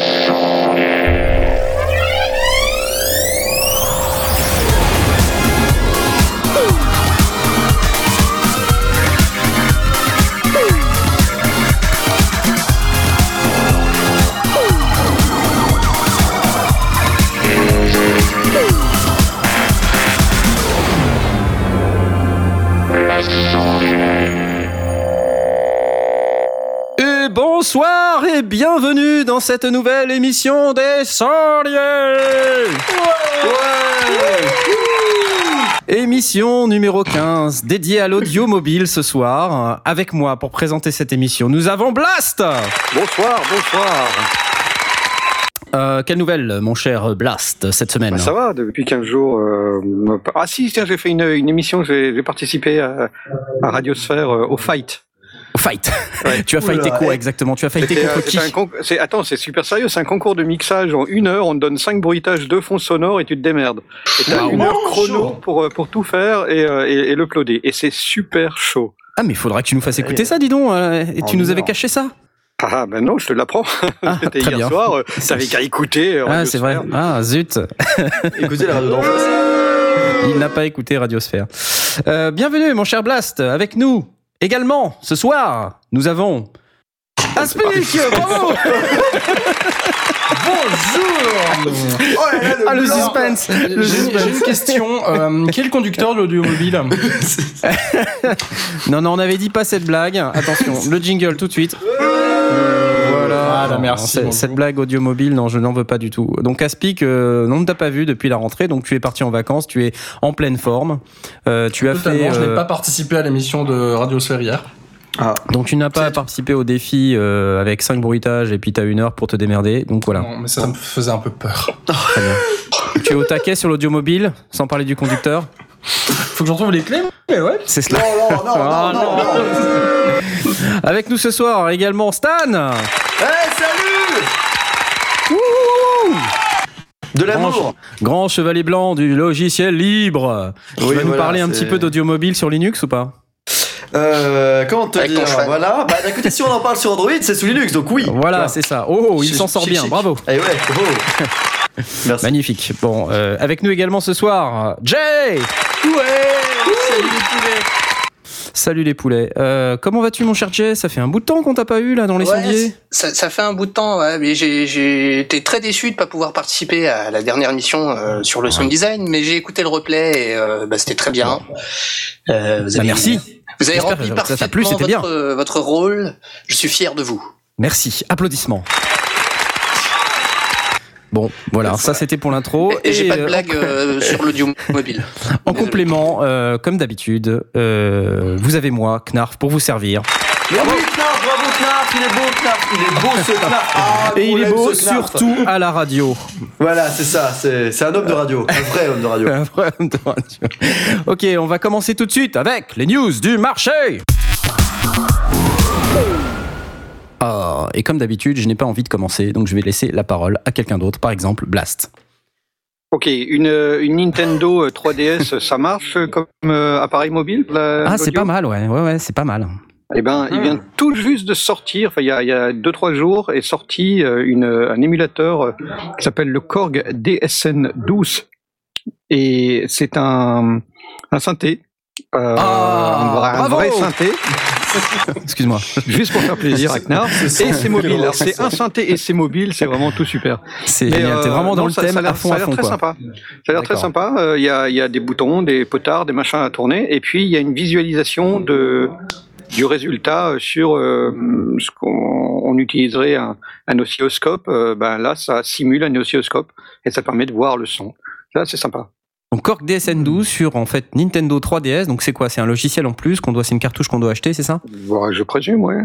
Et dans cette nouvelle émission des Sorliers Émission numéro 15, dédiée à l'audio mobile ce soir. Avec moi pour présenter cette émission, nous avons Blast Bonsoir, bonsoir. Euh, Quelle nouvelle, mon cher Blast, cette semaine Bah, ça va, depuis 15 jours. euh, Ah si, tiens, j'ai fait une, une émission, j'ai j'ai participé à, à Radiosphère euh, au Fight. Fight Ouais. Tu as Oula, fighté quoi exactement? Tu as fighté contre qui? un Attends, c'est super sérieux, c'est un concours de mixage en une heure, on te donne cinq bruitages, deux fonds sonores et tu te démerdes. Et t'as Wow. une heure chrono pour, euh, pour tout faire et, euh, et, et l'uploader. Et c'est super chaud. Ah mais il faudra que tu nous fasses écouter ça, dis donc euh, Et tu En nous avais caché ça? Ah ben non, je te l'apprends. Ah, C'était très hier bien. soir, euh, t'avais qu'à écouter. Ah c'est vrai. Ah zut Écoutez la radio. Il n'a pas écouté Radiosphère. Euh, bienvenue, mon cher Blast, avec nous. Également, ce soir, nous avons. Aspic Bravo Bonjour Ah, le suspense Le J'ai suspense. j'ai une question. Euh, quel conducteur de l'audiomobile? Non, non, on avait dit pas cette blague. Attention, le jingle tout de suite. Voilà. Voilà, merci C'est- beaucoup. Cette blague audiomobile, non, je n'en veux pas du tout. Donc, Aspic, euh, non, on ne t'a pas vu depuis la rentrée, donc tu es parti en vacances, tu es en pleine forme. Euh, tu as fait. je n'ai euh, pas participé à l'émission de Radiosphère hier. Donc, tu n'as pas participé au défi euh, avec 5 bruitages et puis tu as une heure pour te démerder. Donc, voilà. Non, mais ça me faisait un peu peur. Très bien. tu es au taquet sur l'audiomobile, sans parler du conducteur? Faut que je retrouve les clés Mais ouais. C'est cela. Non, non, non, Ah, non, non, non. Avec nous ce soir également Stan. Eh, salut De l'amour Grand chevalier blanc du logiciel libre. tu Oui, vas nous voilà, parler un petit peu d'audiomobile sur Linux ou pas? Euh, comment te Avec dire. Voilà. Bah, côté, si on en parle sur Android, c'est sous Linux, donc oui. Voilà, c'est ça. Oh, il s'en sort chic, bien. chic. Bravo. Eh ouais, oh. Merci. Magnifique. Bon, euh, avec nous également ce soir, Jay. Salut les poulets. Salut les poulets. Euh, comment vas-tu, mon cher Jay? Ça fait un bout de temps qu'on t'a pas eu là dans les Ouais, sondiers. ça, ça fait un bout de temps, ouais, mais j'ai- été très déçu de pas pouvoir participer à la dernière émission euh, sur le sound design, mais j'ai écouté le replay et euh, bah, c'était très bien. Euh, vous Bah, avez, merci. Vous avez rempli ça parfaitement plu, c'était bien. votre, votre rôle. Je suis fier de vous. Merci. Applaudissements. Bon, voilà, ça c'était pour l'intro. et j'ai pas de euh, blague euh, sur l'audio mobile. En Désolé. complément, euh, comme d'habitude, euh, vous avez moi, Knarf, pour vous servir. Oui, Knarf, bravo Knarf, il est beau Knarf, il est beau ce Knarf. Ah, Et il est beau surtout à la radio. Voilà, c'est ça, c'est c'est un homme de radio, un vrai homme de radio. Un vrai homme de radio. Ok, on va commencer tout de suite avec les news du marché. Ah, et comme d'habitude, je n'ai pas envie de commencer, donc je vais laisser la parole à quelqu'un d'autre, par exemple Blast. Ok, une, euh, une Nintendo euh, 3DS, ça marche euh, comme euh, appareil mobile la- Ah, c'est pas mal, ouais, ouais, ouais, c'est pas mal. Eh ben, il vient tout juste de sortir, enfin, il y a, il y a deux trois jours, est sorti euh, une, un émulateur euh, qui s'appelle le Korg DSN 12. Et c'est un, un synthé. euh, Ah, un, vrai- un bravo vrai synthé, Excuse-moi. juste pour faire plaisir à Knarr. Et c'est mobile. Alors, c'est un synthé et c'est mobile, c'est vraiment tout super. C'est euh, vraiment dans non, le thème ça a l'air- à fond, ça a à l'air fond, très quoi. sympa. Ça a l'air très sympa. Euh, Il y, a, il y a des boutons, des potards, des machins à tourner, et puis il y a une visualisation de du résultat euh, sur euh, ce qu'on on utiliserait un, un oscilloscope. Euh, ben là, ça simule un oscilloscope et ça permet de voir le son. Ça, c'est sympa. Donc Korg DSN12 sur en fait Nintendo 3DS, donc c'est quoi? C'est un logiciel en plus qu'on doit, c'est une cartouche qu'on doit acheter, c'est ça? Je présume, ouais.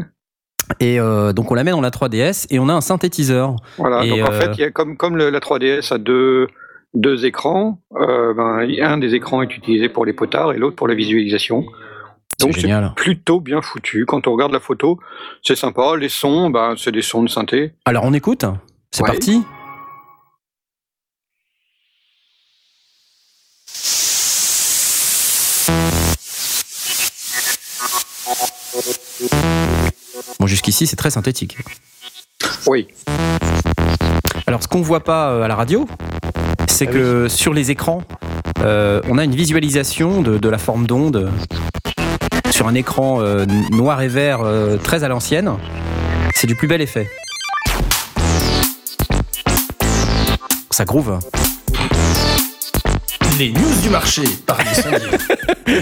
Et euh, donc on la met dans la 3DS et on a un synthétiseur. Voilà. Et, Donc en euh, fait, il y a comme comme le- la 3DS a deux deux écrans, euh, ben, un des écrans est utilisé pour les potards et l'autre pour la visualisation. C'est Donc c'est plutôt bien foutu. Quand on regarde la photo, c'est sympa. Les sons, ben, c'est des sons de synthé. Alors on écoute C'est Ouais. parti Bon jusqu'ici c'est très synthétique. Oui. Alors, ce qu'on voit pas euh, à la radio, c'est Ah que sur les écrans, euh, on a une visualisation de, de la forme d'onde sur un écran euh, noir et vert euh, très à l'ancienne. C'est du plus bel effet. Ça groove. Les news du marché par les sondiers.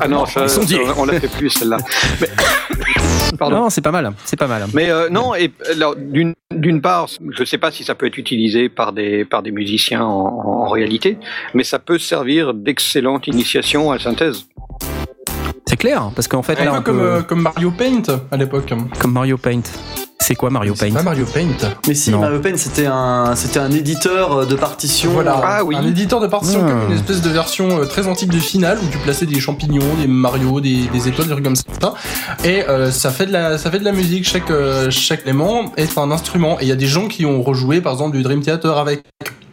Ah non, ça, Les sondiers. on l'a fait plus celle-là. Mais... Pardon. Non, c'est pas mal. C'est pas mal. Mais euh, non, et alors, d'une d'une part, je ne sais pas si ça peut être utilisé par des par des musiciens en, en réalité, mais ça peut servir d'excellente initiation à la synthèse. C'est clair, parce qu'en fait, Un là, peu on comme, peut- euh, comme Mario Paint à l'époque. comme Mario Paint. C'est quoi Mario C'est Paint pas Mario Paint. Mais si, Non. Mario Paint, c'était un, c'était un éditeur euh, de partition. Voilà, Ah oui. un éditeur de partition Ah. comme une espèce de version euh, très antique du final où tu plaçais des champignons, des Mario, des, des étoiles, des trucs comme ça. Et euh, ça fait de la, ça fait de la musique. Chaque euh, chaque élément est un instrument. Et il y a des gens qui ont rejoué par exemple du Dream Theater avec.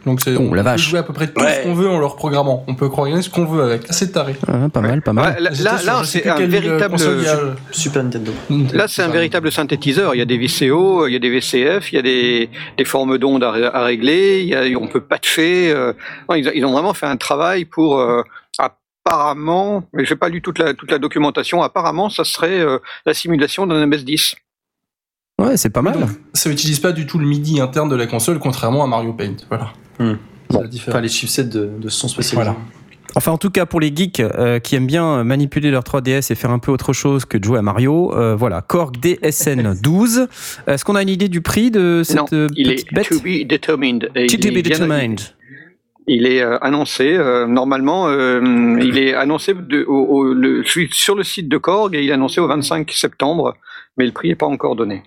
Donc c'est Oh, on la peut vache. jouer à peu près tout Ouais. ce qu'on veut en leur programmant. On peut programmer ce qu'on veut avec. C'est taré. Ah, Pas mal, pas mal. Ouais, là, là, c'est un véritable. a- Super Nintendo. Là, c'est un véritable synthétiseur. Il y a des VCO, il y a des VCF, il y a des, des formes d'ondes à, à régler. Il y a, on peut patcher. Euh, non, ils, ils ont vraiment fait un travail pour. euh, apparemment, mais j'ai pas lu toute la toute la documentation. Apparemment, ça serait euh, la simulation d'un MS10. Ouais, c'est pas mal. Donc, ça utilise pas du tout le MIDI interne de la console, contrairement à Mario Paint. Voilà. Bon. différence. Enfin, les chipsets de, de son spécialisé. Voilà. Enfin, en tout cas, pour les geeks euh, qui aiment bien manipuler leur 3DS et faire un peu autre chose que de jouer à Mario, euh, voilà, Korg DSN 12. Est-ce qu'on a une idée du prix de cette non, euh, il petite est bête to be determined. Et To il be determined. Il est euh, annoncé euh, normalement. euh, il est annoncé de, au, au- le, je suis sur le site de Korg et il est annoncé au 25 septembre, mais le prix n'est pas encore donné.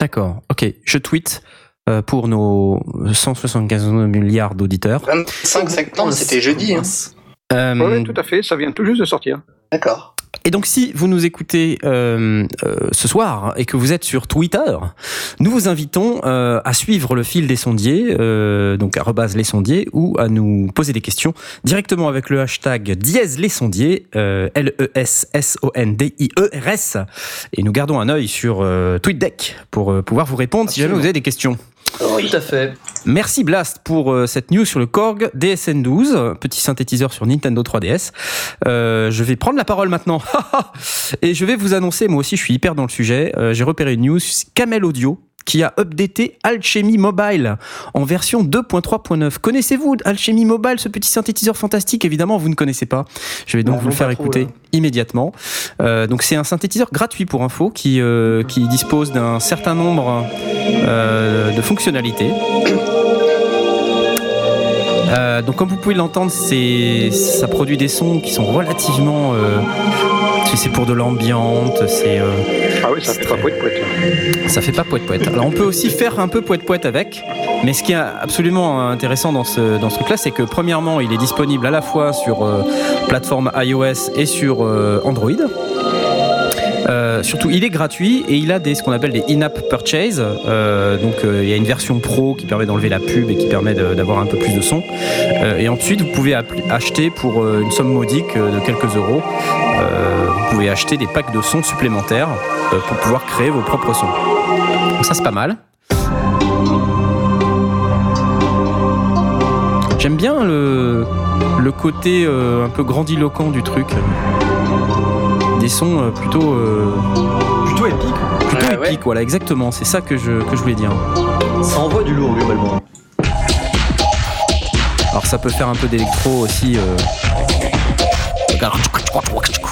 D'accord, ok. Je tweet euh, pour nos 175 milliards d'auditeurs. 25 septembre, c'était jeudi. Hein. Euh, Oui, tout à fait. Ça vient tout juste de sortir. D'accord. Et donc, si vous nous écoutez euh, euh, ce soir et que vous êtes sur Twitter, nous vous invitons euh, à suivre le fil des sondiers, euh, donc arrobase les sondiers, ou à nous poser des questions directement avec le hashtag dièse les sondiers, euh, L-E-S-S-O-N-D-I-E-R-S. Et nous gardons un œil sur euh, TweetDeck pour euh, pouvoir vous répondre si jamais vous avez des questions. Tout à fait. Merci Blast pour euh, cette news sur le Korg DSN12, euh, petit synthétiseur sur Nintendo 3DS. Euh, je vais prendre la parole maintenant et je vais vous annoncer, moi aussi je suis hyper dans le sujet, euh, j'ai repéré une news, Camel Audio qui a updaté Alchemy Mobile en version 2.3.9. Connaissez-vous Alchemy Mobile, ce petit synthétiseur fantastique? Évidemment, vous ne connaissez pas. Je vais donc Non, vous le faire trop, écouter là. immédiatement. Euh, donc c'est un synthétiseur gratuit pour info qui, euh, qui dispose d'un certain nombre euh, de fonctionnalités. Donc comme vous pouvez l'entendre, ça produit des sons qui sont relativement c'est- pour de l'ambiante, c'est ça fait pas poète poète. Alors on peut aussi faire un peu poète poète avec, mais ce qui est absolument intéressant dans ce dans truc-là, c'est que premièrement, il est disponible à la fois sur euh, plateforme iOS et sur euh, Android. Euh, surtout, il est gratuit et il a des ce qu'on appelle des in-app purchase. Euh, donc, euh, il y a une version pro qui permet d'enlever la pub et qui permet d'avoir un peu plus de son. Et ensuite, vous pouvez acheter pour une somme modique de quelques euros. vous pouvez acheter des packs de sons supplémentaires pour pouvoir créer vos propres sons. Donc ça, c'est pas mal. J'aime bien le, côté un peu grandiloquent du truc. Des sons euh, plutôt, euh, Plutôt épique. plutôt Ouais, ouais. épiques, voilà, exactement. C'est ça que je, que je voulais dire. Ça envoie du lourd, globalement. Alors ça peut faire un peu d'électro aussi. euh.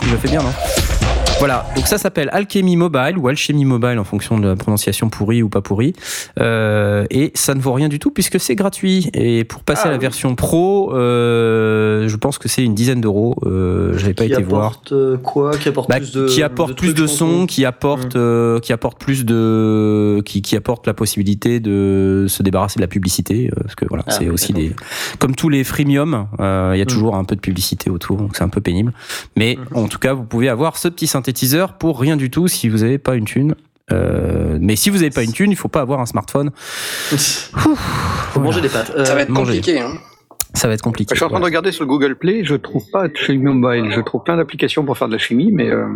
Je le fais bien, non? Voilà, donc ça s'appelle Alchemy Mobile ou Alchemy Mobile en fonction de la prononciation pourrie ou pas pourrie. Euh, et ça ne vaut rien du tout puisque c'est gratuit. Et pour passer Ah à la oui. version pro, euh, je pense que c'est une dizaine d'euros. Euh, J'avais pas qui été voir. apporte euh, quoi? Qui apporte Bah, plus de qui apporte plus de je pense, son, non qui apporte, Mm. euh, qui apporte plus de, qui, qui apporte la possibilité de se débarrasser de la publicité, euh, parce que voilà, Ah, c'est oui, aussi des, comme tous les freemium, euh, il y a Mm. toujours un peu de publicité autour, donc c'est un peu pénible. Mais Mhm. en tout cas, vous pouvez avoir ce petit synthétiseur pour rien du tout si vous n'avez pas une thune. Euh, mais si vous n'avez pas une thune, il faut pas avoir un smartphone. Faut manger des pâtes. Euh, Ça va être manger. compliqué. Hein. Ça va être compliqué. Je suis en train de regarder sur le Google Play, je trouve pas Alchemy Mobile. Je trouve plein d'applications pour faire de la chimie, mais euh,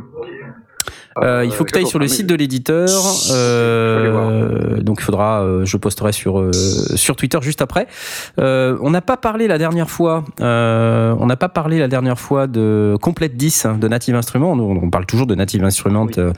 Euh, il faut que tu ailles sur le site de l'éditeur. Euh, donc il faudra, euh, je posterai sur euh, sur Twitter juste après. Euh, on n'a pas parlé la dernière fois. euh, on n'a pas parlé la dernière fois de Complete 10 hein, de Native Instruments. On parle toujours de Native Instruments euh,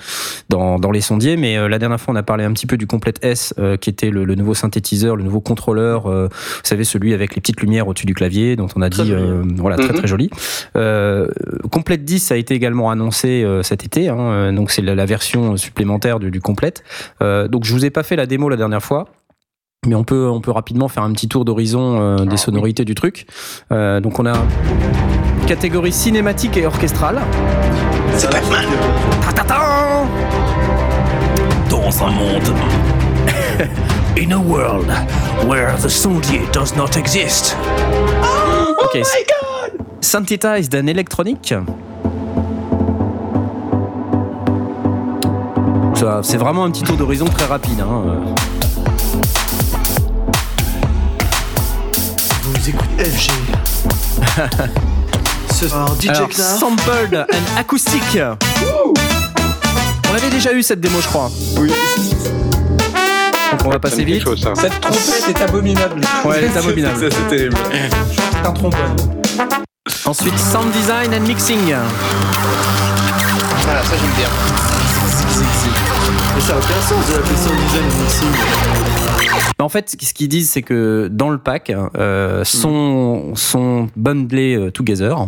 dans dans les sondiers, mais euh, la dernière fois on a parlé un petit peu du Complete S, euh, qui était le, le nouveau synthétiseur, le nouveau contrôleur. euh, vous savez celui avec les petites lumières au-dessus du clavier, dont on a Très dit, euh, voilà, très Mhm. très joli. Euh, Complete 10 a été également annoncé euh, cet été, hein, euh, donc c'est la, la version supplémentaire du, du Complete. Euh, donc je vous ai pas fait la démo la dernière fois. Mais on peut, on peut rapidement faire un petit tour d'horizon euh, des sonorités du truc. Euh, donc on a catégorie cinématique et orchestrale. C'est Dans un monde. In a world where the sondier does not exist. ok. Synthesized and electronic. Ça, C'est vraiment un petit tour d'horizon très rapide. hein. Vous écoutez FG. Ce soir, DJ Alors, sampled and acoustic. On avait déjà eu cette démo, je crois. Oui. Donc on va passer vite. chose. Cette trompette est abominable. Ouais, elle est abominable. C'est c'est terrible. C'est un trombone. Ensuite, sound design and mixing. Voilà, ça j'aime bien. Mais ça a aucun sens de l'appeler sound design mixing. En fait, ce qu'ils disent, c'est que dans le pack euh, sont, sont bundlés euh, together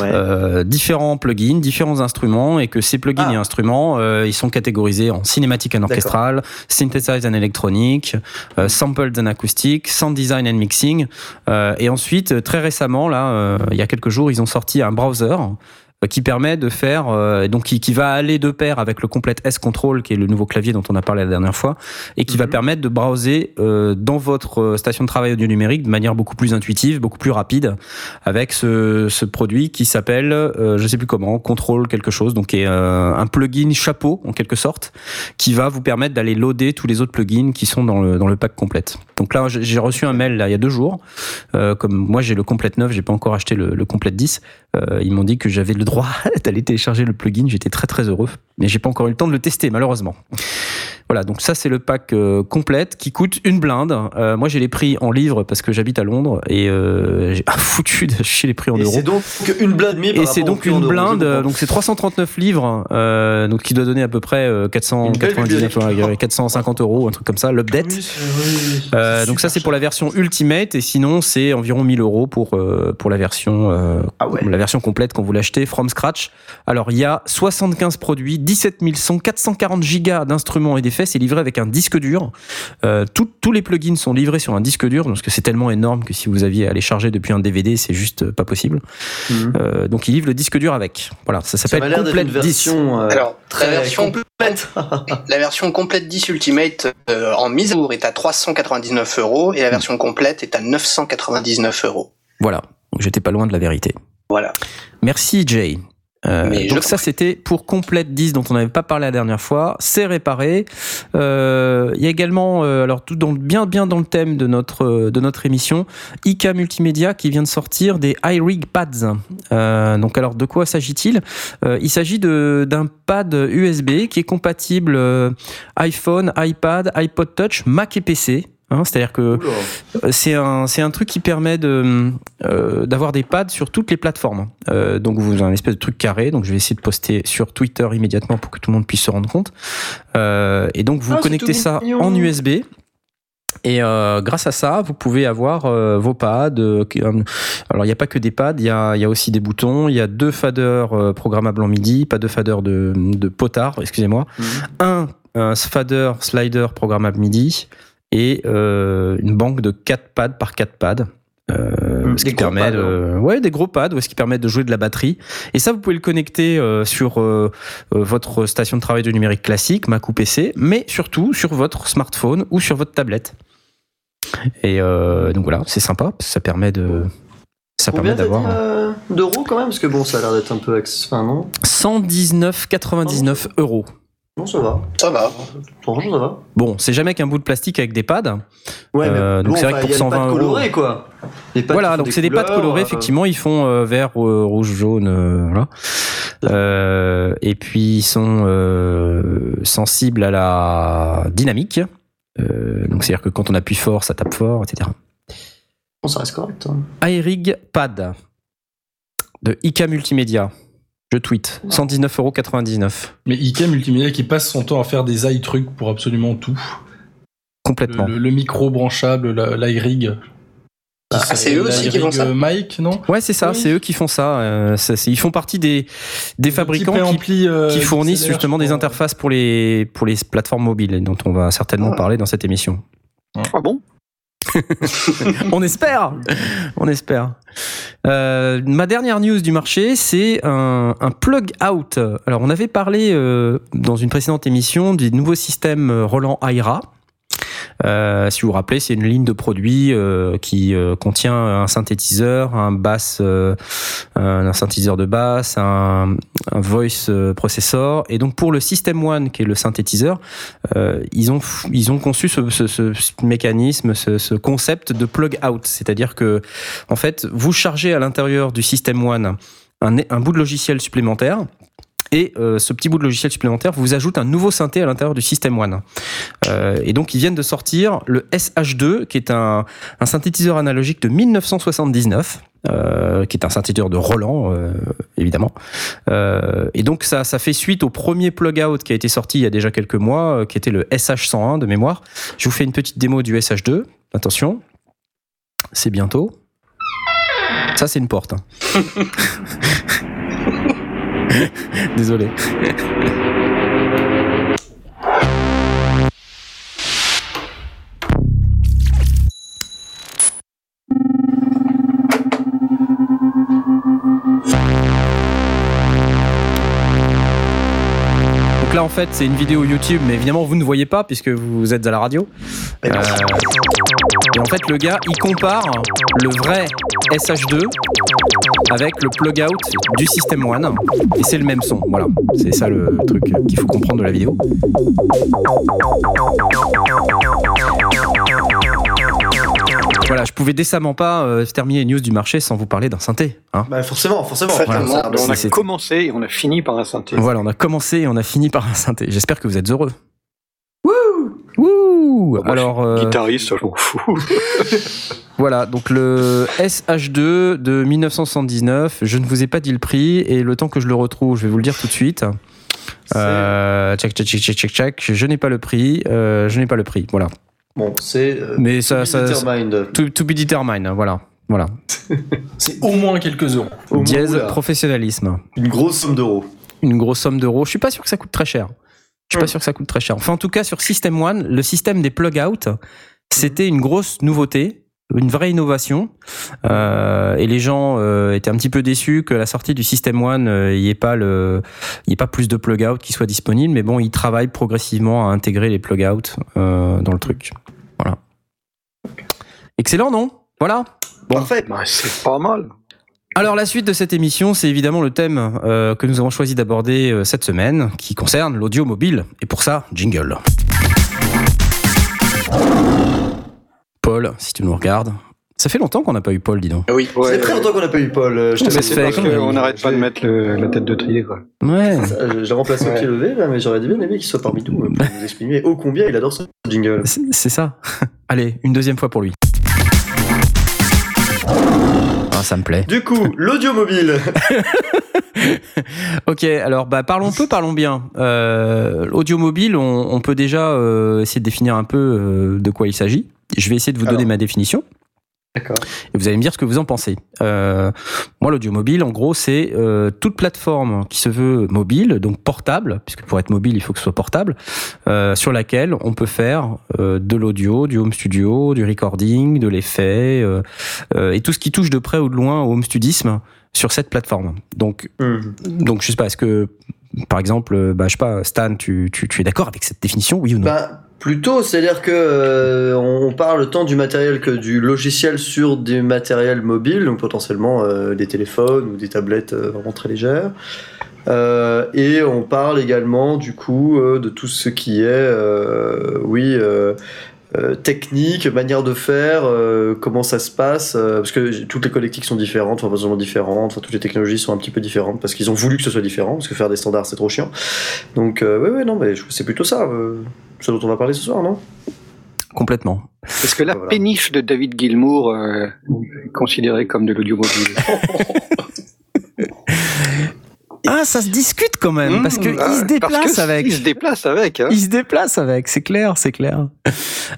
Ouais. euh, différents plugins, différents instruments, et que ces plugins Ah. et instruments, euh, ils sont catégorisés en cinématique and orchestral, synthesized and electronic, euh, sampled and acoustic, sound design and mixing. Euh, et ensuite, très récemment, là, euh, il y a quelques jours, ils ont sorti un browser qui permet de faire, euh, donc qui, qui va aller de pair avec le Complete S Control, qui est le nouveau clavier dont on a parlé la dernière fois, et qui va Mhm. permettre de browser euh, dans votre euh, station de travail audio numérique de manière beaucoup plus intuitive, beaucoup plus rapide, avec ce, ce produit qui s'appelle, euh, je sais plus comment, Control quelque chose, donc qui est euh, un plugin chapeau en quelque sorte, qui va vous permettre d'aller loader tous les autres plugins qui sont dans le, dans le pack complète. Donc là, j'ai reçu un mail là, il y a deux jours, euh, comme moi j'ai le complète 9, j'ai pas encore acheté le, le complète 10, euh, ils m'ont dit que j'avais le droit d'aller télécharger le plugin, j'étais très très heureux, mais j'ai pas encore eu le temps de le tester malheureusement. Voilà, donc ça c'est le pack euh, complète qui coûte une blinde. Euh, moi j'ai les prix en livres parce que j'habite à Londres et euh, j'ai foutu de les prix en Et euros. c'est donc une blinde par Et c'est donc une blinde, donc c'est 339 livres, euh, donc qui doit donner à peu près euh, 499, bibliothèque. ouais, 450 euros, un truc comme ça, l'update. Oui, c'est- oui. Donc ça c'est pour la version Ultimate et sinon c'est environ 1000 euros pour pour la version Ah ouais. la version complète quand vous l'achetez from scratch. Alors il y a 75 produits, 17 000 sons, 440 gigas d'instruments et d'effets. C'est livré avec un disque dur. Euh, tout- tous les plugins sont livrés sur un disque dur parce que c'est tellement énorme que si vous aviez à les charger depuis un DVD, c'est juste euh, pas possible. Mhm. Euh, donc il livre le disque dur avec. Voilà, ça s'appelle l'air d'être une Complete 10. version euh, Alors, très la version- complète. La version complète 10 Ultimate euh, en mise à jour est à 399 euros et la version complète est à 999 euros. Voilà, j'étais pas loin de la vérité. Voilà. Merci Jay. Euh, Mais donc ça c'était pour Complete 10 dont on n'avait pas parlé la dernière fois, c'est réparé. Euh, Il y a également, euh, alors tout dans, bien bien dans le thème de notre euh, de notre émission, IK Multimédia qui vient de sortir des iRig Pads. Euh, donc alors de quoi s'agit-il? Euh, Il s'agit de d'un pad USB qui est compatible iPhone, iPad, iPod Touch, Mac et PC. Hein, C'est-à-dire que c'est un, c'est un truc qui permet de, euh, d'avoir des pads sur toutes les plateformes. Euh, donc vous avez un espèce de truc carré. Donc je vais essayer de poster sur Twitter immédiatement pour que tout le monde puisse se rendre compte. Euh, et donc vous Ah, connectez ça mignon. en USB. Et euh, grâce à ça, vous pouvez avoir euh, vos pads. euh, alors il n'y a pas que des pads, il y a, y a aussi des boutons. Il y a deux faders programmables en MIDI, pas deux faders de, de potard, excusez-moi Mhm. un, un fader slider programmable MIDI et euh, une banque de 4 pads par 4 pads. Euh, Mm, ce des qui permet pads, de, ouais des gros pads ouais, ce qui permet de jouer de la batterie. Et ça vous pouvez le connecter euh, sur euh, votre station de travail de numérique classique Mac ou PC mais surtout sur votre smartphone ou sur votre tablette. Et euh, donc voilà c'est sympa ça permet de ça Combien permet d'avoir euh, d'euros quand même? Parce que bon, ça a l'air d'être un peu. ex- Enfin, non? 119,99 euros Non, ça va. Ça va. Franchement, ça va. bon c'est jamais qu'un bout de plastique avec des pads Ouais, Euh, donc c'est vrai que pour il y a les 120 pattes euros- colorées, quoi. Les Voilà, donc c'est des couleurs, colorées, euh, effectivement, ils font euh, vert, euh, rouge, jaune, euh, voilà. Euh, et puis ils sont euh, sensibles à la dynamique. Euh, donc c'est-à-dire que quand on appuie fort, ça tape fort, etc. Bon, ça reste correct. hein. Pad de IK Multimédia. Je tweet. 119,99€. Mais Ikea Multimédia qui passe son temps à faire des i trucs pour absolument tout. Complètement. Le, le micro branchable, la- l'iRig. Ah, c'est eux aussi qui font ça euh, Mike, non Ouais, c'est ça, Oui. c'est eux qui font ça. euh, ça, ils font partie des, des fabricants qui, euh, qui fournissent XLR, justement des interfaces pour les, pour les plateformes mobiles, dont on va certainement Ah. parler dans cette émission. Ah bon? On espère On espère. Euh, ma dernière news du marché, c'est un, plug out. Alors, on avait parlé euh, dans une précédente émission du nouveau système euh, Roland Aira. Euh, si vous vous rappelez, c'est une ligne de produits euh, qui euh, contient un synthétiseur, un bass, un, synthétiseur de basse, un, voice processor. Et donc pour le System One, qui est le synthétiseur, ils ont ils ont conçu ce, mécanisme, ce, ce concept de plug out, c'est-à-dire que en fait vous chargez à l'intérieur du System One un bout de logiciel supplémentaire. Et euh, ce petit bout de logiciel supplémentaire vous ajoute un nouveau synthé à l'intérieur du System One. Euh, et donc ils viennent de sortir le SH2, qui est un, synthétiseur analogique de 1979. euh, qui est un synthétiseur de Roland, évidemment. Et donc ça, fait suite au premier plug-out qui a été sorti il y a déjà quelques mois, qui était le SH101 de mémoire. Je vous fais une petite démo du SH2. Attention, c'est bientôt. Ça, c'est une porte. hein. Désolé. Donc là, en fait, c'est une vidéo YouTube, mais évidemment, vous ne voyez pas puisque vous êtes à la radio. Euh, et en fait, le gars, il compare le vrai SH2 avec le plug out du System One. Et c'est le même son. Voilà. C'est ça le truc qu'il faut comprendre de la vidéo. Voilà, je pouvais décemment pas euh, terminer les news du marché sans vous parler d'un synthé. Hein. Bah, forcément, forcément. On a commencé et on a fini par un synthé. Voilà, on a commencé et on a fini par un synthé. J'espère que vous êtes heureux. Wouh Wouh Bah, moi, Alors, je euh, suis guitariste, je m'en fous. voilà, donc le SH2 de 1979, je ne vous ai pas dit le prix et le temps que je le retrouve, je vais vous le dire tout de suite. Euh, check, check, check, check, check, check. Je n'ai pas le prix. euh, je n'ai pas le prix. Voilà. Bon, c'est. euh, Mais ça, ça, Determined. to, to be determined. Voilà. Voilà. C'est au moins quelques euros. Dièse professionnalisme. Une grosse somme d'euros. Une grosse somme d'euros. Je suis pas sûr que ça coûte très cher. Je suis pas sûr que ça coûte très cher. Enfin, en tout cas, sur System One, le système des plug-out, c'était une grosse nouveauté, une vraie innovation. Euh, et les gens euh, étaient un petit peu déçus que la sortie du System One, euh, il n'y ait pas le, il y ait pas plus de plug-out qui soient disponibles. Mais bon, ils travaillent progressivement à intégrer les plug-out euh, dans le truc. Voilà. Excellent, non? Voilà. Parfait. Bah, c'est pas mal. Alors la suite de cette émission, c'est évidemment le thème euh, que nous avons choisi d'aborder euh, cette semaine, qui concerne l'audio mobile. Et pour ça, jingle. Paul, si tu nous regardes, ça fait longtemps qu'on n'a pas eu Paul, dis donc. Oui. Ça fait très longtemps qu'on n'a pas eu Paul. euh, Je te Ça mets se C'est fait parce qu'on n'arrête pas de mettre le- la tête de trier, quoi. Ouais. Ça, Je remplacé au Ouais. pied levé, là, mais j'aurais bien aimé qu'il soit parmi nous pour nous exprimer ô combien il adore ce jingle. C'est ça. Allez, une deuxième fois pour lui. Ah, ça me plaît. Du coup, l'audio mobile. Ok, alors bah, parlons peu, parlons bien. Euh, L'audio mobile, on, on peut déjà euh, essayer de définir un peu euh, de quoi il s'agit. Je vais essayer de vous donner ma définition. D'accord. Et vous allez me dire ce que vous en pensez. Euh, moi, l'audio mobile, en gros, c'est euh, toute plateforme qui se veut mobile, donc portable, puisque pour être mobile, il faut que ce soit portable, euh, sur laquelle on peut faire de l'audio, du home studio, du recording, de l'effet, et tout ce qui touche de près ou de loin au home studisme sur cette plateforme. Donc, Mhm. donc je sais pas, est-ce que, par exemple, bah, je sais pas, Stan, tu, tu, tu es d'accord avec cette définition, oui ou non? Bah, plutôt, c'est-à-dire que euh, on parle tant du matériel que du logiciel sur des matériels mobiles, donc potentiellement euh, des téléphones ou des tablettes euh, vraiment très légères. Et on parle également du coup de tout ce qui est, oui, technique, manière de faire, comment ça se passe, parce que toutes les connectiques sont différentes, enfin pas différentes, enfin toutes les technologies sont un petit peu différentes parce qu'ils ont voulu que ce soit différent, parce que faire des standards c'est trop chiant. Donc euh, ouais non mais c'est plutôt ça, ce dont on va parler ce soir non? Complètement. Est-ce que la Voilà. péniche de David Gilmour euh, est considérée comme de l'audio mobile Ah, ça se discute quand même, parce qu'il Ah, se déplace parce que avec. Il se déplace avec. Hein. Il se déplace avec, c'est clair, c'est clair.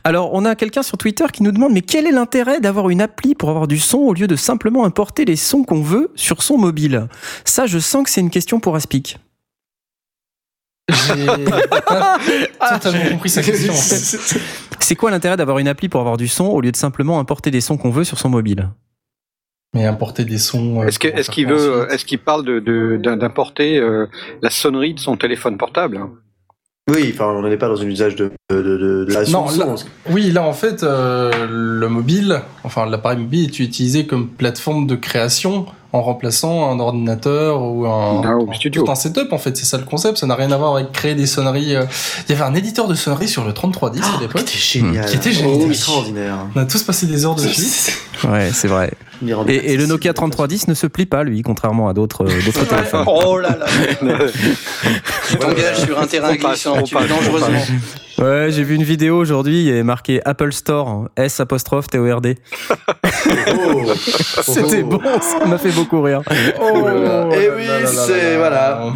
Alors, on a quelqu'un sur Twitter qui nous demande, mais quel est l'intérêt d'avoir une appli pour avoir du son au lieu de simplement importer les sons qu'on veut sur son mobile? Ça, je sens que c'est une question pour Aspic. J'ai pas totalement compris sa question en fait. C'est quoi l'intérêt d'avoir une appli pour avoir du son au lieu de simplement importer des sons qu'on veut sur son mobile? Mais importer des sons. euh, Est-ce qu'il faire veut, ensuite? est-ce qu'il parle de, de- d'un- d'importer euh, la sonnerie de son téléphone portable hein? Oui, enfin on n'est pas dans un usage de de, de, de, de la Non, son, là- Oui, là en fait, euh, le mobile, enfin l'appareil mobile est utilisé comme plateforme de création en remplaçant un ordinateur ou un, Ah, au studio. tout un setup en fait. C'est ça le concept. Ça n'a rien à voir avec créer des sonneries. euh. Il y avait un éditeur de sonneries sur le 3310 à qui l'époque. était génial, Qui était génial. Oh, extraordinaire. On a tous passé des heures dessus. Ouais, c'est vrai. Est Et, et le. Nokia 3310 ne se plie pas, lui, contrairement à d'autres euh, téléphones. Oh là là Tu t'engages sur un terrain glissant, tu on dangereusement. Ouais, j'ai vu une vidéo aujourd'hui, il y avait marqué Apple Store, S apostrophe T-O-R-D. Oh. C'était Oh. bon, ça m'a fait beaucoup rire. Oh là là. Eh oui, là c'est- là. voilà.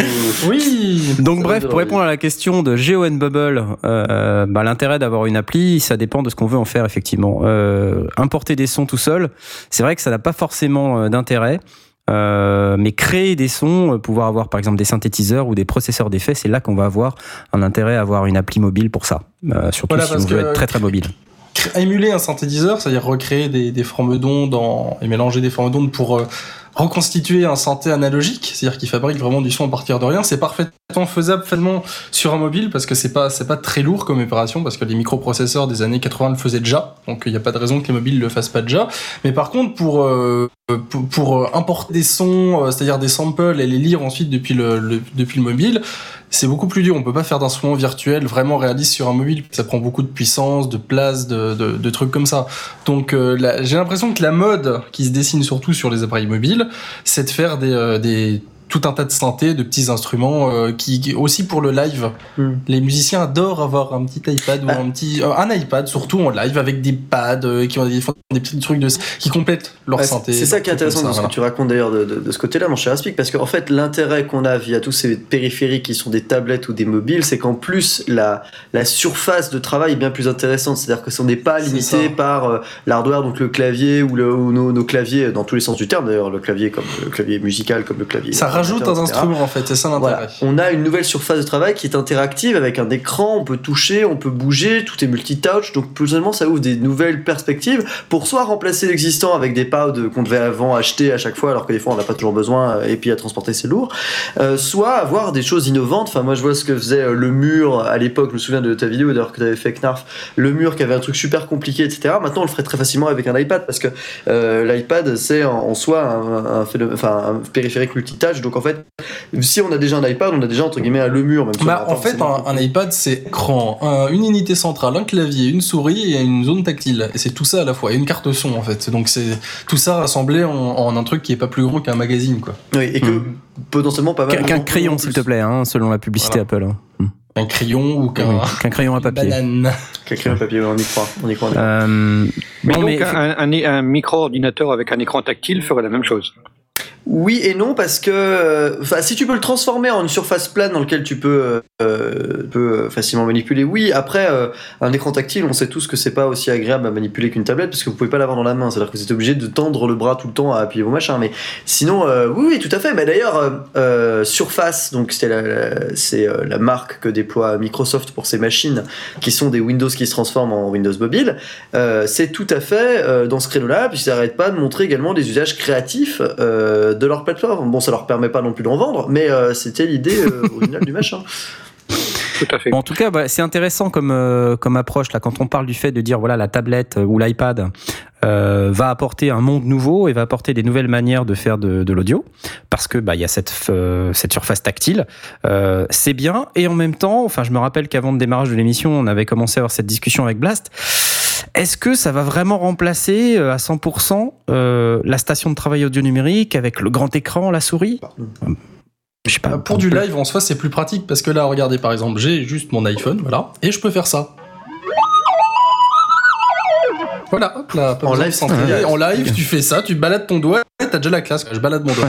Faut- Oui. Donc bref, pour répondre à la question de Geo Bubble, euh, bah, l'intérêt d'avoir une appli, ça dépend de ce qu'on veut en faire effectivement. Euh, importer des sons tout seul, c'est vrai que ça n'a pas forcément euh, d'intérêt. Euh, mais créer des sons, pouvoir avoir par exemple des synthétiseurs ou des processeurs d'effets, c'est là qu'on va avoir un intérêt à avoir une appli mobile pour ça. Surtout Voilà, si on veut être très très mobile. Émuler un synthétiseur, c'est-à-dire recréer des, des formes d'ondes et mélanger des formes d'ondes pour reconstituer un synthé analogique, c'est-à-dire qui fabrique vraiment du son à partir de rien, c'est parfaitement faisable finalement sur un mobile parce que c'est pas c'est pas très lourd comme opération parce que les microprocesseurs des années 80 le faisaient déjà, donc il n'y a pas de raison que les mobiles le fassent pas déjà. Mais par contre pour euh, pour, pour, euh, importer des sons, euh, c'est-à-dire des samples et les lire ensuite depuis le, depuis le mobile, c'est beaucoup plus dur. On peut pas faire d'instruments virtuels vraiment réalistes sur un mobile. Ça prend beaucoup de puissance, de place, de, de, trucs comme ça. Donc j'ai l'impression que la mode qui se dessine surtout sur les appareils mobiles, c'est de faire des, euh, tout un tas de synthés, de petits instruments euh, qui aussi pour le live. Hmm. Les musiciens adorent avoir un petit iPad ou Ah. un petit euh, un iPad surtout en live avec des pads euh, qui ont des, petits trucs de qui complètent leur Ouais, synthé. c'est ça qui est intéressant dans ce voilà. que tu racontes d'ailleurs de, de- de ce côté-là, mon cher Aspic, parce qu'en fait, l'intérêt qu'on a via tous ces périphériques qui sont des tablettes ou des mobiles, c'est qu'en plus, la, la surface de travail est bien plus intéressante. C'est-à-dire que ce n'est pas limité par l'hardware, donc le clavier ou, le, ou nos, nos claviers dans tous les sens du terme, d'ailleurs, le clavier comme le clavier musical, comme le clavier. Ça rajoute un instrument en fait, c'est ça l'intérêt. Voilà. On a une nouvelle surface de travail qui est interactive avec un écran, on peut toucher, on peut bouger, tout est multitouch, donc potentiellement ça ouvre des nouvelles perspectives pour soit remplacer l'existant avec des pads qu'on devait avant acheter à chaque fois alors que des fois on n'a pas toujours besoin euh, et puis à transporter c'est lourd, euh, soit avoir des choses innovantes. Enfin moi je vois ce que faisait euh, le mur à l'époque, je me souviens de ta vidéo d'ailleurs que tu avais fait Knarf, le mur qui avait un truc super compliqué etc. Maintenant on le ferait très facilement avec un iPad parce que euh, l'iPad c'est en, en soi un, un phénomène- enfin, un périphérique multitouch donc en fait si on a déjà un iPad, on a déjà entre guillemets un le mur. Même si Bah, en fait, un, un iPad, c'est écran, un- une unité centrale, un clavier, une souris et une zone tactile. Et c'est tout ça à la fois. Et une carte son, en fait. Donc, c'est tout ça rassemblé en, en un truc qui est pas plus gros qu'un magazine, quoi. Oui, et que Hmm. potentiellement pas mal. Qu'un crayon, s'il te plaît, hein, selon la publicité Voilà. Apple. hein. Un crayon ou qu'un Oui, Qu'un crayon à papier. banane. Qu'un crayon papier, on y croit. On y croit. on y croit. Euh, Mais bon, donc mais- un, un- un micro-ordinateur avec un écran tactile ferait la même chose. Oui et non parce que euh, si tu peux le transformer en une surface plane dans laquelle tu peux euh, peux facilement manipuler oui. Après euh, un écran tactile on sait tous que c'est pas aussi agréable à manipuler qu'une tablette parce que vous pouvez pas l'avoir dans la main. C'est à dire que vous êtes obligé de tendre le bras tout le temps à appuyer vos machins. Mais sinon euh, oui oui tout à fait. D'ailleurs euh, euh, Surface donc c'était la, la- c'est euh, la marque que déploie Microsoft pour ses machines qui sont des Windows qui se transforment en Windows mobile euh, c'est tout à fait euh, dans ce créneau-là, puis ils n'arrêtent pas de montrer également des usages créatifs euh, de leur plateforme. Bon, ça leur permet pas non plus d'en vendre, mais euh, c'était l'idée euh, originale du machin. Tout à fait. Bon, en tout cas, bah, c'est intéressant comme euh, comme approche là quand on parle du fait de dire voilà la tablette euh, ou l'iPad euh, va apporter un monde nouveau et va apporter des nouvelles manières de faire de, de l'audio parce que bah il y a cette cette surface tactile. Euh, c'est bien et en même temps, enfin je me rappelle qu'avant le démarrage de l'émission, on avait commencé à avoir cette discussion avec Blast. Est-ce que ça va vraiment remplacer à 100% euh, la station de travail audio numérique avec le grand écran, la souris? Pas. Bah, Pour du live, en soi, c'est plus pratique parce que là, regardez, par exemple, j'ai juste mon iPhone, voilà, et je peux faire ça. Voilà, hop là, pas En live, En live, tu fais ça, tu balades ton doigt, et t'as déjà la classe. Je balade mon doigt.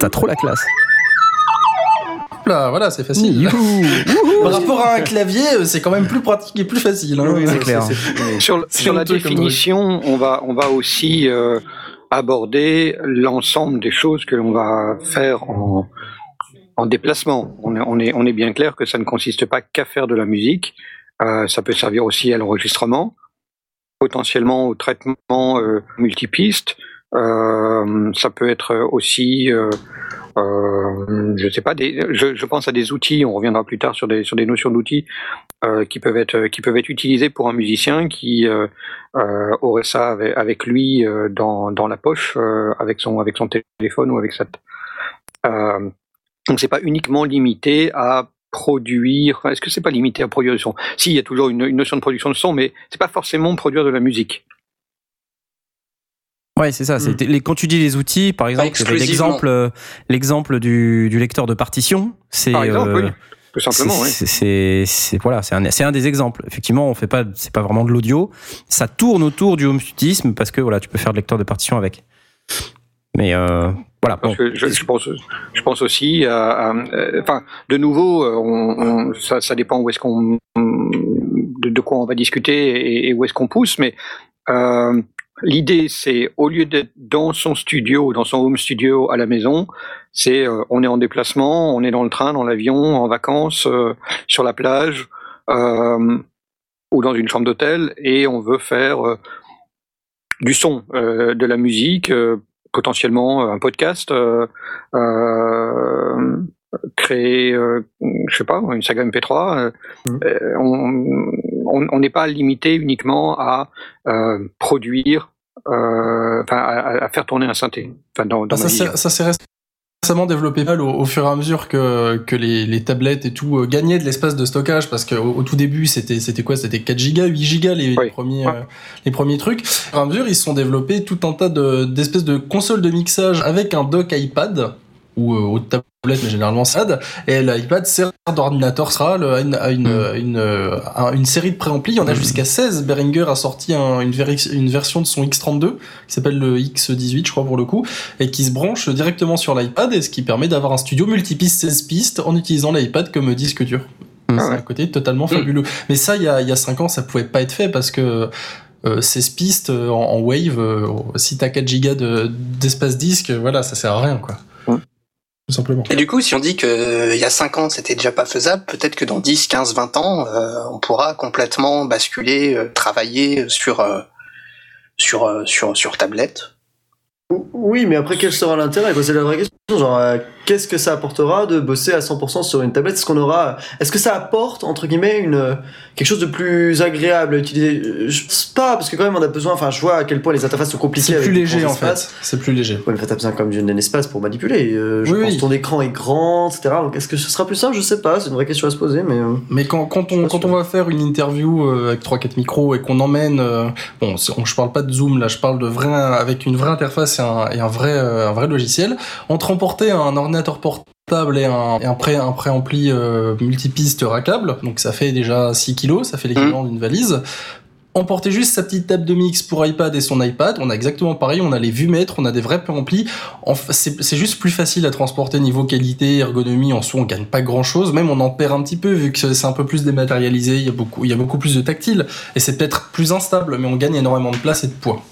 T'as trop la classe. Hop là, voilà, c'est facile. Par rapport à un clavier, euh, c'est quand même plus pratique et plus facile. hein. c'est clair. Sur, C'est sur la définition, on va, on va aussi euh, aborder l'ensemble des choses que l'on va faire en, en déplacement. On est, on, est, on est bien clair que ça ne consiste pas qu'à faire de la musique. Euh, ça peut servir aussi à l'enregistrement, potentiellement au traitement euh, multipiste. Euh, ça peut être aussi, euh, euh, je sais pas, des, je, je pense à des outils. On reviendra plus tard sur des sur des notions d'outils euh, qui peuvent être qui peuvent être utilisés pour un musicien qui aurait ça avec, lui dans dans la poche avec son avec son téléphone ou avec sa donc c'est pas uniquement limité à produire. Est-ce que c'est pas limité à produire du son? Si, il y a toujours une, une notion de production de son, mais c'est pas forcément produire de la musique. Ouais, c'est ça. Les, quand tu dis les outils, par exemple, l'exemple, euh, l'exemple du, du lecteur de partition. C'est Par exemple, euh, oui, tout simplement. c'est- oui. voilà, c'est un, des exemples. Effectivement, on fait pas, c'est pas vraiment de l'audio. Ça tourne autour du home studiisme parce que voilà, tu peux faire de lecteur de partition avec. Mais euh, voilà. Parce que je, je pense, je pense aussi à, à- euh, enfin, de nouveau, euh, on, on- ça, ça dépend où est-ce qu'on, de, de quoi on va discuter et, et où est-ce qu'on pousse, mais euh, l'idée, c'est au lieu d'être dans son studio, dans son home studio à la maison, c'est euh, on est en déplacement, on est dans le train, dans l'avion, en vacances, euh, sur la plage ou dans une chambre d'hôtel, et on veut faire du son, de la musique. Potentiellement euh, un podcast, euh, euh, créer, je sais pas, une saga MP3. euh, Mhm. euh, on n'est pas limité uniquement à produire, euh, à, à faire tourner un synthé. Enfin, dans, dans Ah, ma ça, récemment développé mal au, au fur et à mesure que, que les, les tablettes et tout euh, gagnaient de l'espace de stockage parce qu'au au tout début c'était c'était quoi? C'était 4 gigas 8 gigas les, Oui. premiers Ouais. euh, les premiers trucs au fur et à mesure ils se sont développés tout un tas de d'espèces de consoles de mixage avec un dock iPad ou euh, autre tablette mais généralement c'est iPad et l'iPad sert d'ordinateur central à une, à une, Mm. une, euh, à une série de préamplis il y en a jusqu'à 16 Behringer a sorti un- une, version de son X32 qui s'appelle le X18 je crois pour le coup et qui se branche directement sur l'iPad et ce qui permet d'avoir un studio multipiste 16 pistes en utilisant l'iPad comme disque dur. Mm. C'est Ah ouais. un côté totalement fabuleux. Mais ça, il y a, il y a 5 ans, ça pouvait pas être fait parce que euh, 16 pistes euh, en, en Wave, euh, si t'as 4 gigas de- d'espace disque, voilà, ça sert à rien, quoi. Ouais. Tout simplement. Et du coup, si on dit que euh, il y a 5 ans c'était déjà pas faisable, peut-être que dans 10, 15, 20 ans, euh, on pourra complètement basculer, euh, travailler sur euh, sur euh, sur sur tablette. Oui, mais après, quel sera l'intérêt? C'est la vraie question. Genre, euh, qu'est-ce que ça apportera de bosser à 100% sur une tablette? Est-ce qu'on aura, est-ce que ça apporte entre guillemets une quelque chose de plus agréable à utiliser? Euh, Je pense pas, parce que quand même, on a besoin. Enfin, je vois à quel point les interfaces sont compliquées. C'est plus léger, en fait. C'est plus léger. Ouais, mais t'as besoin comme d'un espace pour manipuler. Euh, je Oui, pense oui. que ton écran est grand, etc. Donc, est-ce que ce sera plus simple? Je sais pas. C'est une vraie question à se poser, mais. euh, Mais quand, quand, on, quand sûr. on va faire une interview avec 3-4 micros et qu'on emmène, euh, bon, je parle pas de Zoom là, je parle de vrai, avec une vraie interface et un, et un vrai, un vrai logiciel, entre emporter un ordinateur portable et un, et un pré, un préampli euh, multipiste rackable, donc ça fait déjà 6 kilos, ça fait l'équivalent d'une valise. Emporter juste sa petite table de mix pour iPad et son iPad, on a exactement pareil, on a les vumètres, on a des vrais préamplis. C'est juste plus facile à transporter niveau qualité, ergonomie. En soi, on gagne pas grand chose. Même on en perd un petit peu vu que c'est un peu plus dématérialisé. Il y a beaucoup, il y a beaucoup plus de tactile et c'est peut-être plus instable, mais on gagne énormément de place et de poids.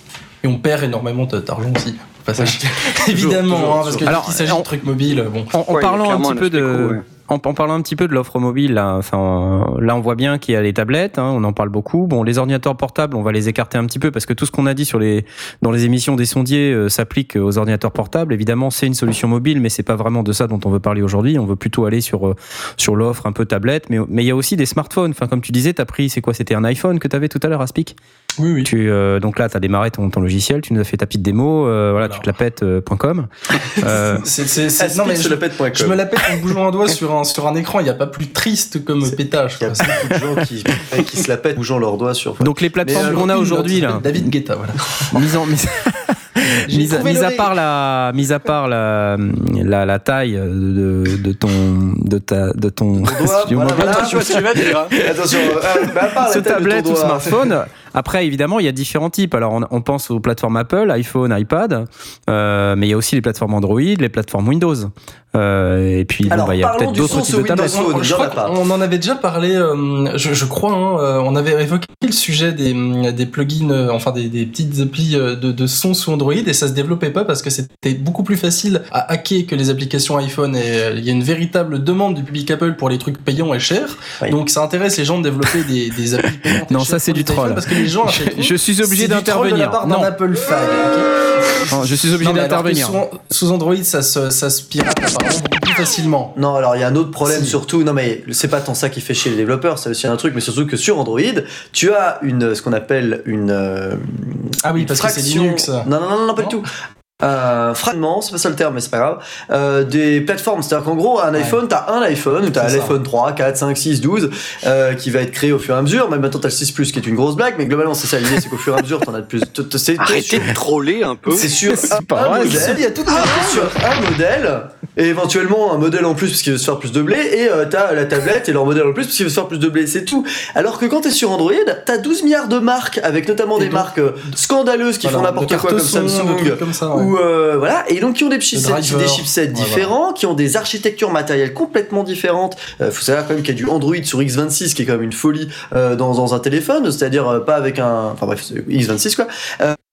Et on perd énormément d'argent aussi. Évidemment, toujours, hein, parce qu'il s'agit Alors, de trucs mobiles, bon. En, Ouais, parlant un petit peu de, ouais. en, en parlant un petit peu de l'offre mobile, là, enfin, là on voit bien qu'il y a les tablettes, hein, on en parle beaucoup. Bon, les ordinateurs portables, on va les écarter un petit peu parce que tout ce qu'on a dit sur les dans les émissions des sondiers euh, s'applique aux ordinateurs portables. Évidemment, c'est une solution mobile, mais c'est pas vraiment de ça dont on veut parler aujourd'hui. On veut plutôt aller sur euh, sur l'offre un peu tablette, mais mais il y a aussi des smartphones. Enfin, comme tu disais, t'as pris, c'est quoi C'était un iPhone que t'avais tout à l'heure, Aspic? Oui, oui. Tu euh, donc là, t'as démarré ton, ton logiciel, tu nous as fait ta petite démo, euh, voilà, tu te la pètes euh, point .com. Euh, C'est, c'est- non, mais je, pète.com. je me la pète en bougeant un doigt sur un, sur un écran. Il n'y a pas plus triste comme pétage. Il y a beaucoup de gens qui, qui se la pètent bougeant leurs doigts sur. donc les plateformes qu'on a aujourd'hui là, David Guetta, voilà. mise en mise, mise, à- part la mise à part la la, la taille de, de ton de ta de ton doigt, studio voilà, mobile. voilà. tu vois ce que tu vas dire. hein. Attention, bah, à part la de ton tablette ou smartphone. Après, évidemment, il y a différents types. Alors, on, on pense aux plateformes Apple, iPhone, iPad, euh, mais il y a aussi les plateformes Android, les plateformes Windows. Euh, et puis, bon, bah, il y a peut-être d'autres types de tablettes. Phone. je crois qu'on en avait déjà parlé, euh, je, je crois, hein, euh, on avait évoqué le sujet des, des plugins, euh, enfin des, des petites applis de, de son sous Android et ça se développait pas parce que c'était beaucoup plus facile à hacker que les applications iPhone et euh, il y a une véritable demande du public Apple pour les trucs payants et chers. Oui. Donc ça intéresse les gens de développer des, des applis payantes. Non, ça, c'est du troll. Parce que les gens Je, suis obligé d'intervenir. Non, Apple fan. ok non, je suis obligé d'intervenir. Sous, sous Android, ça se, ça se pirate apparemment beaucoup plus facilement. Non, alors il y a un autre problème Si. surtout. Non, mais c'est pas tant ça qui fait chier les développeurs, c'est aussi un truc, mais surtout que sur Android, tu as une, ce qu'on appelle une. euh, Ah oui, une parce que c'est Linux. Non, non, non, non, pas Non du tout. Un fragment, c'est pas ça le terme, mais c'est pas grave. Euh, des plateformes, c'est-à-dire qu'en gros, un Ouais. iPhone, t'as un iPhone, ou t'as l'iPhone 3, 4, 5, 6, 12, euh, qui va être créé au fur et à mesure. Même maintenant, t'as le 6 Plus qui est une grosse blague, mais globalement, c'est ça l'idée, c'est qu'au fur et à mesure, t'en as de plus. Arrêtez de troller un peu. C'est sur C'est pas vrai, il y a tout marqué sur un modèle, et éventuellement un modèle en plus parce qu'il veut se faire plus de blé, et euh, t'as la tablette et leur modèle en plus parce qu'il veut se faire plus de blé, c'est tout. Alors que quand t'es sur Android, t'as 12 milliards de marques, avec notamment Et des donc- marques euh, scandaleuses qui Voilà, font n'importe quoi comme Samsung, comme ça, ouais. ou euh, voilà, et donc qui ont des chipsets, des chipsets Ouais, différents, qui ont des architectures matérielles complètement différentes. Euh, faut savoir quand même qu'il y a du Android sur X26 qui est quand même une folie euh, dans, dans un téléphone, c'est-à-dire pas avec un, enfin bref, c'est X26 quoi.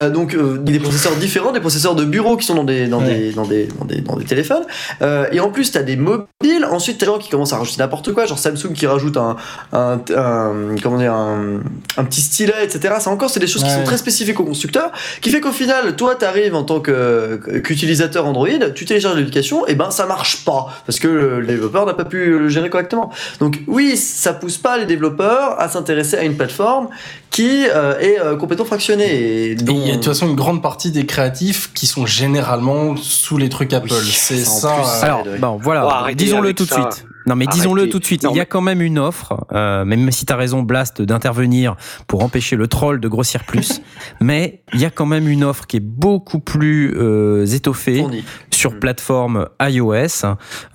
Euh, donc euh, des processeurs différents, des processeurs de bureau qui sont dans des dans Ouais. des dans des dans des dans des téléphones. Euh, et en plus t'as des mobiles. Ensuite t'as des gens qui commencent à rajouter n'importe quoi, genre Samsung qui rajoute un un, un- comment dire un, un petit stylet, etc. Ça encore c'est des choses qui sont très spécifiques au constructeur, qui fait qu'au final toi t'arrives en tant qu'utilisateur Android, tu télécharges l'application, et ben ça marche pas parce que le développeur n'a pas pu le gérer correctement. Donc oui, ça pousse pas les développeurs à s'intéresser à une plateforme qui euh, est euh, complètement fractionnée. Et dont- il y a de toute façon une grande partie des créatifs qui sont généralement sous les trucs Apple. Oui, c'est ça, plus. euh, Alors, ouais. bon, voilà, Oh, disons-le tout de suite. Non, mais disons-le tout de suite. Non, Il y a quand même une offre, euh, même si tu as raison, Blast, d'intervenir pour empêcher le troll de grossir plus. mais il y a quand même une offre qui est beaucoup plus euh, étoffée fournie. Sur Mm. plateforme iOS.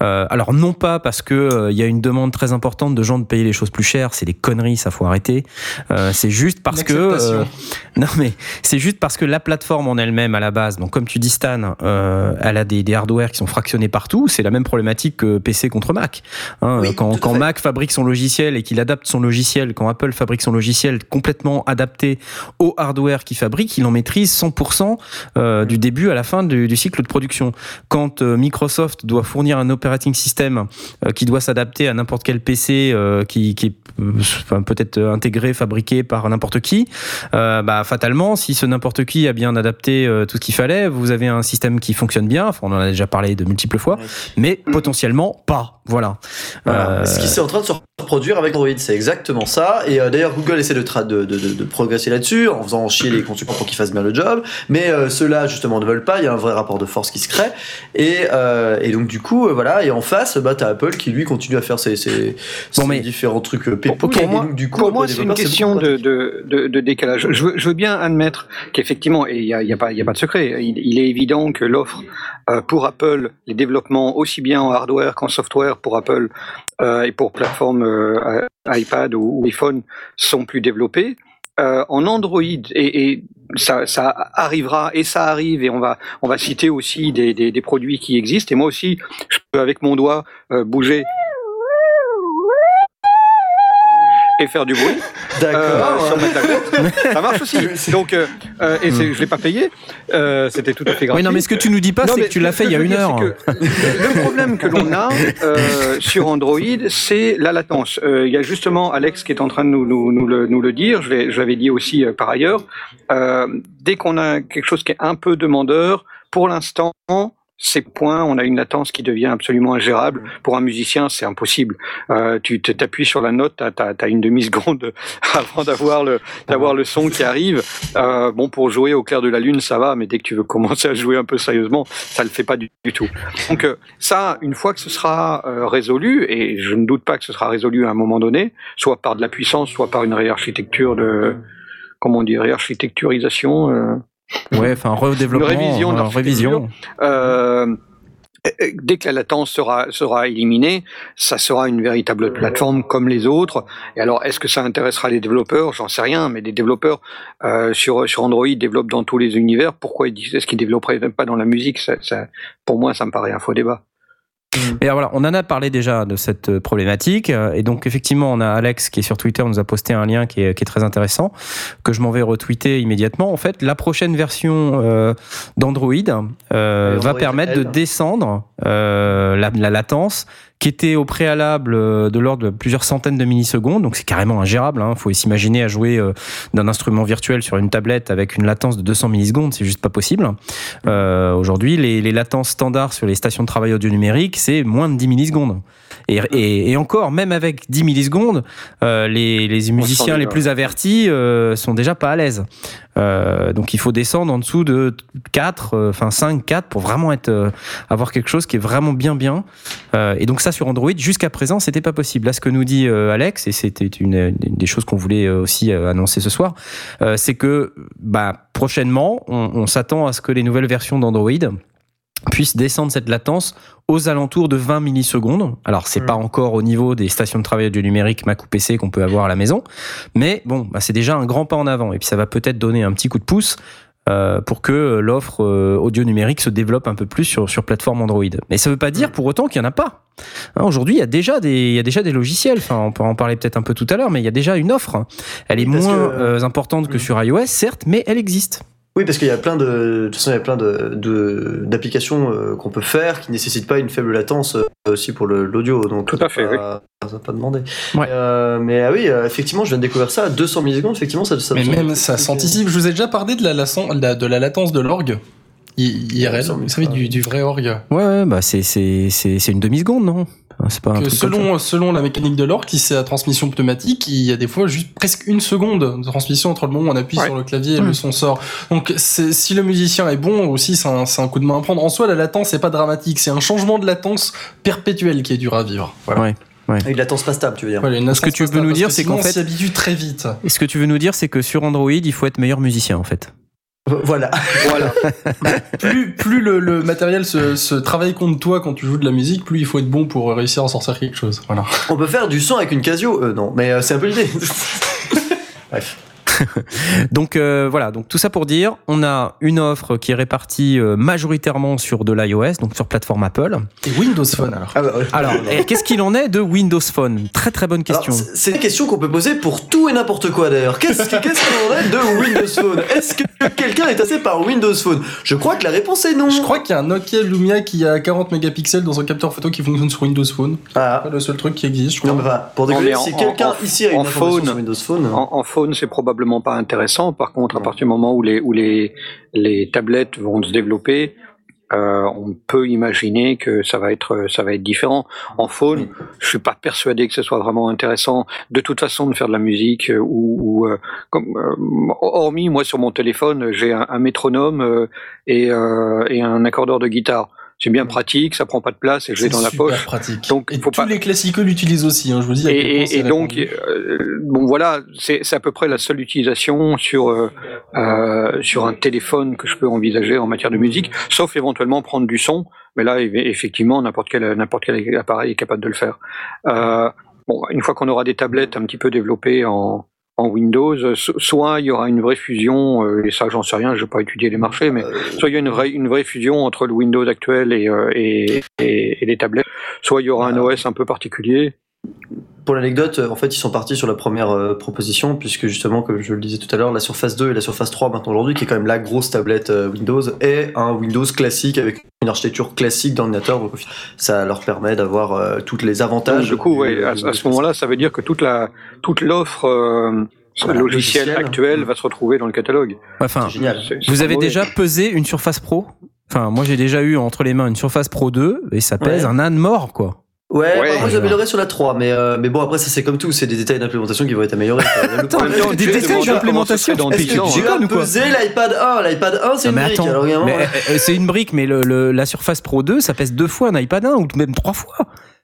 Euh, alors non pas parce que euh, il y a une demande très importante de gens de payer les choses plus chères, c'est des conneries, ça faut arrêter. Euh, c'est juste parce que euh, non mais c'est juste parce que la plateforme en elle-même à la base, donc comme tu dis Stan, euh, elle a des, des hardware qui sont fractionnés partout. C'est la même problématique que PC contre Mac. Hein, Oui, quand quand. Mac fabrique son logiciel et qu'il adapte son logiciel, quand Apple fabrique son logiciel complètement adapté au hardware qu'il fabrique, il en maîtrise 100% euh, du début à la fin du, du cycle de production. Quand euh, Microsoft doit fournir un operating system euh, qui doit s'adapter à n'importe quel PC euh, qui, qui est enfin, peut-être intégré, fabriqué par n'importe qui, euh, bah, fatalement, si ce n'importe qui a bien adapté tout ce qu'il fallait, vous avez un système qui fonctionne bien. Enfin, on en a déjà parlé de multiples fois, mais potentiellement pas. Voilà. Voilà. Euh, Ce qui s'est en train de se reproduire avec Android, c'est exactement ça. Et euh, d'ailleurs, Google essaie de, de, de, de, de progresser là-dessus en faisant chier les consultants pour qu'ils fassent bien le job. Mais euh, ceux-là, justement, ne veulent pas. Il y a un vrai rapport de force qui se crée. Et, euh, et donc, du coup, euh, voilà. Et en face, bah, t'as Apple qui, lui, continue à faire ses, ses, Bon, ses mais- différents trucs euh. Pour moi, donc, du coup, pour pour moi c'est une question de, plus de, de, de décalage. Je veux, je veux bien admettre qu'effectivement, et il n'y a, y a, pas- il y a pas de secret, il, il est évident que l'offre euh, pour Apple, les développements aussi bien en hardware qu'en software pour Apple euh, et pour plateforme iPad ou, ou iPhone sont plus développés. Euh, en Android, et, et ça, ça arrivera, et ça arrive, et on va, on va citer aussi des, des, produits qui existent. Et moi aussi, je peux avec mon doigt euh, bouger et faire du bruit. D'accord. Euh, ça marche aussi. Donc, euh, euh, et c'est- je l'ai pas payé. Euh, C'était tout à fait gratuit. Oui, non, mais ce que tu nous dis pas, c'est que tu l'as fait il y a une dire, heure. le problème que l'on a euh, sur Android, c'est la latence. Euh, Il y a justement Alex qui est en train de nous, nous, nous le, nous le dire. Je l'avais dit aussi par ailleurs. Euh, dès qu'on a quelque chose qui est un peu demandeur, pour l'instant, ces points, on a une latence qui devient absolument ingérable. Pour un musicien, c'est impossible. Euh, tu t'appuies sur la note, t'as as, une demi-seconde avant d'avoir le, d'avoir le son qui arrive. Euh, bon, pour jouer au clair de la lune, ça va, mais dès que tu veux commencer à jouer un peu sérieusement, ça le fait pas du, du tout. Donc euh, ça, une fois que ce sera euh, résolu, et je ne doute pas que ce sera résolu à un moment donné, soit par de la puissance, soit par une réarchitecture de, comment on dit, réarchitecturisation. Ouais, enfin, redéveloppement, Une révision euh, révision. euh, dès que la latence sera, sera éliminée, ça sera une véritable plateforme comme les autres. Et alors, est-ce que ça intéressera les développeurs? J'en sais rien, mais des développeurs euh, sur, sur Android développent dans tous les univers. Pourquoi est-ce qu'ils développeraient pas dans la musique? Ça, ça- Pour moi, ça me paraît un faux débat. Et alors, voilà, on en a parlé déjà de cette euh, problématique. euh, Et donc, effectivement, on a Alex qui est sur Twitter, nous a posté un lien qui est, qui est très intéressant, que je m'en vais retweeter immédiatement. En fait, la prochaine version euh, d'Android euh, Android va permettre de descendre euh, la, la latence qui était au préalable euh, de l'ordre de plusieurs centaines de millisecondes. Donc, c'est carrément ingérable. Il faut s'imaginer à jouer euh, d'un instrument virtuel sur une tablette avec une latence de 200 millisecondes. C'est juste pas possible. Euh, Aujourd'hui, les, les latences standards sur les stations de travail audio numérique, c'est moins de 10 millisecondes. Et, et, et encore, même avec 10 millisecondes, euh, les, les musiciens les plus avertis euh, sont déjà pas à l'aise. Donc il faut descendre en dessous de 4, euh, enfin 5, 4 pour vraiment être, avoir quelque chose qui est vraiment bien bien. Et donc ça sur Android, jusqu'à présent, c'était pas possible. Là, ce que nous dit euh, Alex, et c'était une, une des choses qu'on voulait euh, aussi euh, annoncer ce soir, c'est que bah, prochainement, on, on s'attend à ce que les nouvelles versions d'Android puissent descendre cette latence aux alentours de 20 millisecondes. Alors, c'est Mm. pas encore au niveau des stations de travail audio numérique Mac ou PC qu'on peut avoir à la maison, mais bon, bah, c'est déjà un grand pas en avant. Et puis, ça va peut-être donner un petit coup de pouce euh, pour que l'offre euh, audio numérique se développe un peu plus sur, sur plateforme Android. Mais ça veut pas dire pour autant qu'il y en a pas. Hein, Aujourd'hui, il y a déjà des, il y a déjà des logiciels. Enfin, on peut en parler peut-être un peu tout à l'heure, mais il y a déjà une offre. Elle est parce moins que- euh, importante que sur iOS, certes, mais elle existe. Oui, parce qu'il y a plein de, de toute façon, il y a plein de, de- d'applications euh, qu'on peut faire qui nécessitent pas une faible latence euh, aussi pour le- l'audio. Donc, Tout à fait, pas, Ça va pas demander. Ouais. Euh, mais ah oui, euh, effectivement, je viens de découvrir ça à 200 millisecondes. Effectivement, ça, ça Mais même ça s'anticipe. Je vous ai déjà parlé de la, laçon- de la, de la latence de l'orgue. IRL, ça vous savez, du, du vrai orgue. Ouais, ouais, bah c'est c'est c'est c'est une demi seconde, non? Pas un Que selon, selon la mécanique de l'orgue, si c'est la transmission pneumatique, il y a des fois juste presque une seconde de transmission entre le moment où on appuie Ouais. sur le clavier et Ouais. le son sort. Donc c'est- si le musicien est bon aussi, c'est un, c'est un coup de main à prendre. En soi, la latence, c'est pas dramatique, c'est un changement de latence perpétuel qui est dur à vivre. Voilà. Ouais. Avec une latence pas stable, tu veux dire. Ce que tu veux nous dire, que c'est qu'en on fait- s'y habitue très vite. Et ce que tu veux nous dire, c'est que sur Android, il faut être meilleur musicien en fait. Voilà. Voilà. plus plus le, le matériel se, se travaille contre toi quand tu joues de la musique, plus il faut être bon pour réussir à en sortir quelque chose. Voilà. On peut faire du son avec une Casio euh, Non, mais euh, c'est un peu l'idée. Bref. Donc euh, voilà, donc tout ça pour dire, on a une offre qui est répartie euh, majoritairement sur de l'iOS, donc sur plateforme Apple. Et Windows Phone alors. Ah bah, ouais. Alors, qu'est-ce qu'il en est de Windows Phone? Très très bonne question. c'est une question qu'on peut poser pour tout et n'importe quoi d'ailleurs. Qu'est-ce qu'on en est de Windows Phone? Est-ce que quelqu'un est passé par Windows Phone? Je crois que la réponse est non. Je crois qu'il y a un Nokia Lumia qui a 40 mégapixels dans un capteur photo qui fonctionne sur Windows Phone. Ah. C'est le seul truc qui existe, je crois. Non, pour en- si quelqu'un ici a une en information phone- sur Windows Phone, En, en phone, c'est probablement pas intéressant. Par contre, à partir du moment où les, où les, les tablettes vont se développer, euh, on peut imaginer que ça va être, ça va être différent. En phone, je suis pas persuadé que ce soit vraiment intéressant. De toute façon, de faire de la musique euh, ou, ou, euh, comme, hormis moi sur mon téléphone, j'ai un, un métronome et, et un accordeur de guitare. C'est bien pratique, ça prend pas de place et je l'ai dans la super poche. pratique. Donc, et faut tous pas- les classiques l'utilisent aussi, hein, je vous dis. Et, c'est et, et donc, euh, bon voilà, c'est à peu près la seule utilisation sur euh, euh, sur un téléphone que je peux envisager en matière de musique, sauf éventuellement prendre du son. Mais là, eff- effectivement, n'importe quel n'importe quel appareil est capable de le faire. Bon, une fois qu'on aura des tablettes un petit peu développées en en Windows, so- soit il y aura une vraie fusion, euh, et ça j'en sais rien, je vais pas étudier les marchés, mais euh, soit il y a une vraie, une vraie fusion entre le Windows actuel et, euh, et, et, et les tablettes, soit il y aura un OS un peu particulier. Pour l'anecdote, en fait, ils sont partis sur la première euh, proposition, puisque justement, comme je le disais tout à l'heure, la Surface 2 et la Surface 3 maintenant aujourd'hui, qui est quand même la grosse tablette euh, Windows, est un Windows classique avec une architecture classique d'ordinateur. Donc, ça leur permet d'avoir euh, tous les avantages. Donc, du coup, du- ouais, à, ce moment-là, ça veut dire que toute la toute l'offre euh, Voilà, logicielle logiciel. actuelle va se retrouver dans le catalogue. Enfin, C'est génial. C'est- c'est vous avez mauvais. déjà pesé une Surface Pro? Enfin, moi j'ai déjà eu entre les mains une Surface Pro 2 et ça pèse Ouais. un âne mort, quoi. Ouais, Ouais. ont amélioré sur la 3, mais, euh, mais bon, après, ça c'est comme tout, c'est des détails d'implémentation qui vont être améliorés. Attends, des détails d'implémentation, dans 10 ans, tu as pesé l'iPad 1, l'iPad 1 c'est une brique. attends, alors, évidemment, mais, ouais. euh, c'est une brique, mais le, le- la Surface Pro 2, ça pèse deux fois un iPad 1 ou même trois fois.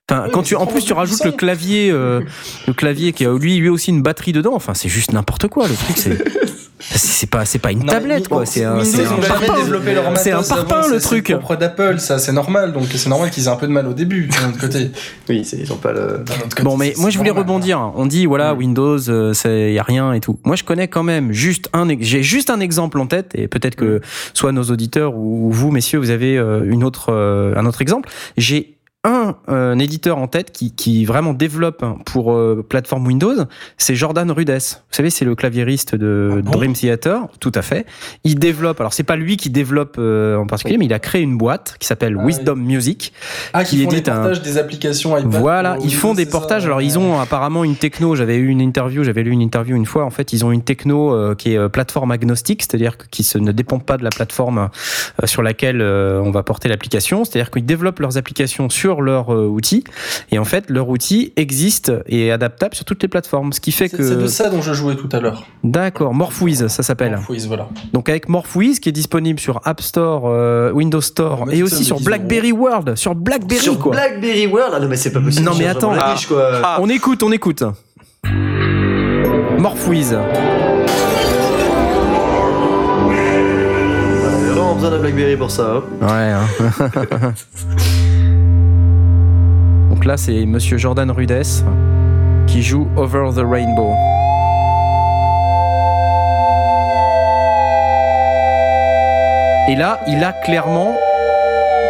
Enfin, Oui, quand tu, en plus, tu rajoutes le clavier, euh, le clavier qui a lui, lui aussi une batterie dedans. Enfin, c'est juste n'importe quoi. Le truc, c'est, c'est pas, c'est pas une Non, tablette, quoi. C'est un, c'est ils un parpaing. développé leur C'est un parpaing, le truc. C'est propre d'Apple, ça, c'est normal. Donc c'est normal qu'ils aient un peu de mal au début, d'un autre côté. Oui, ils ont pas le. D'un autre côté, Bon, mais moi je voulais normal. rebondir. On dit voilà Mm. Windows, euh, c'est y a rien et tout. Moi je connais quand même juste un, j'ai juste un exemple en tête et peut-être que soit nos auditeurs ou vous messieurs vous avez euh, une autre, euh, un autre exemple. J'ai un, euh, un éditeur en tête qui, qui vraiment développe pour euh, plateforme Windows, c'est Jordan Rudess. Vous savez, c'est le claviériste de Ah bon Dream Theater, tout à fait. Il développe, alors c'est pas lui qui développe euh, en particulier, mais il a créé une boîte qui s'appelle Ah, Wisdom Music. Ah, qui qui font édite un- portages des applications iPad. Voilà, ils font des ça, portages. Alors ouais. ils ont apparemment une techno. J'avais eu une interview, j'avais lu une interview une fois. En fait, ils ont une techno euh, qui est euh, plateforme agnostique, c'est-à-dire que- qui se, ne dépend pas de la plateforme euh, sur laquelle euh, on va porter l'application. C'est-à-dire qu'ils développent leurs applications sur leur euh, outil et en fait leur outil existe et est adaptable sur toutes les plateformes. Ce qui fait C'est c'est de que ça dont je jouais tout à l'heure. d'accord, Morphwiz, ça s'appelle. Morphwiz, voilà. Donc avec Morphwiz qui est disponible sur App Store, euh, Windows Store Ah et aussi sur 10 BlackBerry World, sur BlackBerry Sur quoi. Blackberry World Ah non, mais c'est pas possible. Non, mais attends. riche, quoi. Ah. On écoute, on écoute. Morphwiz. Il y a vraiment besoin d'un Blackberry pour ça. hein. Ouais. hein. Donc là, c'est Monsieur Jordan Rudess qui joue Over the Rainbow. Et là, il a clairement.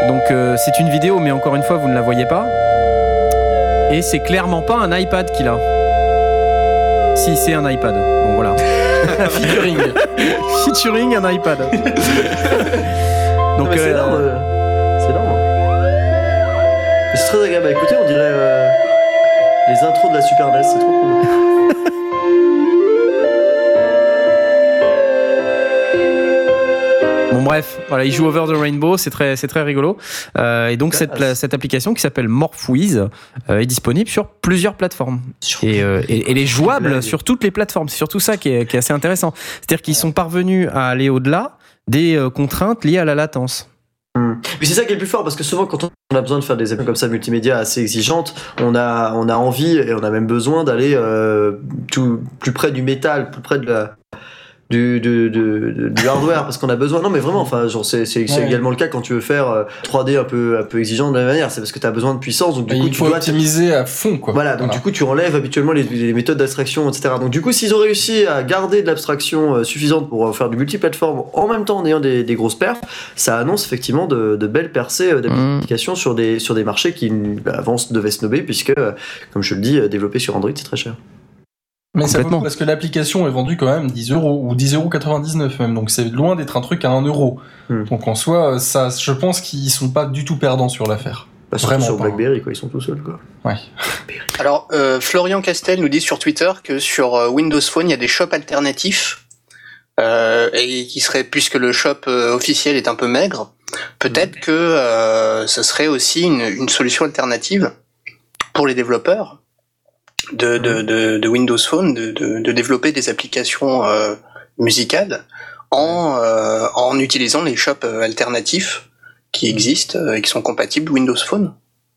Donc, euh, c'est une vidéo, mais encore une fois, vous ne la voyez pas. Et c'est clairement pas un iPad qu'il a. Si, c'est un iPad. Bon, voilà. Featuring. Featuring un iPad. Donc, euh, très agréable à écouter, on dirait euh, les intros de la Super NES, c'est trop cool. Bon bref, voilà, il joue Over the Rainbow, c'est très, c'est très rigolo. Euh, et donc cette, application qui s'appelle Morphwiz euh, est disponible sur plusieurs plateformes et, euh, et, et elle est jouable Blague. sur toutes les plateformes. C'est surtout ça qui est, qui est assez intéressant. C'est-à-dire qu'ils sont parvenus à aller au-delà des euh, contraintes liées à la latence. Mais c'est ça qui est le plus fort parce que souvent quand on a besoin de faire des applications comme ça multimédia assez exigeantes, on a on a envie et on a même besoin d'aller euh, tout plus près du métal, plus près de la du, du, du, du hardware parce qu'on a besoin non mais vraiment enfin genre c'est c'est c'est Ouais. également le cas quand tu veux faire euh, 3D un peu un peu exigeant de la même manière c'est parce que tu as besoin de puissance donc du Et coup il tu dois optimiser à fond, quoi. Voilà, donc du coup tu enlèves habituellement les, les méthodes d'abstraction, etc. Donc du coup s'ils ont réussi à garder de l'abstraction euh, suffisante pour euh, faire du multiplateforme en même temps en ayant des, des grosses perfs, ça annonce effectivement de, de belles percées euh, d'applications sur, des, sur des marchés qui avant devaient snobber puisque, euh, comme je le dis, euh, développer sur Android c'est très cher. Mais ça vaut parce que l'application est vendue quand même 10 euros ou 10 euros 99 même, donc c'est loin d'être un truc à 1 euro. Hmm. Donc en soi, ça, je pense qu'ils sont pas du tout perdants sur l'affaire. Bah, Vraiment sur pas. BlackBerry quoi, ils sont tout seuls quoi. Ouais. Alors, euh, Florian Castel nous dit sur Twitter que sur euh, Windows Phone, il y a des shops alternatifs. Euh, et qui serait, puisque le shop euh, officiel est un peu maigre, peut-être que euh, ce serait aussi une, une solution alternative pour les développeurs de, de, de, de Windows Phone de, développer des applications euh, musicales en, euh, en utilisant les shops euh, alternatifs qui existent euh, et qui sont compatibles Windows Phone.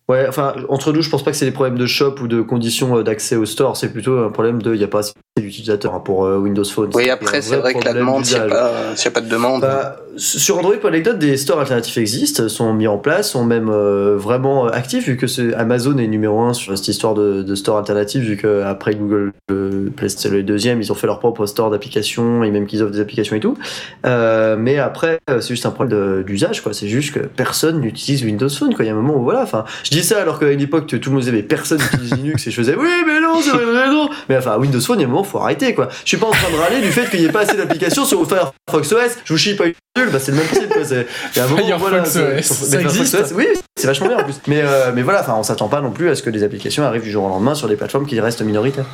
Ouais, enfin, entre nous, je pense pas que c'est des problèmes de shop ou de conditions euh, d'accès au store, c'est plutôt un problème de, il n'y a pas assez d'utilisateurs hein, pour euh, Windows Phone. Oui, après, c'est vrai que la demande, s'il n'y a, pas- a de demande. Bah, sur Android, pour l'anecdote, des stores alternatifs existent, sont mis en place, sont même euh, vraiment actifs, vu que c'est- Amazon est numéro un sur cette histoire de, de store alternatif, vu que après Google euh, Play, c'est le deuxième, ils ont fait leur propre store d'applications, et même qu'ils offrent des applications et tout. Euh, mais après, euh, c'est juste un problème d'usage, quoi. C'est juste que personne n'utilise Windows Phone, quoi. Il y a un moment où, voilà, enfin, je dis ça alors qu'à une époque, tout le monde disait, mais personne n'utilise Linux et je faisais, oui, mais non, c'est vrai, non. Mais enfin, Windows Phone, il y a un moment, faut arrêter, quoi. Je suis pas en train de râler du fait qu'il n'y ait pas assez d'applications sur Firefox OS. Je vous chie pas une gueule, bah c'est le même principe, quoi. C'est, il y a un moment, voilà, OS, mais ça existe OS, oui, c'est vachement bien en plus. Mais, euh, mais voilà, enfin, on s'attend pas non plus à ce que des applications arrivent du jour au lendemain sur des plateformes qui restent minoritaires.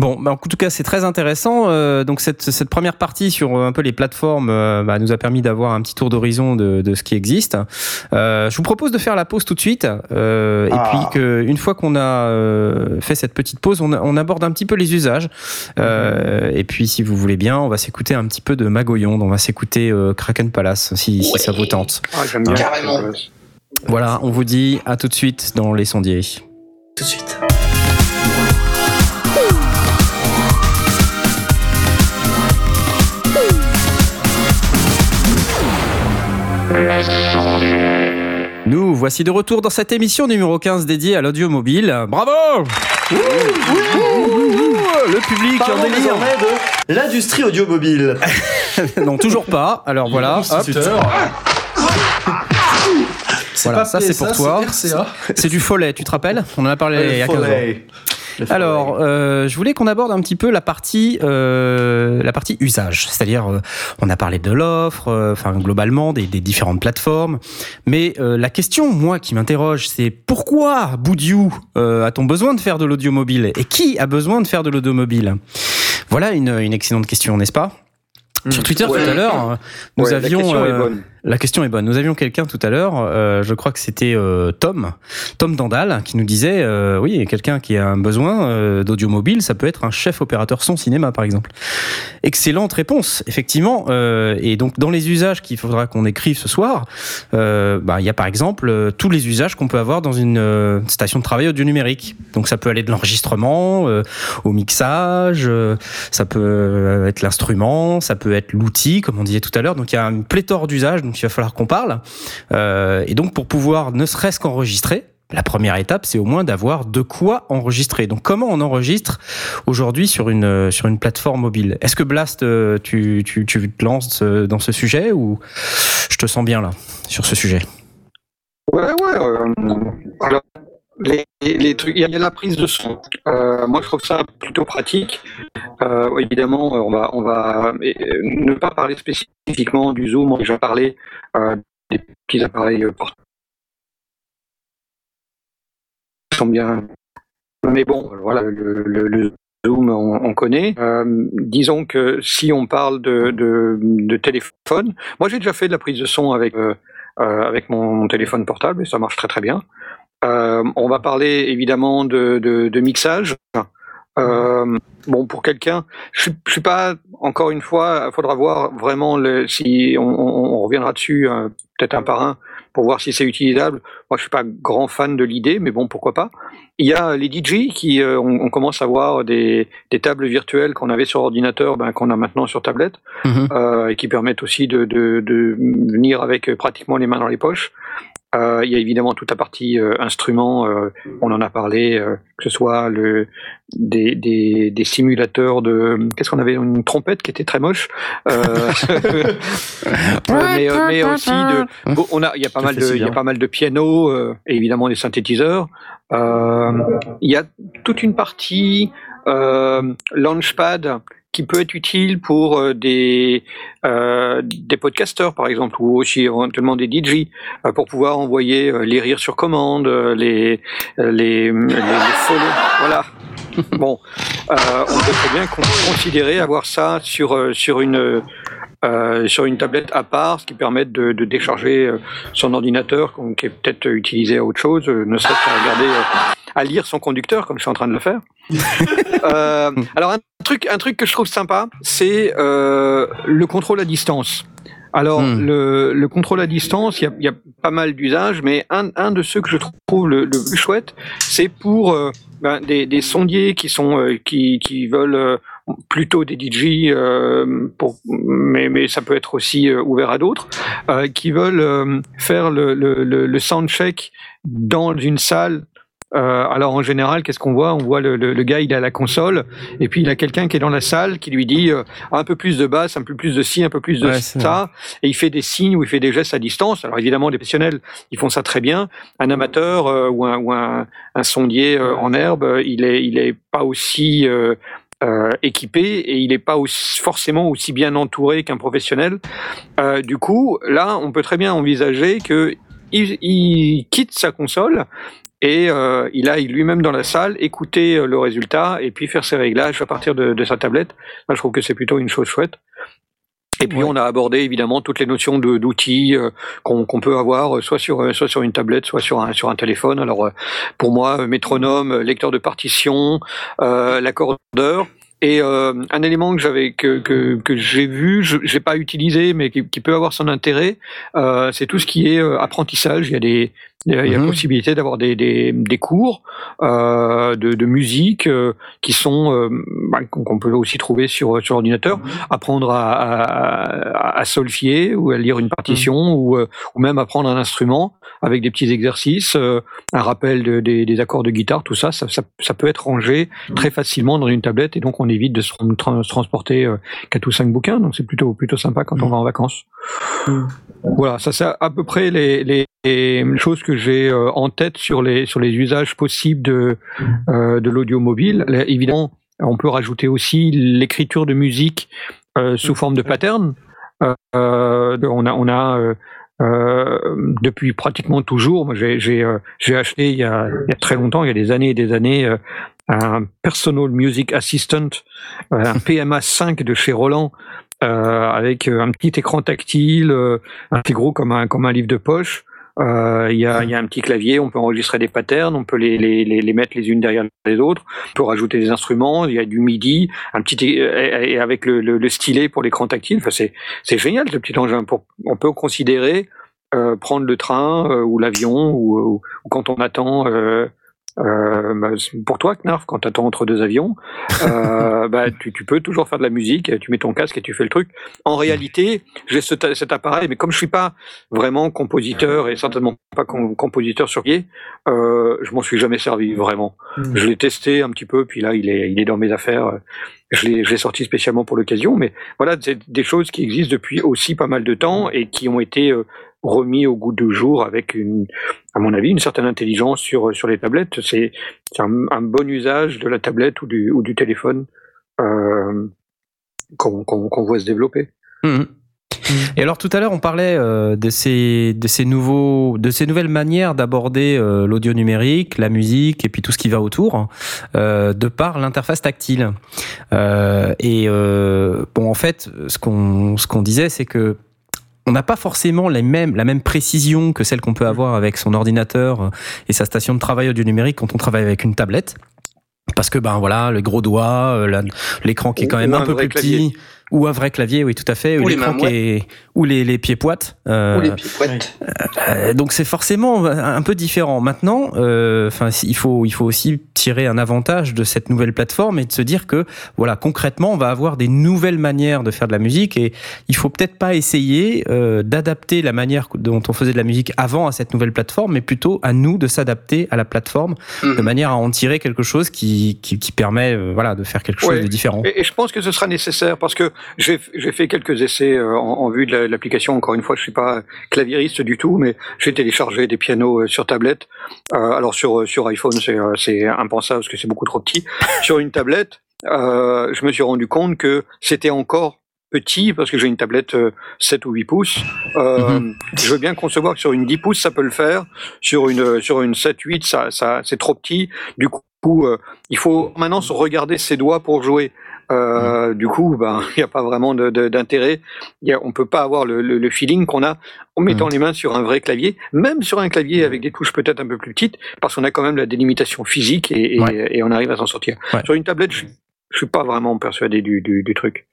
Bon, bah, en tout cas, c'est très intéressant. Euh, donc cette, cette première partie sur euh, un peu les plateformes euh, bah, nous a permis d'avoir un petit tour d'horizon de, de ce qui existe. Euh, je vous propose de faire la pause tout de suite, euh, Ah. et puis que une fois qu'on a fait cette petite pause, on, on aborde un petit peu les usages. Euh, et puis, si vous voulez bien, on va s'écouter un petit peu de Magoyon. On va s'écouter Kraken Palace, si, si ça vous tente. Ah, j'aime bien. Carrément. Voilà, on vous dit à tout de suite dans les sondiers. Tout de suite. Nous voici de retour dans cette émission numéro 15 dédiée à l'audio mobile. Bravo Le public en délire. de l'industrie audiomobile. Non, toujours pas. Alors voilà. Voilà, ça, c'est pour toi. c'est du follet, tu te rappelles? On en a parlé il y a 15 ans. Alors, euh, je voulais qu'on aborde un petit peu la partie, euh, la partie usage, c'est-à-dire, euh, on a parlé de l'offre, euh, enfin globalement des, des différentes plateformes, mais euh, la question, moi, qui m'interroge, c'est pourquoi Boudiou euh, a-t-on besoin de faire de l'audio mobile et qui a besoin de faire de l'audio mobile Voilà une, une excellente question, n'est-ce pas? Sur Twitter Ouais. tout à l'heure, nous Ouais, avions la question est bonne. La question est bonne. Nous avions quelqu'un tout à l'heure, euh, je crois que c'était euh, Tom, Tom Dandal, qui nous disait, euh, oui, quelqu'un qui a un besoin euh, d'audio mobile, ça peut être un chef opérateur son cinéma, par exemple. Excellente réponse, effectivement. euh, et donc, dans les usages qu'il faudra qu'on écrive ce soir, euh, bah, il y a par exemple tous les usages qu'on peut avoir dans une station de travail audio numérique. Donc, ça peut aller de l'enregistrement au mixage, ça peut être l'instrument, ça peut être l'outil, comme on disait tout à l'heure. Donc, il y a une pléthore d'usages donc il va falloir qu'on parle. Euh, et donc, pour pouvoir ne serait-ce qu'enregistrer, la première étape, c'est au moins d'avoir de quoi enregistrer. Donc, comment on enregistre aujourd'hui sur une, plateforme mobile? Est-ce que Blast, euh, tu, tu, te lances euh, dans ce sujet ou je te sens bien là, sur ce sujet? Ouais, ouais. Les, trucs, il y a la prise de son. Euh, moi, je trouve ça plutôt pratique. Euh, évidemment, on va, on va euh, ne pas parler spécifiquement du zoom. On a déjà parlé euh, des petits appareils euh, portables. Sont bien. Mais bon, voilà, le, zoom, on, on connaît. Euh, disons que si on parle de, de, téléphone, moi j'ai déjà fait de la prise de son avec euh, euh, avec mon téléphone portable et ça marche très très bien. Euh, on va parler évidemment de, de, de mixage. Euh, bon, pour quelqu'un, je suis, je suis pas encore une fois. Il faudra voir vraiment le, si on, on- on reviendra dessus euh, peut-être un par un pour voir si c'est utilisable. Moi, je suis pas grand fan de l'idée, mais bon, pourquoi pas. Il y a les DJ qui, euh, on, on commence à voir des, des tables virtuelles qu'on avait sur ordinateur, ben, qu'on a maintenant sur tablette euh, et qui permettent aussi de, de, de venir avec euh, pratiquement les mains dans les poches. Euh, il y a évidemment toute la partie euh, instruments, euh, on en a parlé, euh, que ce soit le, des, des, des simulateurs de... Qu'est-ce qu'on avait Une trompette qui était très moche. Euh, mais, euh, mais aussi de... bon, on a, il y a pas mal de, il y a pas mal de pianos euh, et évidemment des synthétiseurs. Euh, il y a toute une partie euh, Launchpad qui peut être utile pour euh, des euh, des podcasteurs par exemple ou aussi éventuellement des DJ euh, pour pouvoir envoyer euh, les rires sur commande, les les. Voilà. Bon, on peut très bien con- considérer avoir ça sur sur une euh, sur une tablette à part, ce qui permet de, de décharger euh, son ordinateur, qui est peut-être utilisé à autre chose, euh, ne serait-ce qu'à regarder, à lire son conducteur, comme je suis en train de le faire. Euh, alors un truc, un truc que je trouve sympa, c'est euh, le contrôle à distance. Alors Hmm. le, le contrôle à distance, il y y a pas mal d'usages, mais un, un de ceux que je trouve le, le plus chouette, c'est pour euh, ben, des, des sondiers qui sont euh, qui, qui veulent euh, plutôt des DJ, euh, pour, mais, mais ça peut être aussi euh, ouvert à d'autres, euh, qui veulent euh, faire le, le, le, soundcheck dans une salle Euh, alors en général, qu'est-ce qu'on voit? On voit le, le, le gars, il est à la console, et puis il a quelqu'un qui est dans la salle qui lui dit euh, un peu plus de basse, un peu plus de ci, un peu plus de Ouais, ça, et il fait des signes ou il fait des gestes à distance. Alors évidemment, les professionnels, ils font ça très bien. Un amateur euh, ou un, ou un, un sondier euh, en herbe, il est, il est pas aussi euh, équipé et il n'est pas aussi, forcément aussi bien entouré qu'un professionnel. Euh, du coup, là, on peut très bien envisager que il, quitte sa console et euh, il aille lui-même dans la salle, écouter euh, le résultat et puis faire ses réglages à partir de, de sa tablette. Je trouve que c'est plutôt une chose chouette. Et puis Ouais. on a abordé évidemment toutes les notions d'outils euh, qu'on peut avoir euh, soit sur euh, soit sur une tablette, soit sur un sur un téléphone. Alors pour moi, métronome, lecteur de partition, l'accordeur. Et euh, un élément que j'avais que que, que j'ai vu, j'ai pas utilisé, mais qui, qui peut avoir son intérêt, euh, c'est tout ce qui est euh, apprentissage. Il y a des il y a, il y a Mhm. possibilité d'avoir des, des, des cours euh, de, de musique euh, qui sont euh, bah, qu'on peut aussi trouver sur sur ordinateur. Apprendre à, à, à solfier ou à lire une partition ou, euh, ou même apprendre un instrument avec des petits exercices, euh, un rappel de- des, des accords de guitare, tout ça, ça, ça, ça peut être rangé très facilement dans une tablette et donc on évite de se, tra- se transporter euh, quatre ou cinq bouquins. Donc c'est plutôt plutôt sympa quand on va en vacances. Voilà, ça c'est à peu près les, choses que j'ai euh, en tête sur les usages possibles de euh, l'audio mobile. Évidemment, on peut rajouter aussi l'écriture de musique euh, sous forme de pattern. On a depuis pratiquement toujours. J'ai acheté il y, a, très longtemps, il y a des années et des années, un Personal Music Assistant, un PMA 5 de chez Roland, avec euh, un petit écran tactile, euh, un petit gros comme un comme un livre de poche. Euh, Il y, a, y a un petit clavier, on peut enregistrer des patterns, on peut les, les, les, mettre les unes derrière les autres, on peut rajouter des instruments, il y a du MIDI, un petit et, et avec le, le, le stylet pour l'écran tactile. Enfin, c'est c'est génial ce petit engin. Pour, on peut considérer euh, prendre le train euh, ou l'avion ou, ou, ou quand on attend. Euh, bah, pour toi, Knarf, quand tu attends entre deux avions, euh, bah, tu, tu peux toujours faire de la musique, tu mets ton casque et tu fais le truc. En réalité, j'ai cet, cet appareil, mais comme je suis pas vraiment compositeur et certainement pas com- compositeur sur pied, euh, je m'en suis jamais servi vraiment. Mm. Je l'ai testé un petit peu, puis là, il est, il est dans mes affaires. Je l'ai, je l'ai sorti spécialement pour l'occasion, mais voilà, c'est des choses qui existent depuis aussi pas mal de temps et qui ont été euh, remis au goût du jour avec une, à mon avis, une certaine intelligence sur sur les tablettes. C'est, c'est un, un bon usage de la tablette ou du ou du téléphone euh, qu'on, voit se développer. Mhm. Et alors tout à l'heure on parlait euh, de ces de ces nouveaux de ces nouvelles manières d'aborder euh, l'audio numérique, la musique et puis tout ce qui va autour euh, de par l'interface tactile. Euh, et euh, bon en fait ce qu'on ce qu'on disait c'est que on n'a pas forcément les mêmes, la même précision que celle qu'on peut avoir avec son ordinateur euh, et sa station de travail audio numérique quand on travaille avec une tablette. Parce que ben voilà, le gros doigt, euh, l'écran qui est quand même un, un peu plus petit, ou un vrai clavier, oui tout à fait, Ou les mains qui est, ou les, les pieds poites. euh, Ou les pipoites. euh, donc c'est forcément un peu différent. Maintenant, euh, enfin, il faut il faut aussi tirer un avantage de cette nouvelle plateforme et de se dire que voilà concrètement on va avoir des nouvelles manières de faire de la musique et il faut peut-être pas essayer euh, d'adapter la manière dont on faisait de la musique avant à cette nouvelle plateforme, mais plutôt à nous de s'adapter à la plateforme de Mhm. manière à en tirer quelque chose qui qui, qui permet euh, voilà de faire quelque chose de différent. Et, et je pense que ce sera nécessaire parce que j'ai fait quelques essais euh, en, en vue de la- l'application. Encore une fois, je suis pas claviériste du tout, mais j'ai téléchargé des pianos euh, sur tablette. Euh, alors sur sur iPhone, c'est euh, c'est impensable parce que c'est beaucoup trop petit. sur une tablette, euh, je me suis rendu compte que c'était encore petit parce que j'ai une tablette euh, 7 ou 8 pouces. Euh, Je veux bien concevoir que sur une 10 pouces ça peut le faire, sur une sur une 7 8 ça ça c'est trop petit. Du coup, euh, il faut maintenant se regarder ses doigts pour jouer. Euh, Du coup, ben, il n'y a pas vraiment d'intérêt. On peut pas avoir le, le- le feeling qu'on a en mettant les mains sur un vrai clavier, même sur un clavier avec des touches peut-être un peu plus petites, parce qu'on a quand même la délimitation physique et, et- Ouais. et on arrive à s'en sortir. Ouais. Sur une tablette, je, je suis pas vraiment persuadé du, du, du truc.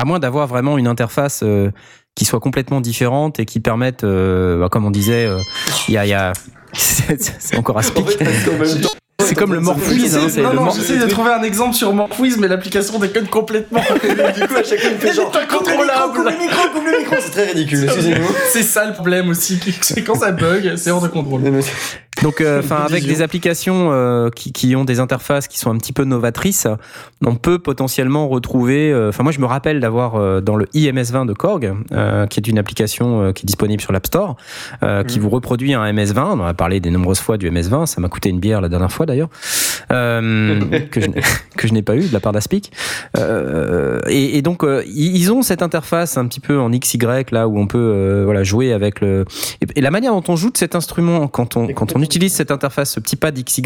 À moins d'avoir vraiment une interface euh, qui soit complètement différente et qui permette, euh, bah, comme on disait, euh, il y a, il y a- c'est encore à En speak. fait, C'est comme le Morphwiz, hein, non, non, Mor- j'essaie de trouver un exemple sur Morphwiz, mais l'application déconne complètement. du coup, à chaque fois, il fait genre incontrôlable. Coupe le micro, coupe le micro, c'est très ridicule, excusez-moi. c'est ça le problème aussi, c'est quand ça bug, c'est hors de contrôle. Donc, euh, enfin, avec des applications euh, qui, qui ont des interfaces qui sont un petit peu novatrices, on peut potentiellement retrouver. euh, Enfin, moi, je me rappelle d'avoir euh, dans le IMS20 de Korg, euh, qui est une application euh, qui est disponible sur l'App Store, euh, qui vous reproduit un MS20. On a parlé des nombreuses fois du MS20. Ça m'a coûté une bière la dernière fois d'ailleurs, euh, que je, n'ai- pas eu de la part d'Aspic. Euh, et, et donc, euh, ils ont cette interface un petit peu en XY là où on peut euh, voilà jouer avec le et, et la manière dont on joue de cet instrument quand on quand on utilise cette interface, ce petit pad XY,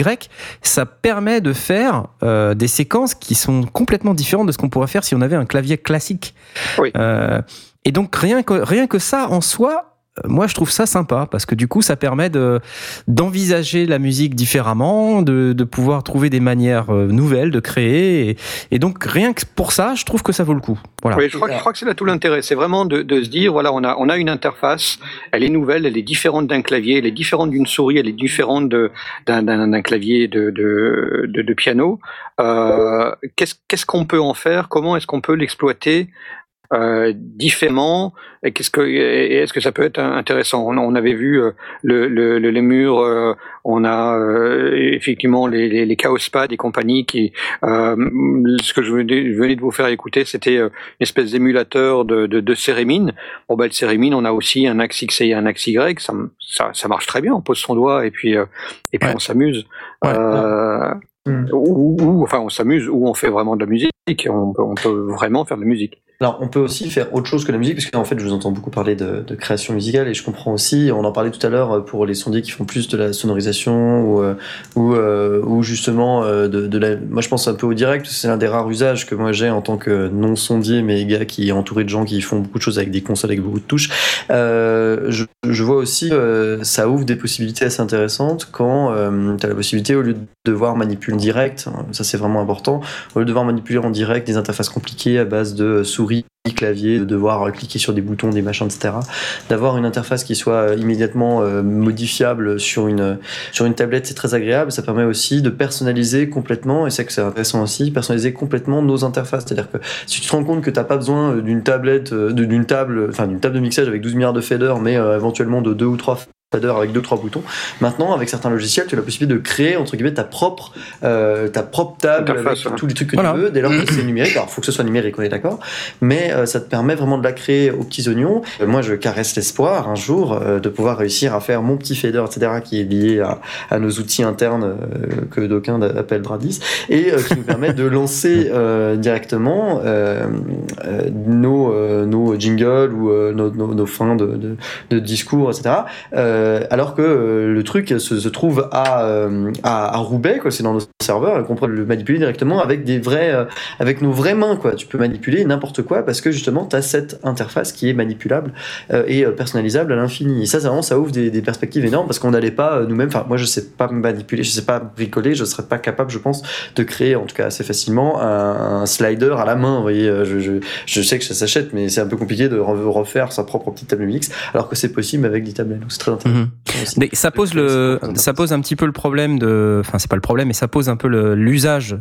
ça permet de faire euh, des séquences qui sont complètement différentes de ce qu'on pourrait faire si on avait un clavier classique. Oui. Euh, et donc rien que rien que ça en soi. Moi, je trouve ça sympa parce que du coup, ça permet de d'envisager la musique différemment, de, pouvoir trouver des manières euh, nouvelles de créer. Et, donc, rien que pour ça, je trouve que ça vaut le coup. Voilà. Je crois, que- c'est là tout l'intérêt. C'est vraiment de, se dire, voilà, on a, on a une interface, elle est nouvelle, elle est différente d'un clavier, elle est différente d'une souris, elle est différente d'un clavier de, de, piano. Euh, qu'est-ce qu'on peut en faire? Comment est-ce qu'on peut l'exploiter? Euh, différemment et qu'est-ce que est-ce que ça peut être intéressant? On, on avait vu euh, le, le, le, les murs euh, on a euh, effectivement les, les, les Chaos Pad et compagnie qui ce que je venais, de vous faire écouter c'était une espèce d'émulateur de, de, de Cérémine. Bon, bah, le Cérémine, on a aussi un axe X et un axe Y. Ça, ça, ça marche très bien. On pose son doigt et puis, et puis Ouais. on s'amuse. Ouais. Euh, Mm. ou, ou- enfin, on s'amuse ou on fait vraiment de la musique. On peut, vraiment faire de la musique. Alors, on peut aussi faire autre chose que la musique, parce qu'en fait, je vous entends beaucoup parler de, création musicale, et je comprends aussi, on en parlait tout à l'heure euh, pour les sondiers qui font plus de la sonorisation, ou, euh, euh, ou justement, de, la... moi je pense un peu au direct, c'est l'un des rares usages que moi j'ai en tant que non-sondier, mais gars qui est entouré de gens qui font beaucoup de choses avec des consoles, avec beaucoup de touches. Je, vois aussi, euh, ça ouvre des possibilités assez intéressantes quand tu as la possibilité, au lieu de devoir manipuler en direct, hein, ça c'est vraiment important, au lieu de devoir manipuler en direct des interfaces compliquées à base de souris, clavier, de devoir cliquer sur des boutons, des machins, etc. D'avoir une interface qui soit euh, immédiatement euh, modifiable sur une, sur une tablette, c'est très agréable. Ça permet aussi de personnaliser complètement, et c'est que c'est intéressant aussi, personnaliser complètement nos interfaces. C'est-à-dire que si tu te rends compte que t'as pas besoin euh, d'une tablette, euh, d'une table, enfin d'une table de mixage avec 12 milliards de faders, mais euh, éventuellement de deux ou trois avec deux trois boutons. Maintenant, avec certains logiciels, tu as la possibilité de créer entre guillemets ta propre euh, ta propre table Interface, avec tous les trucs que Voilà. tu veux. Dès lors que c'est numérique, alors faut que ce soit numérique, on est d'accord. Mais euh, ça te permet vraiment de la créer aux petits oignons. Euh, moi, je caresse l'espoir un jour euh, de pouvoir réussir à faire mon petit fader, etc., qui est lié à, à nos outils internes euh, que d'aucuns appellent Dradis, et euh, qui nous permet de lancer euh, directement euh, euh, nos, euh, nos jingles ou euh, nos, nos, nos fins de, de, de discours, etc. Euh, alors que euh, le truc se, trouve à, euh, à, à Roubaix, quoi. C'est dans nos serveurs qu'on peut le manipuler directement avec des vrais, avec nos vraies mains, quoi. Tu peux manipuler n'importe quoi parce que justement, tu as cette interface qui est manipulable et personnalisable à l'infini. Et ça, ça ouvre des, perspectives énormes parce qu'on n'allait pas nous-mêmes. Enfin, moi, je sais pas manipuler, je sais pas bricoler, je serais pas capable, je pense, de créer, en tout cas assez facilement, un, slider à la main. Vous voyez, je, je, sais que ça s'achète, mais c'est un peu compliqué de re- refaire sa propre petite table mix, alors que c'est possible avec des tablettes. C'est très intéressant. Mhm. Mais ça pose le, ça pose un petit peu le problème de, enfin c'est pas le problème, mais ça pose un peu l'usage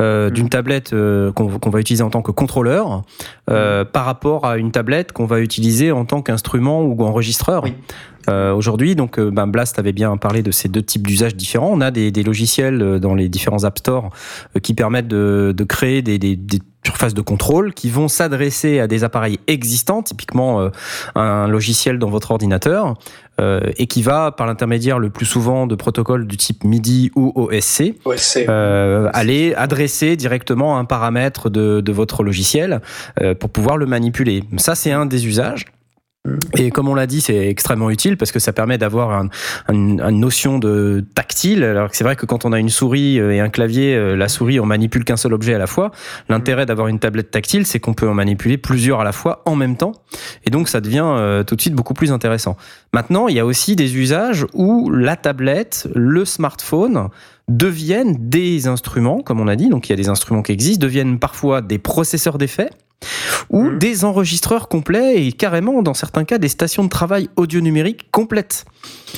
euh, d'une tablette euh, qu'on qu'on va utiliser en tant que contrôleur euh, par rapport à une tablette qu'on va utiliser en tant qu'instrument ou enregistreur. Oui. Euh, Aujourd'hui, donc, euh, ben, Blast avait bien parlé de ces deux types d'usages différents. On a des, des logiciels euh, dans les différents App Store euh, qui permettent de, de créer des, des, des surfaces de contrôle qui vont s'adresser à des appareils existants, typiquement un logiciel dans votre ordinateur, euh, et qui va, par l'intermédiaire le plus souvent de protocoles du type MIDI ou OSC, euh, aller adresser directement un paramètre de, de votre logiciel euh, pour pouvoir le manipuler. Ça, c'est un des usages. Et comme on l'a dit, c'est extrêmement utile parce que ça permet d'avoir un, un- une notion de tactile. Alors que c'est vrai que quand on a une souris euh, et un clavier, euh, la souris, on manipule qu'un seul objet à la fois. L'intérêt d'avoir une tablette tactile, c'est qu'on peut en manipuler plusieurs à la fois en même temps. Et donc, ça devient euh, tout de suite beaucoup plus intéressant. Maintenant, il y a aussi des usages où la tablette, le smartphone, deviennent des instruments, comme on a dit, donc il y a des instruments qui existent, deviennent parfois des processeurs d'effets, ou Mhm. des enregistreurs complets et carrément, dans certains cas, des stations de travail audio numérique complètes.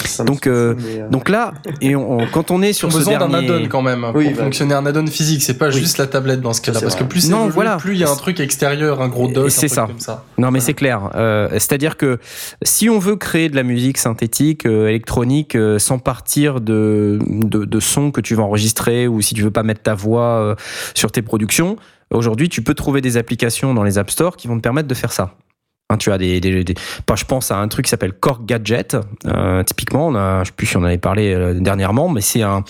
Ça Donc, euh, mais, euh, Donc là, et on- on- quand on est sur ce besoin d'un add-on quand même Oui, pour bah. fonctionner un add-on physique. C'est pas Oui. juste la tablette dans ce cas-là, parce que plus c'est Non, évolue, voilà. plus il y a un truc extérieur, un gros dock, un C'est truc ça. comme ça. Non, mais c'est clair. Euh, C'est-à-dire que si on veut créer de la musique synthétique, euh, électronique, euh, sans partir de, de, de sons que tu vas enregistrer ou si tu veux pas mettre ta voix euh, sur tes productions, aujourd'hui, tu peux trouver des applications dans les App Store qui vont te permettre de faire ça. Hein, tu as des, des, des- je pense à un truc qui s'appelle Korg Gadget. Euh, typiquement, on a, je sais plus si on en avait parlé euh, dernièrement, mais c'est un,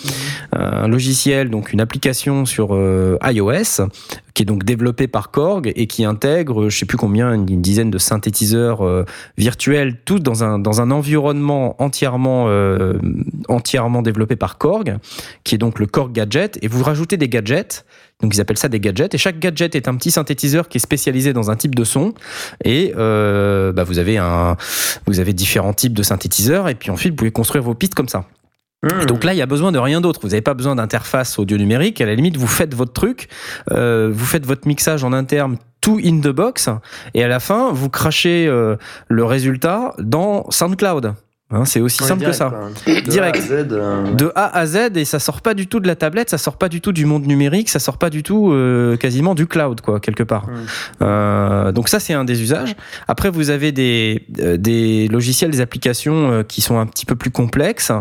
un logiciel, donc une application sur euh, iOS, qui est donc développé par Korg et qui intègre, je sais plus combien, une, une dizaine de synthétiseurs euh, virtuels, tous dans un dans un environnement entièrement entièrement développé par Korg, qui est donc le Korg Gadget. Et vous rajoutez des gadgets. Donc ils appellent ça des gadgets et chaque gadget est un petit synthétiseur qui est spécialisé dans un type de son et euh, bah, vous avez un vous avez différents types de synthétiseurs et puis ensuite vous pouvez construire vos pistes comme ça. hmm. Et donc là, il y a besoin de rien d'autre. Vous n'avez pas besoin d'interface audio numérique. À la limite, vous faites votre truc, euh, vous faites votre mixage en interne, tout in the box, et à la fin, vous crachez euh, le résultat dans SoundCloud. Hein, c'est aussi simple que ça. De Direct. A à Z, euh, De A à Z, et ça sort pas du tout de la tablette, ça sort pas du tout du monde numérique, ça sort pas du tout euh, quasiment du cloud, quoi, quelque part. Mm. Euh, donc ça, c'est un des usages. Après, vous avez des, euh, des logiciels, des applications euh, qui sont un petit peu plus complexes.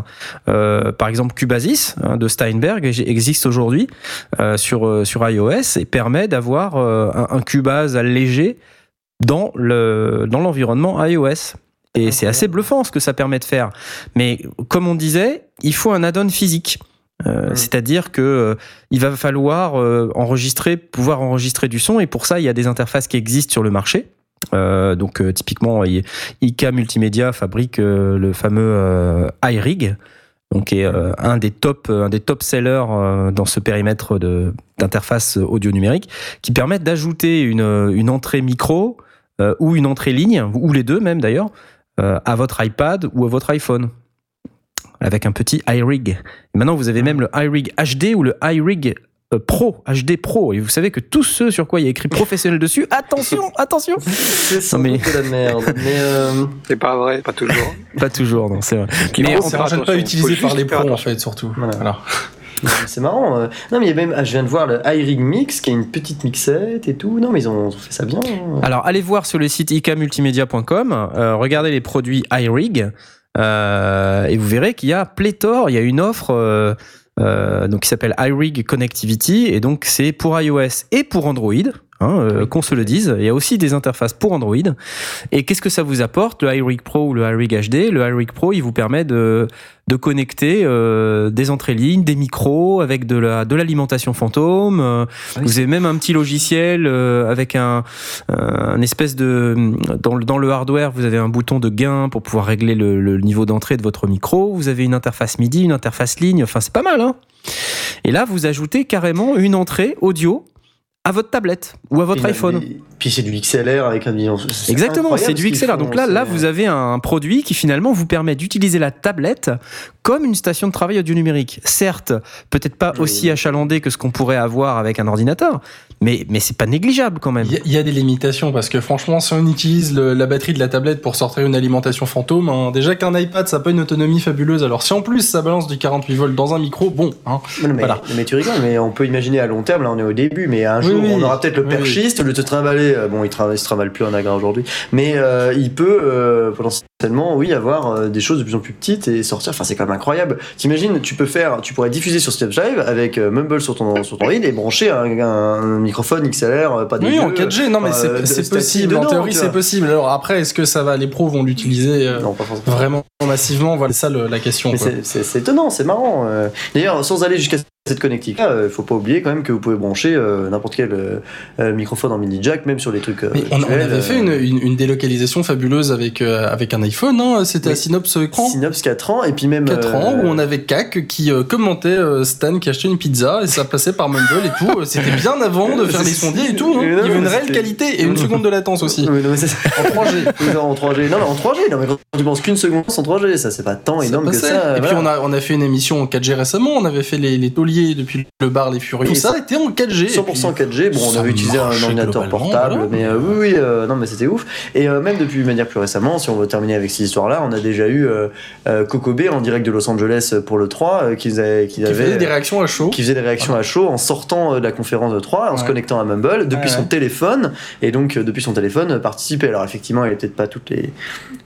Euh, par exemple, Cubasis hein, de Steinberg existe aujourd'hui euh, sur, euh, sur iOS et permet d'avoir euh, un, un Cubase allégé dans le dans l'environnement iOS. Et c'est assez bluffant ce que ça permet de faire. Mais comme on disait, il faut un add-on physique. Euh, Mm. C'est-à-dire que euh, il va falloir euh, enregistrer, pouvoir enregistrer du son, et pour ça, il y a des interfaces qui existent sur le marché. Donc typiquement, IK Multimédia fabrique le fameux iRig, donc qui est un des top, un des top sellers dans ce périmètre d'interface audio numérique, qui permettent d'ajouter une, une entrée micro ou une entrée ligne, ou les deux même d'ailleurs, à votre iPad ou à votre iPhone avec un petit iRig. Maintenant, vous avez même le iRig HD ou le iRig euh, Pro, HD Pro. Et vous savez que tous ceux sur quoi il y a écrit professionnel dessus, attention, attention C'est mais- la merde. Mais euh, C'est pas vrai, pas toujours. Pas toujours, non, c'est vrai. Mais on ne pas utilisé par les pros en fait, surtout. Voilà. Voilà. C'est marrant. euh. Non, mais il y a même, ah, je viens de voir le iRig Mix qui a une petite mixette et tout. Non, mais ils ont fait ça bien. hein. Alors, allez voir sur le site ikamultimedia.com, euh, regardez les produits iRig, euh, et vous verrez qu'il y a pléthore, il y a une offre donc qui s'appelle iRig Connectivity, et donc c'est pour iOS et pour Android. Hein, euh, qu'on se le dise, il y a aussi des interfaces pour Android. Et qu'est-ce que ça vous apporte Le iRig Pro ou le iRig HD Le iRig Pro, il vous permet de, de connecter euh, des entrées lignes, des micros avec de la de l'alimentation fantôme. euh, oui, vous avez même un petit logiciel euh, avec un, un espèce de dans le, dans le hardware, vous avez un bouton de gain pour pouvoir régler le, le niveau d'entrée de votre micro. Vous avez une interface MIDI, une interface ligne. Enfin, c'est pas mal, hein Et là, vous ajoutez carrément une entrée audio à votre tablette ou à votre Et iPhone. puis- Puis c'est du XLR avec un Exactement, c'est du XLR. font, Donc là, là, vous avez un produit qui finalement vous permet d'utiliser la tablette comme une station de travail audio numérique. Certes, peut-être pas Oui. aussi achalandé que ce qu'on pourrait avoir avec un ordinateur, mais, mais c'est pas négligeable quand même. Il y, a- il y a des limitations parce que franchement, si on utilise le- la batterie de la tablette pour sortir une alimentation fantôme, hein, déjà qu'un iPad ça a pas une autonomie fabuleuse. Alors si en plus ça balance du 48 volts dans un micro, bon, hein, Non, mais, Voilà. mais tu rigoles, mais on peut imaginer à long terme, là on est au début, mais un Oui, jour oui. on aura peut-être le Oui, oui. perchiste, au lieu de se trimballer, euh, bon il, tra- il se trimballe plus en agra aujourd'hui, mais euh, il peut euh, potentiellement, oui, avoir euh, des choses de plus en plus petites et sortir, enfin c'est quand même incroyable. T'imagines, tu peux faire, tu pourrais diffuser sur Step Live avec euh, Mumble sur ton, sur ton read et brancher un, un microphone XLR, euh, pas oui, dégueu, en 4G, non mais c'est- euh, possible. en théorie, c'est possible. Alors après, est-ce que ça va Les pros vont l'utiliser euh, vraiment massivement? Voilà, c'est ça le- la question. C'est- étonnant, c'est marrant. D'ailleurs, sans aller jusqu'à cette connectique il faut pas oublier quand même que vous pouvez brancher euh, n'importe quel euh, euh, microphone en mini jack, même sur les trucs. euh, Mais on, avait euh, fait une, une, une délocalisation fabuleuse avec, euh, avec un iPhone, hein, c'était Oui. à Synops écran. Synops 4 ans, et puis même. 4 ans euh, où on avait CAC qui euh, commentait euh, Stan qui achetait une pizza et ça passait par Mumble et tout. Euh, C'était bien avant de faire les sondiers et tout. hein. Il y non, avait une réelle qualité et une seconde de latence aussi. Non, mais En 3G. Oui, non, en 3G. Non, mais en 3G, non, mais quand tu penses qu'une seconde en 3G, ça c'est pas tant énorme que ça. et puis voilà. on a, on a fait une émission en 4G récemment, on avait fait les, les tauliers depuis le bar Les Furieux. Et ça était en 4G. 100% 4G, bon on avait utilisé un ordinateur portable, voilà. mais euh, oui oui, euh, non mais c'était ouf. Et euh, même depuis de manière plus récemment, si on veut terminer avec ces histoires-là, on a déjà eu Coco B en direct de Los Angeles pour le 3, euh, qui, faisait, qui, Qui avait, faisait des réactions à chaud. qui faisait des réactions à chaud en sortant de la conférence de 3, en se connectant à Mumble depuis Ouais, son ouais. téléphone, et donc depuis son téléphone participer. Alors effectivement, il n'y peut-être pas toutes les,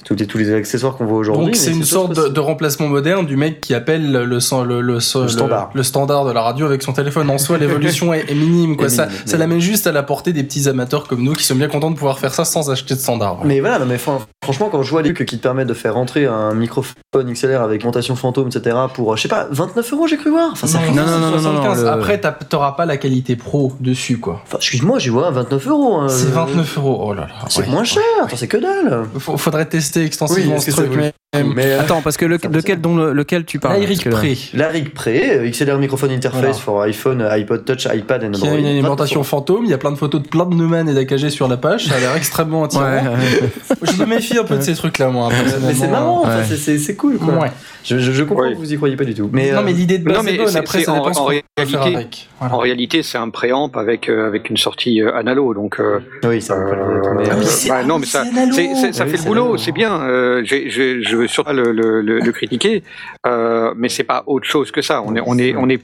toutes les, tous les accessoires qu'on voit aujourd'hui. Donc c'est une sorte de, remplacement moderne du mec qui appelle le, le, le, le, le- standard. le standard de la radio avec son téléphone. En soi, l'évolution est, est minime. Quoi. Est ça minime, ça juste à la portée des petits amateurs comme nous qui sont bien contents de pouvoir faire ça sans acheter de standard. Mais voilà, non, mais fran- franchement, quand je vois les trucs qui te permettent de faire rentrer un microphone XLR avec montation fantôme, etc., pour, euh, je sais pas, 29 euros, j'ai cru voir. Enfin, ça Non, non, non, non, non, 75. le- Après, t'auras pas la qualité pro dessus, quoi. Enfin, excuse-moi, j'ai vois 29 euros. hein. C'est 29 euros. Oh là là. C'est ouais. moins cher, c'est que dalle. Faut- Faudrait tester extensivement Oui, ce truc. Mais... Mais euh, Attends, parce que le- lequel, dont le- lequel tu parles là- Pré, la RIG Pre, euh, XLR microphone interface Voilà. for iPhone, iPod Touch, iPad and qui a Android. une alimentation 29 fantôme, il y a plein de photos de plein de Neumann et d'AKG sur la page, ça a l'air extrêmement attirant. Ouais, ouais. Je me méfie un peu de ces trucs-là, moi. Mais c'est marrant, Ouais. c'est- cool quoi. Ouais. Je, je, je comprends Ouais. que vous y croyez pas du tout. Mais, non, euh, mais l'idée de base non, mais est bonne. c'est- Après, c'est ça en- dépend ce en qu'on peut faire réalité- avec. Voilà. En réalité, c'est un préamp avec, euh, avec une sortie euh, analo. Donc, euh, oui, ça vaut pas le coup, mais, euh, euh, mais c'est- bah, non, mais ça, Oui, fait le boulot, c'est bien. Euh, je veux surtout pas le, le, le, le critiquer, euh, mais c'est pas autre chose que ça. On est, on est, on est.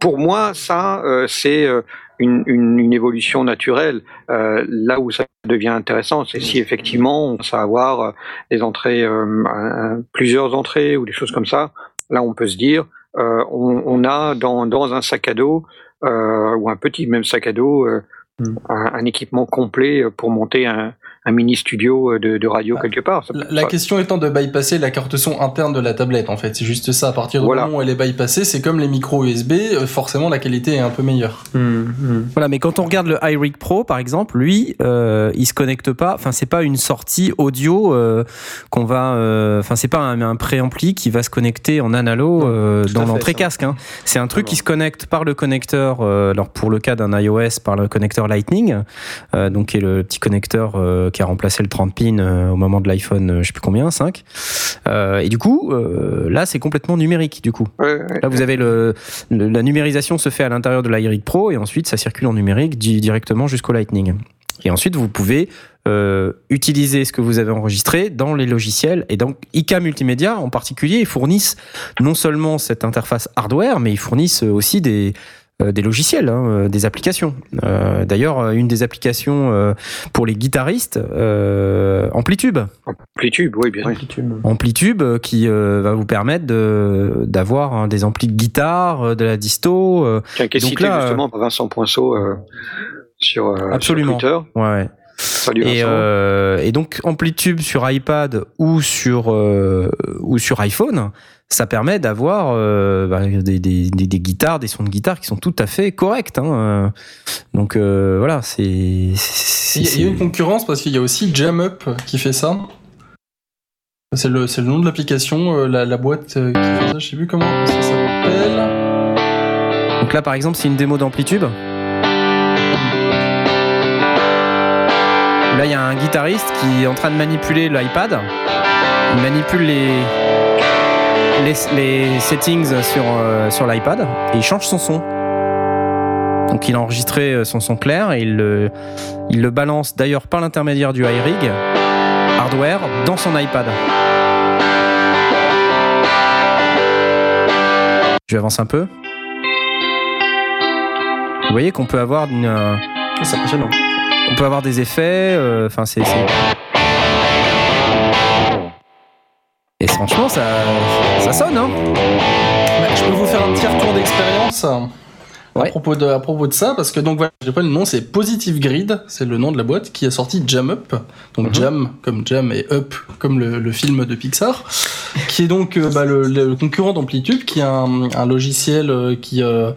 Pour moi, ça, euh, c'est euh, une, une, une évolution naturelle. Euh, là où ça devient intéressant, c'est si effectivement on va avoir euh, des entrées, plusieurs entrées ou des choses comme ça. Là, on peut se dire, on, on a dans, dans un sac à dos ou un petit même sac à dos euh, Mm. un, un équipement complet pour monter un, un mini studio de, de radio quelque part. Ça- La, question étant de bypasser la carte son interne de la tablette, en fait. C'est juste ça. À partir du Voilà. moment où elle est bypassée, c'est comme les micros USB, euh, forcément la qualité est un peu meilleure. hum, hum. Voilà, mais quand on regarde le iRig Pro, par exemple, lui, euh, il se connecte pas. Enfin, c'est pas une sortie audio euh, qu'on va. euh, Enfin, c'est pas un, un préampli qui va se connecter en analo euh, dans l'entrée casque. hein. C'est un truc qui se connecte par le connecteur. euh, alors pour le cas d'un iOS, par le connecteur Lightning, euh, donc qui est le petit connecteur euh, qui a remplacé le 30 pin euh, au moment de l'iPhone, euh, je sais plus combien, 5. Euh, et du coup, là, c'est complètement numérique. Du coup. Ouais, ouais. Là, vous avez le, le- la numérisation se fait à l'intérieur de l'iRig Pro et ensuite ça circule en numérique di- directement jusqu'au Lightning. Et ensuite, vous pouvez euh, utiliser ce que vous avez enregistré dans les logiciels. Et donc, IK Multimédia en particulier, ils fournissent non seulement cette interface hardware, mais ils fournissent aussi des des logiciels, hein, euh, des applications. Euh, D'ailleurs, euh, une des applications euh, pour les guitaristes, euh, Amplitube. Amplitude, oui, bien sûr. Amplitube euh, qui euh, va vous permettre de d'avoir hein, des amplis de guitare, euh, de la disto. euh, Tiens, qui est Donc cité là, justement par Vincent Poinceau euh, sur, euh, sur Absolument. Twitter. ouais, ouais. Salut Et, Vincent. euh, et donc Amplitube sur iPad ou sur euh, ou sur iPhone, ça permet d'avoir euh, bah, des, des, des, des guitares, des sons de guitare qui sont tout à fait corrects. Hein. euh. Donc euh, voilà, c'est. Il y, a- une concurrence parce qu'il y a aussi JamUp qui fait ça. C'est le, nom de l'application, la, la boîte qui fait ça, je sais plus comment ça s'appelle. Donc là, par exemple, c'est une démo d'Amplitude. Là, il y a un guitariste qui est en train de manipuler l'iPad. Il manipule les, les, les settings sur, euh, sur l'iPad et il change son son. Donc il a enregistré euh, son son clair et il le, il le balance d'ailleurs par l'intermédiaire du iRig hardware dans son iPad. Je avance un peu. Vous voyez qu'on peut avoir une, euh, C'est impressionnant. on peut avoir des effets. euh, Enfin, c'est- franchement, ça, ça sonne, hein. Bah, je peux vous faire un petit retour d'expérience à, propos de, à propos de ça, parce que donc voilà, j'ai pas le nom, c'est Positive Grid, c'est le nom de la boîte qui a sorti Jam Up, donc Mhm. Jam comme Jam et Up comme le, le film de Pixar, qui est donc euh, bah, le, le concurrent d'Amplitude, qui est un, un logiciel euh, qui euh,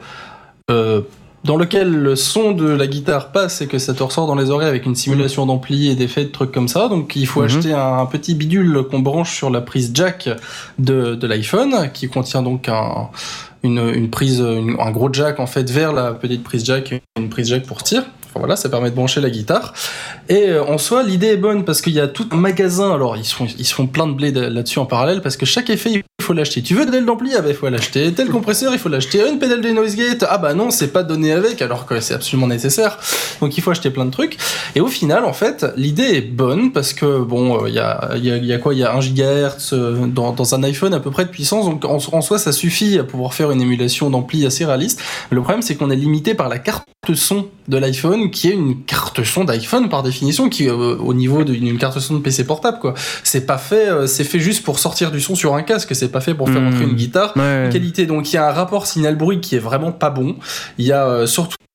euh, dans lequel le son de la guitare passe et que ça te ressort dans les oreilles avec une simulation d'ampli et d'effets, de trucs comme ça. Donc il faut Mhm. acheter un, un petit bidule qu'on branche sur la prise jack de, de l'iPhone, qui contient donc un, une, une prise, une- un gros jack en fait vers la petite prise jack, une prise jack pour tir. Voilà, ça permet de brancher la guitare. Et euh, en soi, l'idée est bonne parce qu'il y a tout un magasin. Alors, ils font, ils font plein de blé de- là-dessus en parallèle parce que chaque effet, il faut l'acheter. Tu veux pédale d'ampli? Ah bah, il faut l'acheter. Tel compresseur, il faut l'acheter. Une pédale de noise gate? Ah bah non, c'est pas donné avec alors que c'est absolument nécessaire. Donc, il faut acheter plein de trucs. Et au final, en fait, l'idée est bonne parce que bon, euh, il y, a, y, y a quoi? Il y a 1 GHz euh, dans, dans un iPhone à peu près de puissance. Donc, en, en soi, ça suffit à pouvoir faire une émulation d'ampli assez réaliste. Le problème, c'est qu'on est limité par la carte son de l'iPhone, qui est une carte son d'iPhone par définition, qui euh, au niveau d'une carte son de PC portable, quoi. C'est pas fait, euh, c'est fait juste pour sortir du son sur un casque. C'est pas fait pour faire Hmm. entrer une guitare Ouais. qualité. Donc il y a un rapport signal-bruit qui est vraiment pas bon. Il y a euh,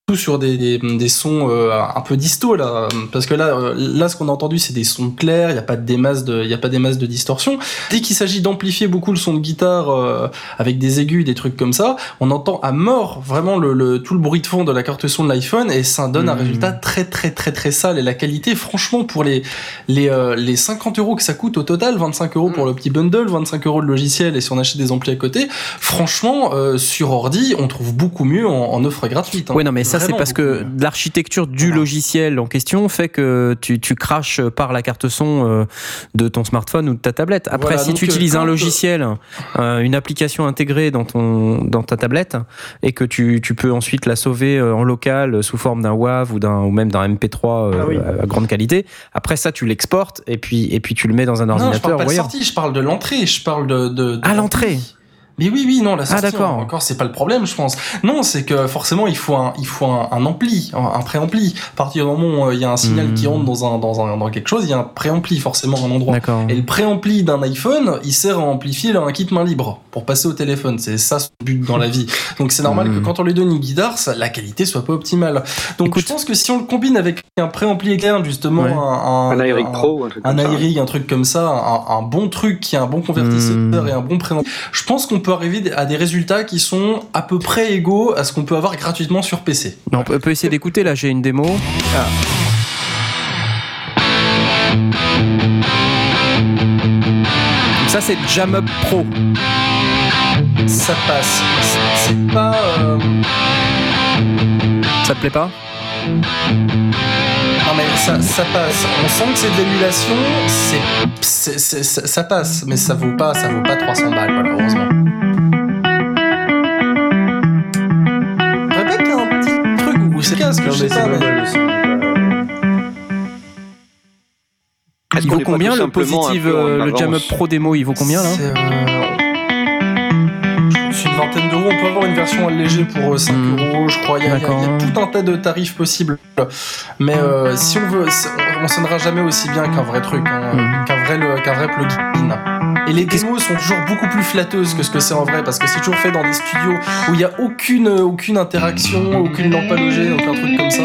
surtout sur des, des, des sons euh, un peu disto là parce que là euh, là ce qu'on a entendu c'est des sons clairs il y a pas des masses de il y a pas des masses de distorsion dès qu'il s'agit d'amplifier beaucoup le son de guitare euh, avec des aigus des trucs comme ça on entend à mort vraiment le, le- tout le bruit de fond de la carte son de l'iPhone et ça donne un Mhm. résultat très très très très sale et la qualité franchement pour les les, euh, les 50 euros que ça coûte au total 25 euros pour le petit bundle 25 euros de logiciel et si on achète des amplis à côté franchement euh, sur ordi on trouve beaucoup mieux en, en offre gratuite hein. Oui, non, mais ça, c'est parce que mieux. l'architecture du Voilà. logiciel en question fait que tu, tu craches par la carte son euh, de ton smartphone ou de ta tablette. Après, Voilà, si tu euh, utilises un quand- logiciel, euh, une application intégrée dans, ton, dans ta tablette, et que tu, tu peux ensuite la sauver euh, en local euh, sous forme d'un WAV ou, d'un, ou même d'un MP3 euh, Ah oui. à grande qualité, après ça, tu l'exportes et puis, et puis tu le mets dans un non je parle ordinateur. pas de sortie je parle de l'entrée je parle de, de, de À l'entrée Mais oui, oui, non, la sortie, d'accord. encore, c'est pas le problème, je pense. Non, c'est que forcément, il faut un, il faut un, un ampli, un, un préampli. À partir du moment où euh, il y a un signal Hmm. qui rentre dans un, dans un, dans quelque chose, il y a un préampli, forcément, à un endroit. D'accord. Et le préampli d'un iPhone, il sert à amplifier un kit main libre pour passer au téléphone. C'est ça son but dans la vie. Donc c'est normal Mhm. que quand on lui donne une guitare, ça, la qualité soit pas optimale. Donc Écoute- je pense que si on le combine avec un préampli externe, justement, Ouais. un, Un iRig Pro, un truc un comme ça. un truc comme ça, un, un bon truc qui a un bon convertisseur Hmm. et un bon prénom. Je pense qu'on peut arriver à des résultats qui sont à peu près égaux à ce qu'on peut avoir gratuitement sur PC. Non, on peut- essayer d'écouter, là j'ai une démo. Donc ça c'est Jam Up Pro. Ça passe. C'est- C'est pas. euh, Ça te plaît pas? Non mais ça, ça passe. On sent que c'est de l'émulation. C'est, c'est- c'est- ça ça passe, mais ça vaut pas, ça vaut pas 300 balles, voilà, heureusement. Faudrait pas qu'il y ait un petit truc où c'est casque, je sais pas. Il vaut combien le en euh, le Jam Pro démo Il vaut combien là? C'est, euh, une vingtaine d'euros. On peut avoir une version allégée pour euh, 5 Hmm. euros, je crois. Il y, a, il y tout un tas de tarifs possibles. Mais euh, si on veut, on sonnera jamais aussi bien qu'un vrai truc, hein, Hmm. qu'un vrai, qu'un vrai plugin. Et les démos sont toujours beaucoup plus flatteuses que ce que c'est en vrai, parce que c'est toujours fait dans des studios où il n'y a aucune, aucune interaction, aucune lampe aucun truc comme ça.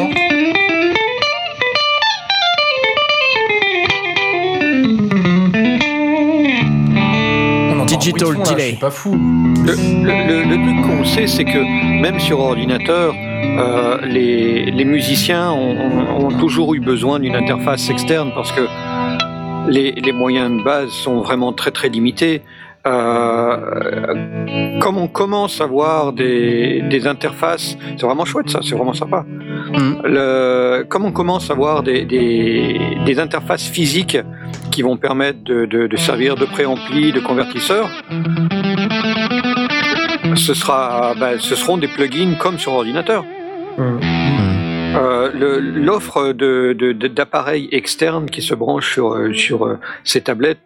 Digital là. Je suis pas fou. Le, le- le- le truc qu'on sait, c'est que même sur ordinateur, euh, les, les musiciens ont, ont- ont toujours eu besoin d'une interface externe parce que les, les moyens de base sont vraiment très très limités. Euh, comme on commence à voir des, des interfaces, c'est vraiment chouette ça, c'est vraiment sympa. Mhm. Le, comme on commence à voir des, des, des interfaces physiques qui vont permettre de, de- de servir de préampli, de convertisseur, ce, sera, ben, ce seront des plugins comme sur ordinateur. Hum. Euh, L'offre d'appareils externes qui se branchent sur, euh, sur ces tablettes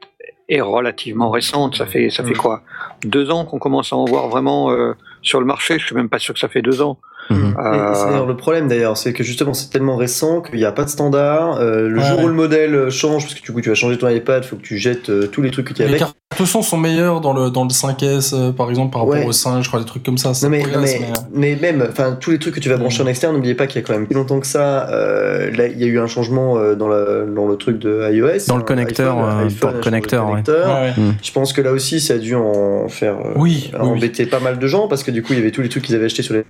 est relativement récente. Ça fait, ça fait Mm. quoi? Deux ans qu'on commence à en voir vraiment euh, sur le marché? Je suis même pas sûr que ça fait deux ans. Mhm. Et- et c'est Euh, d'ailleurs le problème d'ailleurs, c'est que justement c'est tellement récent qu'il n'y a pas de standard. euh, le Ouais, jour ouais. où le modèle change, parce que du coup tu vas changer ton iPad, faut que tu jettes euh, tous les trucs que tu as Les avec. cartes son sont meilleures dans le, dans le 5S, euh, par exemple, par rapport Ouais. au 5, je crois, des trucs comme ça. ça Non mais, progresse, mais, mais, euh, mais même, enfin tous les trucs que tu vas brancher en externe, n'oubliez pas qu'il y a quand même plus longtemps que ça. euh, là, il y a eu un changement euh, dans, la, dans le truc de iOS. Dans le hein, connecteur, iPhone, euh, iPhone de connecteur, ouais. connecteur. ouais, ouais. Je pense que là aussi, ça a dû en faire euh, oui. embêter pas mal de gens parce que du coup, il y avait tous les trucs qu'ils avaient achetés sur les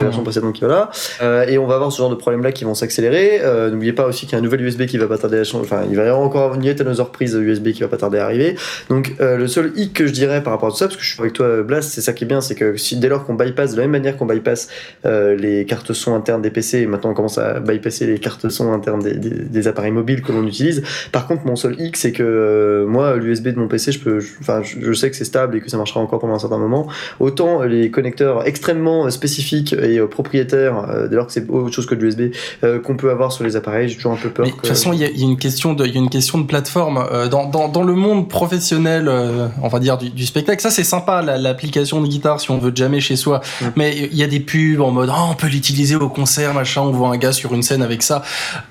la version précédente qui va là. Euh, et on va avoir ce genre de problèmes là qui vont s'accélérer. Euh, N'oubliez pas aussi qu'il y a un nouvel USB qui va pas tarder à changer. Enfin, il va y avoir encore une Another prise USB qui va pas tarder à arriver. Donc euh, le seul hic que je dirais par rapport à tout ça, parce que je suis avec toi Blast, c'est ça qui est bien, c'est que si dès lors qu'on bypass de la même manière qu'on bypass les cartes son internes des PC, et maintenant on commence à bypasser les cartes son internes des, des- des appareils mobiles que l'on utilise. Par contre, mon seul hic, c'est que moi, l'USB de mon PC, je peux, enfin, je, je sais que c'est stable et que ça marchera encore pendant un certain moment. Autant les connecteurs extrêmement spécifiques et euh, propriétaires, euh, dès lors que c'est autre chose que de l'USB, euh, qu'on peut avoir sur les appareils, j'ai toujours un peu peur. Mais de toute façon, il y, y a une question de, il y a une question de plateforme Euh, dans, dans, dans le monde professionnel, euh, on va dire du, du spectacle. Ça, c'est sympa la- l'application de guitare si on veut jammer chez soi. Mm. Mais il y a des pubs en mode, oh, on peut l'utiliser au concert, machin. On voit un gars sur une scène avec ça.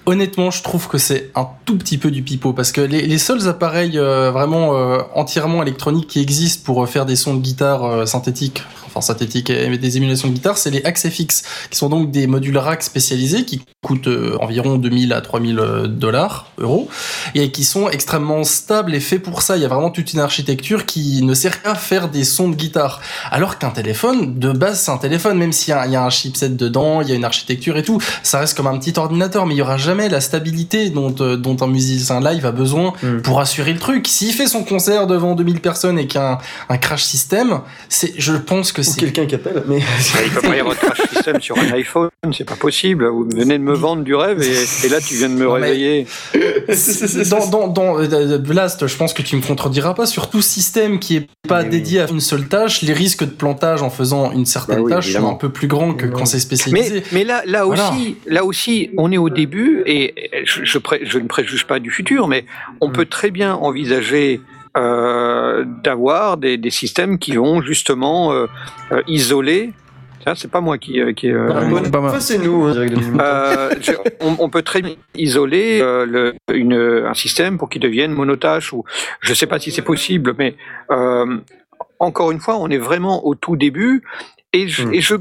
Honnêtement, je trouve que c'est un tout petit peu du pipeau parce que les, les seuls appareils euh, vraiment euh, entièrement électroniques qui existent pour faire des sons de guitare synthétiques, enfin synthétiques et des émulations de guitare, c'est les Axefix, qui sont donc des modules rack spécialisés qui coûtent euh, environ 2000 à 3000 dollars, euros, et qui sont extrêmement stables et faits pour ça. Il y a vraiment toute une architecture qui ne sert qu'à faire des sons de guitare. Alors qu'un téléphone, de base, c'est un téléphone, même s'il y, y a un chipset dedans, il y a une architecture et tout, ça reste comme un petit ordinateur, mais il y aura jamais la stabilité dont, euh, dont un musicien live a besoin Mm. pour assurer le truc. S'il fait son concert devant 2000 personnes et qu'il y a un, crash system, c'est, je pense que Ou c'est quelqu'un qui appelle, mais Il peut pas y avoir de crash system sur un iPhone, c'est pas possible. Vous venez de me vendre du rêve et, et là tu viens de me Non, réveiller. dans, dans, dans Blast, je pense que tu me contrediras pas. Sur tout système qui est pas Mais oui. dédié à une seule tâche, les risques de plantage en faisant une certaine Bah oui, tâche sont un peu plus grands que quand c'est spécialisé. Mais, mais là, là Voilà. aussi, là aussi, on est au début et je, je, pré- je ne préjuge pas du futur, mais on Mm. peut très bien envisager euh, d'avoir des, des systèmes qui vont justement euh, euh, isoler. C'est pas moi qui, euh, qui c'est pas mal. Enfin, c'est nous, hein. Euh, je- on, on peut très bien isoler euh, le- une, un système pour qu'il devienne monotâche ou je ne sais pas si c'est possible, mais euh, encore une fois, on est vraiment au tout début. Et, je, Mm. et je,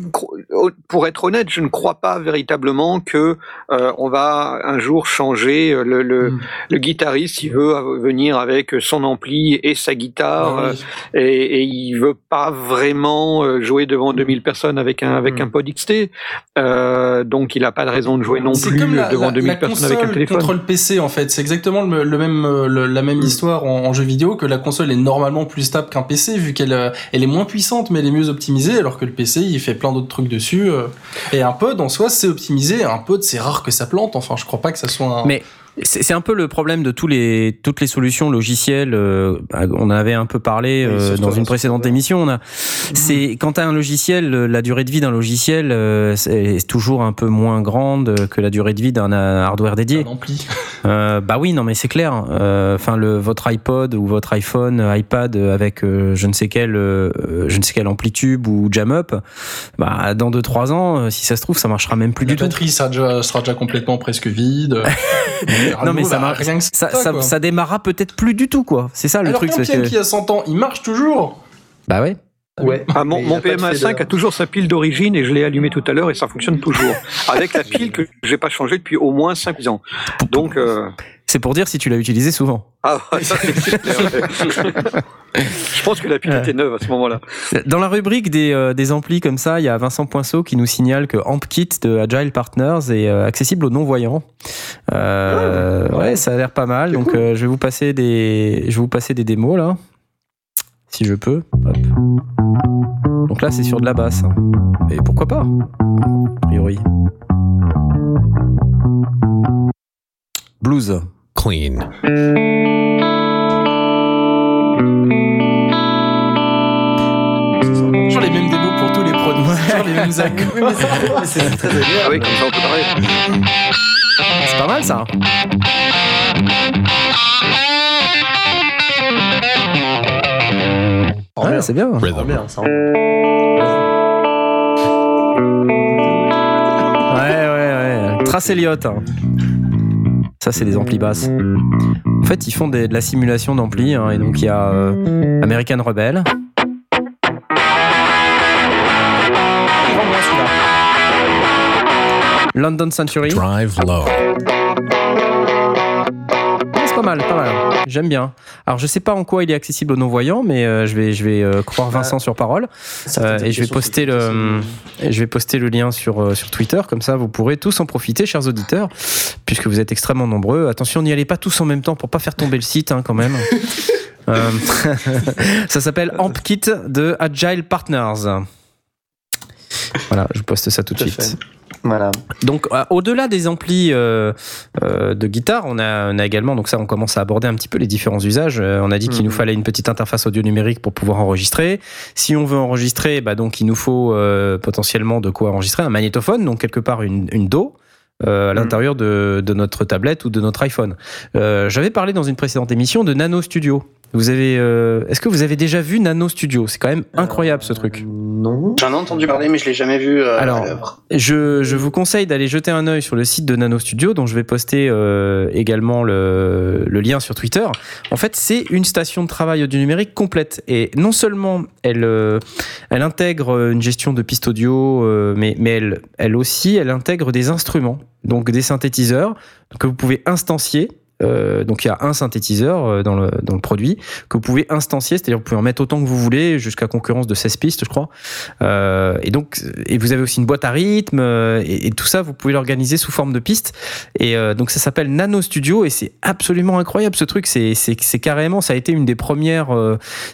pour être honnête, je ne crois pas véritablement que euh, on va un jour changer euh, le, le, Mm. le guitariste. Il veut venir avec son ampli et sa guitare Ah euh, et, et il veut pas vraiment euh, jouer devant 2000 personnes avec un avec Mm. un pod XT. Euh, donc il a pas de raison de jouer non plus comme la, devant la- 2000 la personnes avec un téléphone. contre le PC en fait. C'est exactement le, le même, le- la même Mm. histoire en, en jeu vidéo que la console est normalement plus stable qu'un PC vu qu'elle elle est moins puissante mais elle est mieux optimisée alors que le PC il fait plein d'autres trucs dessus. euh. Et un pod en soi c'est optimisé. Un pod c'est rare que ça plante. Enfin je crois pas que ça soit un. Mais c'est un peu le problème de tous les, toutes les solutions logicielles. euh, bah, on en avait un peu parlé euh, dans une précédente émission. On a, c'est quand t'as un logiciel, euh, la durée de vie d'un logiciel euh, c'est toujours un peu moins grande que la durée de vie d'un euh, hardware dédié. un ampli. Euh, bah oui, non, mais c'est clair. Euh, Enfin, le votre iPod ou votre iPhone, euh, iPad euh, avec euh, je ne sais quel, euh, je ne sais quel amplitude ou jam up, bah dans 2-3 ans, euh, si ça se trouve, ça marchera même plus La du tout. batterie sera déjà, sera déjà complètement presque vide. Non, mais ça bah, marche. rien que Ça, ça, ça, quoi. ça démarrera peut-être plus du tout, quoi. C'est ça le Alors truc. qu'un c'est que- qui a 100 ans, il marche toujours. Bah ouais. Ouais. Ah, mon mon a pas de PMA5 fader. a toujours sa pile d'origine et je l'ai allumé tout à l'heure et ça fonctionne toujours. Avec la pile que j'ai pas changée depuis au moins 5 ans. Donc, euh, C'est pour dire si tu l'as utilisé souvent. ah, ça, c'est je pense que la pile était neuve à ce moment-là. Dans la rubrique des, euh, des amplis comme ça, il y a Vincent Poinceau qui nous signale que AmpKit de Agile Partners est euh, accessible aux non-voyants. Euh, ouais, ça a l'air pas mal. Donc cool. euh, je vais vous passer des, je vais vous passer des démos là, si je peux. Hop. Donc là, c'est sur de la basse. hein. Et pourquoi pas A priori. Blues. Clean. Toujours les mêmes démos pour tous les produits. Toujours les mêmes accords. Mais mais c'est très agréable. Ah oui, comme ça on peut parler. C'est pas mal ça. Oh, Ouais, merde. c'est bien. Oh, ça Ouais, ouais, ouais. Trace Elliott. hein. Ça, c'est des amplis basses. En fait, ils font des- de la simulation d'amplis. hein, et donc, il y a euh, American Rebel. London Century. Drive low. C'est c'est pas mal, pas mal. J'aime bien. Alors, je sais pas en quoi il est accessible aux non-voyants, mais euh, je vais, je vais euh, croire Vincent sur parole. Euh, et je vais poster le, et je vais poster le lien sur sur Twitter, comme ça vous pourrez tous en profiter, chers auditeurs, puisque vous êtes extrêmement nombreux. Attention, n'y allez pas tous en même temps pour pas faire tomber le site, hein, quand même. Ça s'appelle AmpKit de Agile Partners. Voilà, je poste ça tout de suite. fait. Voilà. Donc, euh, au-delà des amplis euh, euh, de guitare, on a, on a également, donc ça, on commence à aborder un petit peu les différents usages. Euh, on a dit qu'il Mhm. nous fallait une petite interface audio numérique pour pouvoir enregistrer. Si on veut enregistrer, bah, donc il nous faut potentiellement de quoi enregistrer un magnétophone, donc quelque part une, une DO. à Mhm. l'intérieur de, de notre tablette ou de notre iPhone. J'avais parlé dans une précédente émission de Nano Studio. Vous avez, euh, est-ce que vous avez déjà vu Nano Studio? C'est quand même incroyable ce truc. Euh, Non. J'en ai entendu parler, mais je l'ai jamais vu euh, Alors, à l'œuvre. Je, je vous conseille d'aller jeter un œil sur le site de Nano Studio, dont je vais poster euh, également le, le lien sur Twitter. En fait, c'est une station de travail audio numérique complète. Et non seulement elle, euh, elle intègre une gestion de pistes audio, euh, mais, mais elle, elle aussi, elle intègre des instruments, donc des synthétiseurs que vous pouvez instancier. Euh, donc il y a un synthétiseur euh, dans le, produit que vous pouvez instancier, c'est-à-dire vous pouvez en mettre autant que vous voulez, jusqu'à concurrence de 16 pistes, je crois. Euh, et donc, et vous avez aussi une boîte à rythme et, tout ça, vous pouvez l'organiser sous forme de piste. Et donc, ça s'appelle Nano Studio et c'est absolument incroyable ce truc. C'est, carrément, ça a été une des premières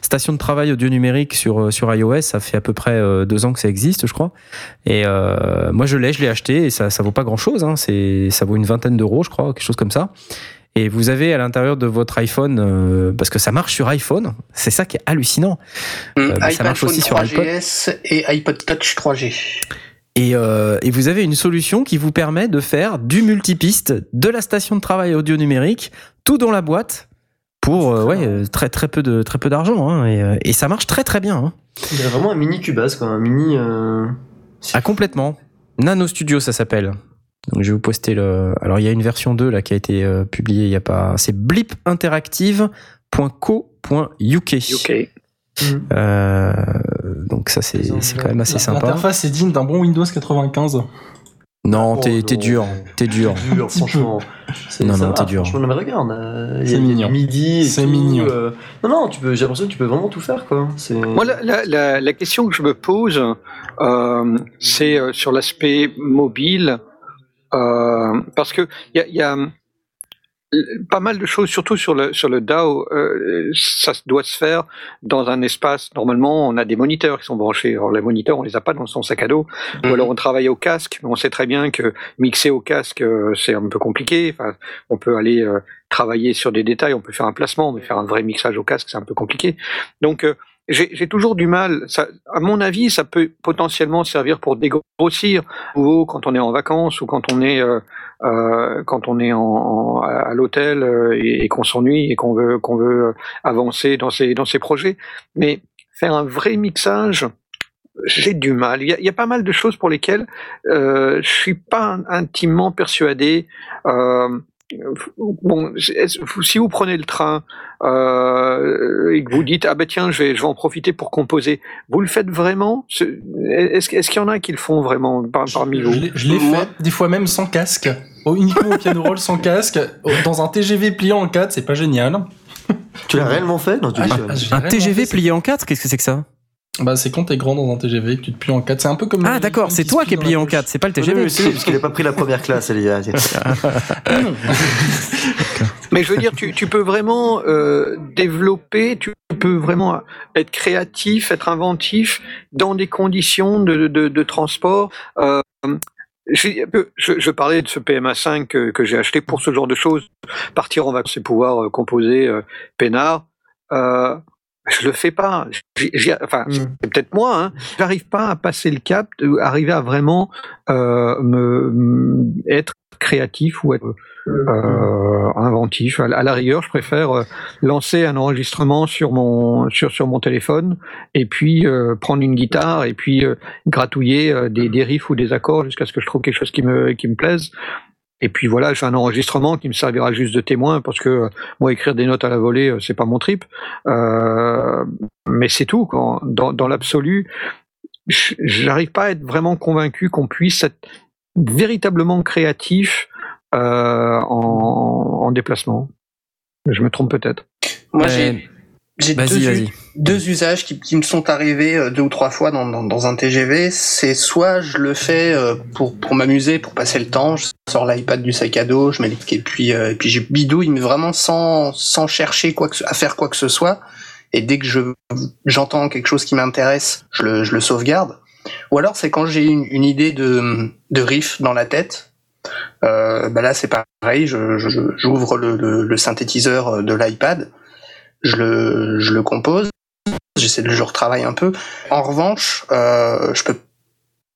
stations de travail audio numérique sur sur iOS. Ça fait à peu près deux ans que ça existe, je crois. Et moi, je l'ai, je l'ai acheté et ça, ça vaut pas grand chose. Hein. C'est, ça vaut une vingtaine d'euros, je crois, quelque chose comme ça. Et vous avez à l'intérieur de votre iPhone, euh, parce que ça marche sur iPhone, c'est ça qui est hallucinant. Hum, bah, ça marche aussi sur 3GS et iPod Touch 3G. Et, euh, et vous avez une solution qui vous permet de faire du multipiste, de la station de travail audio numérique, tout dans la boîte pour euh, ouais, euh, très très peu de très peu d'argent hein, et, euh, et ça marche très très bien. Hein. Il y a vraiment un mini Cubase, quoi. Un mini. euh, Ah complètement. Nano Studio ça s'appelle. Donc je vais vous poster le. Alors il y a une version 2 là qui a été euh, publiée il y a pas. C'est blippinteractive.co.uk. UK. Euh, donc ça c'est c'est quand même assez La- sympa. L'interface est digne d'un bon Windows 95. Non, Oh, t'es dur, t'es dur. Franchement. Non, non, t'es dur. Franchement, non, mais regarde. euh, il y a- C'est mignon. midi. et C'est mignon. euh, Non, non, tu peux, j'ai l'impression que tu peux vraiment tout faire, quoi. Moi, la, la, la, la question que je me pose, euh, c'est euh, sur l'aspect mobile, euh, parce que il y a, il y a, euh, pas mal de choses, surtout sur le sur le DAO, euh, ça doit se faire dans un espace. Normalement, on a des moniteurs qui sont branchés. Alors les moniteurs, on les a pas dans son sac à dos, ou alors on travaille au casque. Mais on sait très bien que mixer au casque, euh, c'est un peu compliqué. Enfin, on peut aller travailler sur des détails, on peut faire un placement, mais faire un vrai mixage au casque, c'est un peu compliqué. Donc j'ai toujours du mal. Ça, à mon avis, ça peut potentiellement servir pour dégrossir, ou quand on est en vacances ou quand on est euh, euh, quand on est en, en- à l'hôtel euh, et, et qu'on s'ennuie et qu'on veut qu'on veut avancer dans ses dans ses projets. Mais faire un vrai mixage, j'ai du mal. Il y, a, y a pas mal de choses pour lesquelles euh, je suis pas intimement persuadé. Euh, bon, si vous prenez le train euh, et que vous dites ah ben tiens je vais je vais en profiter pour composer, vous le faites vraiment? Est-ce qu'il y en a qui le font vraiment par- parmi vous? Je l'ai- fait, des fois même sans casque. Uniquement au piano roll sans casque. Dans un TGV pliant en 4, c'est pas génial. Tu l'as réellement fait? Non, tu Ah, dis ah, Un réellement TGV fait, plié en 4, qu'est-ce que c'est que ça? Bah, c'est quand t'es grand dans un TGV que tu te plies en 4. C'est un peu comme. Ah d'accord, c'est toi qui es plié en poche. 4, c'est pas le TGV. oui, parce qu'il n'a pas pris la première classe, Elia. Mais je veux dire, tu, tu peux vraiment euh, développer, tu peux vraiment être créatif, être inventif dans des conditions de, de, de transport. Euh, je, je parlais de ce PMA5 que, que j'ai acheté pour ce genre de choses, partir en vacances et pouvoir euh, composer euh, peinard. Je le fais pas. Enfin, Mm. c'est peut-être moi. Hein. J'arrive pas à passer le cap, arriver à vraiment euh, me, me- être créatif ou être euh, inventif. À, la rigueur, je préfère euh, lancer un enregistrement sur mon sur sur mon téléphone et puis euh, prendre une guitare et puis euh, gratouiller des, des riffs ou des accords jusqu'à ce que je trouve quelque chose qui me qui me plaise. Et puis voilà, j'ai un enregistrement qui me servira juste de témoin parce que euh, moi écrire des notes à la volée, euh, c'est pas mon trip. Euh, mais c'est tout. Quand, dans dans l'absolu, j'arrive pas à être vraiment convaincu qu'on puisse être véritablement créatif euh, en, en déplacement. Je me trompe peut-être. Moi, j'ai j'ai deux, usages qui, qui me sont arrivés euh, deux ou trois fois dans, dans, dans un TGV. C'est soit je le fais euh, pour, pour m'amuser, pour passer le temps, je sors l'iPad du sac à dos, je mets et puis euh, et puis je bidouille mais vraiment sans sans chercher quoi que à faire quoi que ce soit. Et dès que je j'entends quelque chose qui m'intéresse, je le, je le sauvegarde. Ou alors c'est quand j'ai une, une idée de, de riff dans la tête. Euh, bah là c'est pareil, je- je- j'ouvre le, le, le synthétiseur de l'iPad, je le, je le compose, j'essaie de le retravailler un peu. En revanche, euh, je peux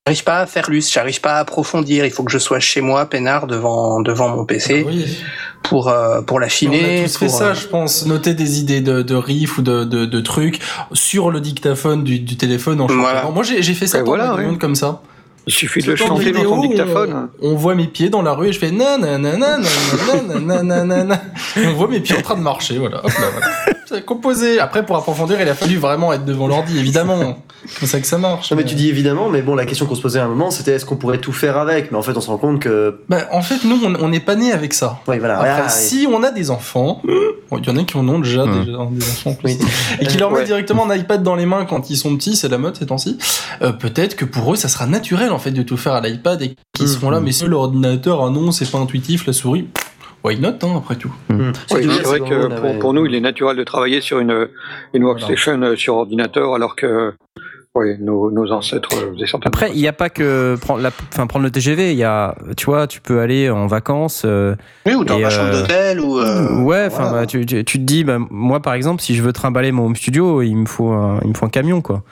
j'arrive pas à faire plus, j'arrive pas à approfondir. Il faut que je sois chez moi, peinard, devant devant mon PC Oui. pour euh, pour on l'affiner. a tous fait pour, ça, euh, je pense. Noter des idées de, de riff ou de, de, de trucs sur le dictaphone du, du téléphone en Voilà. chantant. Moi, j'ai j'ai fait ça Et dans voilà, demande comme ça. Il suffit de le chanter dans vidéo, son on- dictaphone. On, voit mes pieds dans la rue et je fais nanana, nanana, nanana. On voit mes pieds en train de marcher, voilà. Hop là, voilà. C'est composé. Après, pour approfondir, il a fallu vraiment être devant l'ordi, évidemment. C'est comme ça que ça marche. Non mais tu dis évidemment, mais bon la question qu'on se posait à un moment c'était est-ce qu'on pourrait tout faire avec? Mais en fait on se rend compte que... Bah, en fait, nous, on n'est pas né avec ça. Oui voilà. Après, Ah, oui. si on a des enfants, bon, il y en a qui en ont déjà Hmm. déjà des enfants. Oui. et qui leur mettent Ouais. directement un iPad dans les mains quand ils sont petits, c'est la mode ces temps-ci. euh, Peut-être que pour eux, ça sera naturel en fait de tout faire à l'iPad et qu'ils seront là. Mais si l'ordinateur, ah non, c'est pas intuitif, la souris, why not hein, après tout. Oui, veux c'est vrai que pour, ouais. pour nous, il est naturel de travailler sur une, une workstation euh, sur ordinateur, alors que ouais, nos, nos ancêtres faisaient certainement. Après, il n'y a pas que prendre, la, enfin, prendre le TGV. Il y a, tu vois, tu peux aller en vacances. euh, Oui, ou dans ma chambre d'hôtel ou euh, ouais, enfin, voilà. bah, tu, tu, tu te dis, bah, moi, par exemple, si je veux trimballer mon home studio, il me faut un, il me faut un camion, quoi.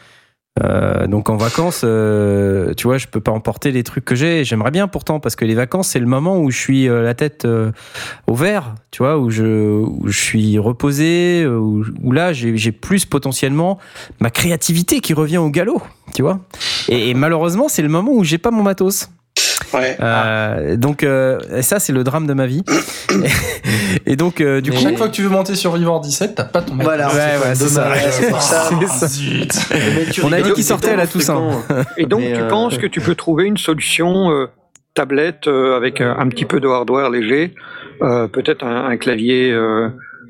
Euh, donc en vacances, euh, tu vois, je peux pas emporter les trucs que j'ai. J'aimerais bien pourtant parce que les vacances, c'est le moment où je suis euh, la tête euh, au vert, tu vois, où je, où je suis reposé, euh, où, où là j'ai plus potentiellement ma créativité qui revient au galop, tu vois. Et, et malheureusement, c'est le moment où j'ai pas mon matos. Ouais. Euh, donc euh, et ça, c'est le drame de ma vie. et donc euh, du coup, Chaque fois que tu veux monter sur Vivor 17, t'as pas ton mec. Voilà, Ouais, c'est ouais, c'est ça. ça. Tu On a dit qu'il sortait à la Toussaint. Et donc, tu penses que tu peux trouver une solution euh, tablette euh, avec un, un petit peu de hardware léger, euh, peut-être un, un clavier euh,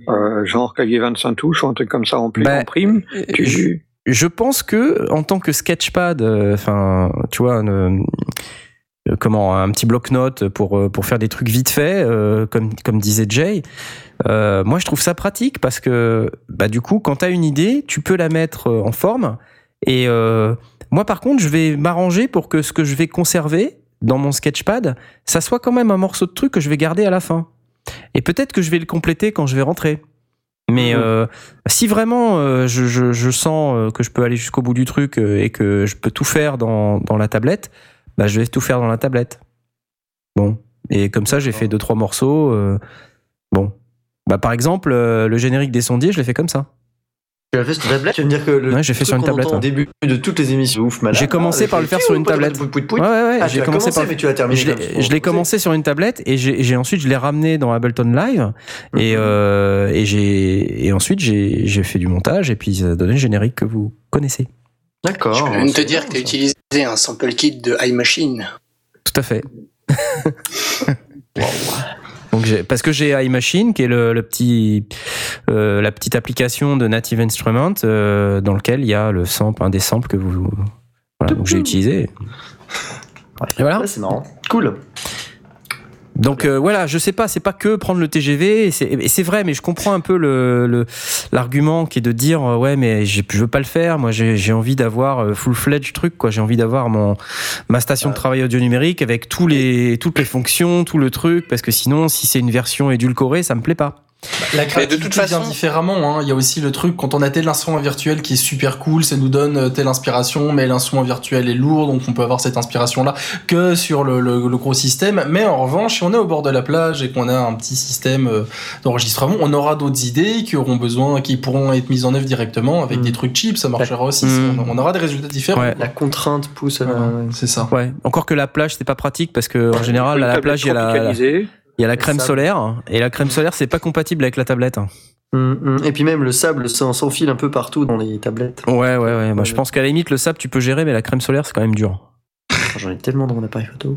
euh, genre clavier 25 touches ou un truc comme ça en, plus, Bah, en prime je, tu... je pense que en tant que sketchpad, euh, enfin, tu vois, euh, comment, un petit bloc-notes pour euh, pour faire des trucs vite fait, euh, comme comme disait Jay. euh, moi, je trouve ça pratique parce que bah du coup, quand t'as une idée, tu peux la mettre euh, en forme. Et euh, moi, par contre, je vais m'arranger pour que ce que je vais conserver dans mon sketchpad, ça soit quand même un morceau de truc que je vais garder à la fin. Et peut-être que je vais le compléter quand je vais rentrer. Mais euh, si vraiment euh, je, je, je sens euh, que je peux aller jusqu'au bout du truc euh, et que je peux tout faire dans, dans la tablette, bah, je vais tout faire dans la tablette. Bon. Et comme ça, j'ai fait deux, trois morceaux. euh, bon. Bah, par exemple, euh, le générique des sondiers, je l'ai fait comme ça. Tu l'as fait sur tablette? Tu veux me dire que le Ouais, j'ai fait truc sur une qu'on tablette, entend au ouais. début de toutes les émissions, ouf malade. J'ai commencé Ah, par le faire sur une tablette. Ouais, ouais, ouais. Ah, j'ai tu as commencé commencé, par. mais tu as terminé. Je l'ai- comme je l'ai commencé sur une tablette et j'ai j'ai- ensuite je l'ai ramené dans Ableton Live et, Mhm. euh, et j'ai et ensuite j'ai j'ai fait du montage et puis ça a donné le générique que vous connaissez. D'accord. Je peux même te dire que t'as ça. utilisé un sample kit de iMachine. Tout à fait. Donc parce que j'ai iMachine qui est le, le petit euh, la petite application de Native Instrument euh, dans lequel il y a le sample un des samples que vous voilà, donc j'ai utilisé. Et voilà. Ouais, c'est marrant. Cool. Donc euh, voilà, je sais pas, c'est pas que prendre le TGV, et c'est- vrai, mais je comprends un peu le le- l'argument qui est de dire euh, ouais, mais je veux pas le faire. Moi, j'ai j'ai envie d'avoir full fledged truc, quoi. J'ai envie d'avoir mon ma station de travail audio numérique avec tous les toutes les fonctions, tout le truc, parce que sinon, si c'est une version édulcorée, ça me plaît pas. La de créativité toute façon- vient différemment. hein. Il y a aussi le truc quand on a tel instrument virtuel qui est super cool, ça nous donne euh, telle inspiration, mais l'instrument virtuel est lourd, donc on peut avoir cette inspiration-là que sur le, le- le gros système. Mais en revanche, si on est au bord de la plage et qu'on a un petit système euh, d'enregistrement, on aura d'autres idées qui auront besoin, qui pourront être mises en œuvre directement avec Mm. des trucs cheap. Ça marchera aussi. Mm. On, aura des résultats différents. Ouais. La contrainte pousse à c'est ça. Ouais. Encore que la plage, c'est pas pratique parce que en général, à la plage, il y a la. Il y a la crème solaire et la crème solaire, c'est pas compatible avec la tablette. Hum, hum. Et puis même le sable s'en- s'enfile un peu partout dans les tablettes. Ouais, ouais, ouais. Moi, je pense qu'à la limite, le sable, tu peux gérer, mais la crème solaire, c'est quand même dur. J'en ai tellement dans mon appareil photo.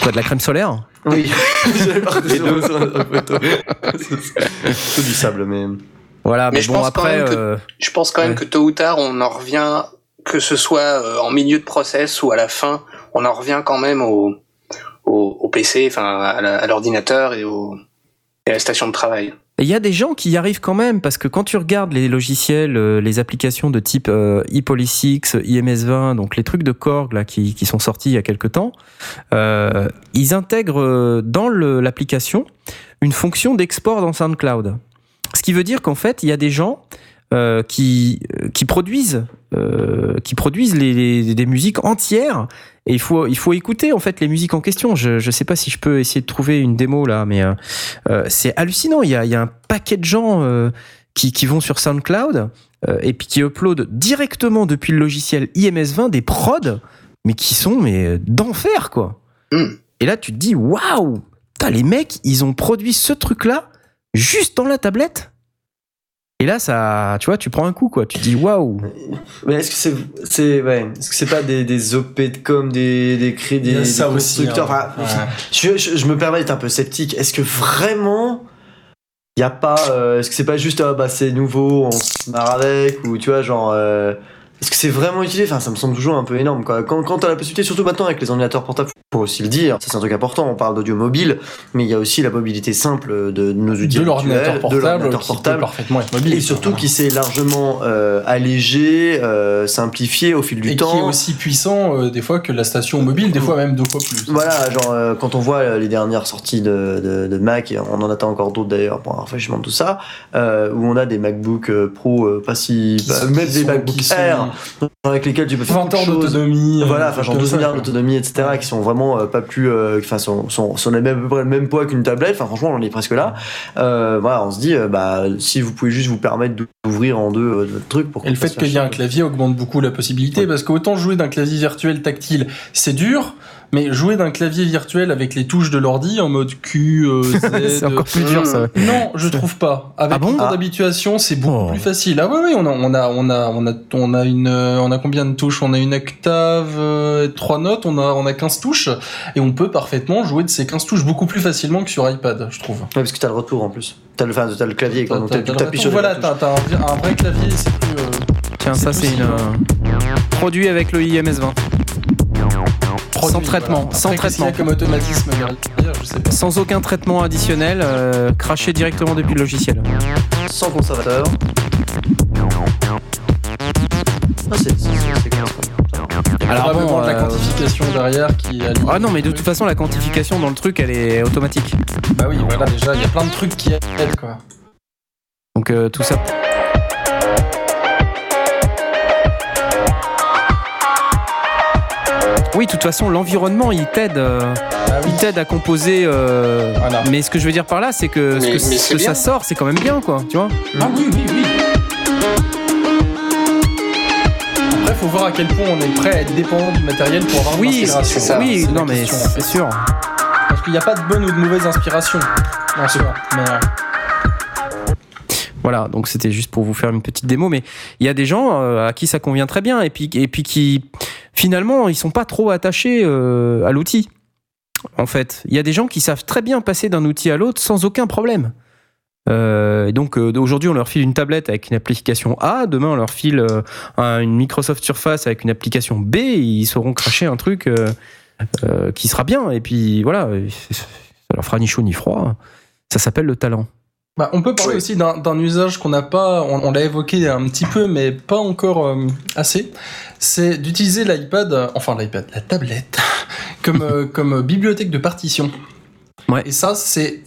Quoi, de la crème solaire Oui, sur la photo. C'est du sable, mais. Voilà, mais, Mais je bon pense quand après, même que- euh, Je pense quand même Ouais. que tôt ou tard, on en revient, que ce soit euh, en milieu de process ou à la fin, on en revient quand même au, au, PC, enfin à l'ordinateur et, et à la station de travail. Il y a des gens qui y arrivent quand même, parce que quand tu regardes les logiciels, euh, les applications de type euh, ePolysix, IMS20, donc les trucs de Korg qui, qui sont sortis il y a quelques temps, euh, ils intègrent euh, dans l'application une fonction d'export dans SoundCloud. Ce qui veut dire qu'en fait, il y a des gens euh, qui, qui produisent, euh, qui produisent les, les- des musiques entières et il faut, il faut écouter en fait les musiques en question. Je ne sais pas si je peux essayer de trouver une démo là, mais euh, c'est hallucinant. Il y a, il y a un paquet de gens qui, qui vont sur SoundCloud et puis qui uploadent directement depuis le logiciel IMS20 des prods, mais qui sont mais d'enfer quoi. Hmm. Et là tu te dis waouh, les mecs ils ont produit ce truc là juste dans la tablette? Et là ça, tu vois, tu prends un coup quoi. Tu te dis waouh. Mais est-ce que c'est, c'est, ouais, est-ce que c'est pas des, des OP de com, des, des cré- des, des aussi, constructeurs hein. Enfin, Ouais. je, je, je me permets d'être un peu sceptique. Est-ce que vraiment il y a pas, euh, est-ce que c'est pas juste ah bah c'est nouveau, on se marre avec ou tu vois genre. euh, est-ce que c'est vraiment utilisé Enfin, ça me semble toujours un peu énorme, quoi. Quand, quand t'as la possibilité, surtout maintenant avec les ordinateurs portables, faut aussi le dire, ça c'est un truc important, on parle d'audio mobile, mais il y a aussi la mobilité simple de nos outils de l'ordinateur portable, portable, parfaitement être mobile. et surtout Voilà. qui s'est largement euh, allégé, euh, simplifié au fil du et temps. qui est aussi puissant euh, des fois que la station mobile, des fois même deux fois plus. Voilà, genre quand on voit les dernières sorties de, de, de Mac, et on en attend encore d'autres d'ailleurs pour un rafraîchissement de tout ça, où on a des MacBook Pro pas si. Bah, même des MacBook qui avec lesquels tu peux faire 20 beaucoup de heures choses. d'autonomie. Voilà, enfin genre comme 12 ça, milliards d'autonomie, etc., qui sont vraiment euh, pas plus, euh, enfin sont, sont, sont à peu près le même poids qu'une tablette. Enfin franchement, on est presque là. Euh, voilà, on se dit, euh, bah si vous pouvez juste vous permettre d'ouvrir en deux euh, votre truc pour Et le fait qu'il y ait un clavier augmente beaucoup la possibilité, parce qu'autant jouer d'un clavier virtuel tactile, c'est dur, mais jouer d'un clavier virtuel avec les touches de l'ordi en mode Q, euh, Z, C'est encore plus dur ça. ouais. Non, je trouve pas. Avec Ah bon le temps Ah. d'habituation, c'est beaucoup Oh. plus facile. Ah oui, oui, on a, on a, on a, on a, on a une, euh, on a combien de touches? On a une octave, euh, trois notes, on a, on a 15 touches, et on peut parfaitement jouer de ces 15 touches beaucoup plus facilement que sur iPad, je trouve. Ouais, parce que t'as le retour en plus. T'as le, enfin, t'as le clavier, t'as- t'appuies sur voilà, t'as, t'as un, un vrai clavier, c'est plus. euh, Tiens, C'est ça c'est une euh, produit avec le IMS20. Produit, Sans traitement, voilà. sans Après, traitement. comme automatisme derrière, je sais pas. Sans aucun traitement additionnel, euh, craché directement depuis le logiciel. Sans conservateur. Ah, c'est. Alors bon, la euh, quantification derrière qui Ah non, mais de toute façon, la quantification dans le truc, elle est automatique. Bah oui, voilà, déjà, il y a plein de trucs qui aident, quoi. Donc euh, tout ça. Oui, de toute façon, l'environnement, il t'aide, euh, Ah oui. il t'aide à composer. euh, Voilà. Mais ce que je veux dire par là, c'est que ce que, ce ça bien. sort, c'est quand même bien, quoi. Tu vois Ah oui, oui, oui. Après, faut voir à quel point on est prêt à être dépendant du matériel pour avoir une Oui, inspiration. c'est ça, oui, non, mais c'est sûr. Parce qu'il n'y a pas de bonne ou de mauvaise inspiration. En soi. Mais, euh, Voilà, donc c'était juste pour vous faire une petite démo, mais il y a des gens euh, à qui ça convient très bien et puis, et puis qui finalement ils sont pas trop attachés euh, à l'outil. En fait, il y a des gens qui savent très bien passer d'un outil à l'autre sans aucun problème. Euh, et donc euh, aujourd'hui on leur file une tablette avec une application A, demain on leur file un- une Microsoft Surface avec une application B, et ils sauront cracher un truc qui sera bien. Et puis voilà, ça leur fera ni chaud ni froid. Ça s'appelle le talent. Bah, on peut parler Oui. aussi d'un usage qu'on n'a pas, on, on l'a évoqué un petit peu, mais pas encore euh, assez. C'est d'utiliser l'iPad, euh, enfin l'iPad, la tablette, comme, euh, comme bibliothèque de partition. Ouais. Et ça, c'est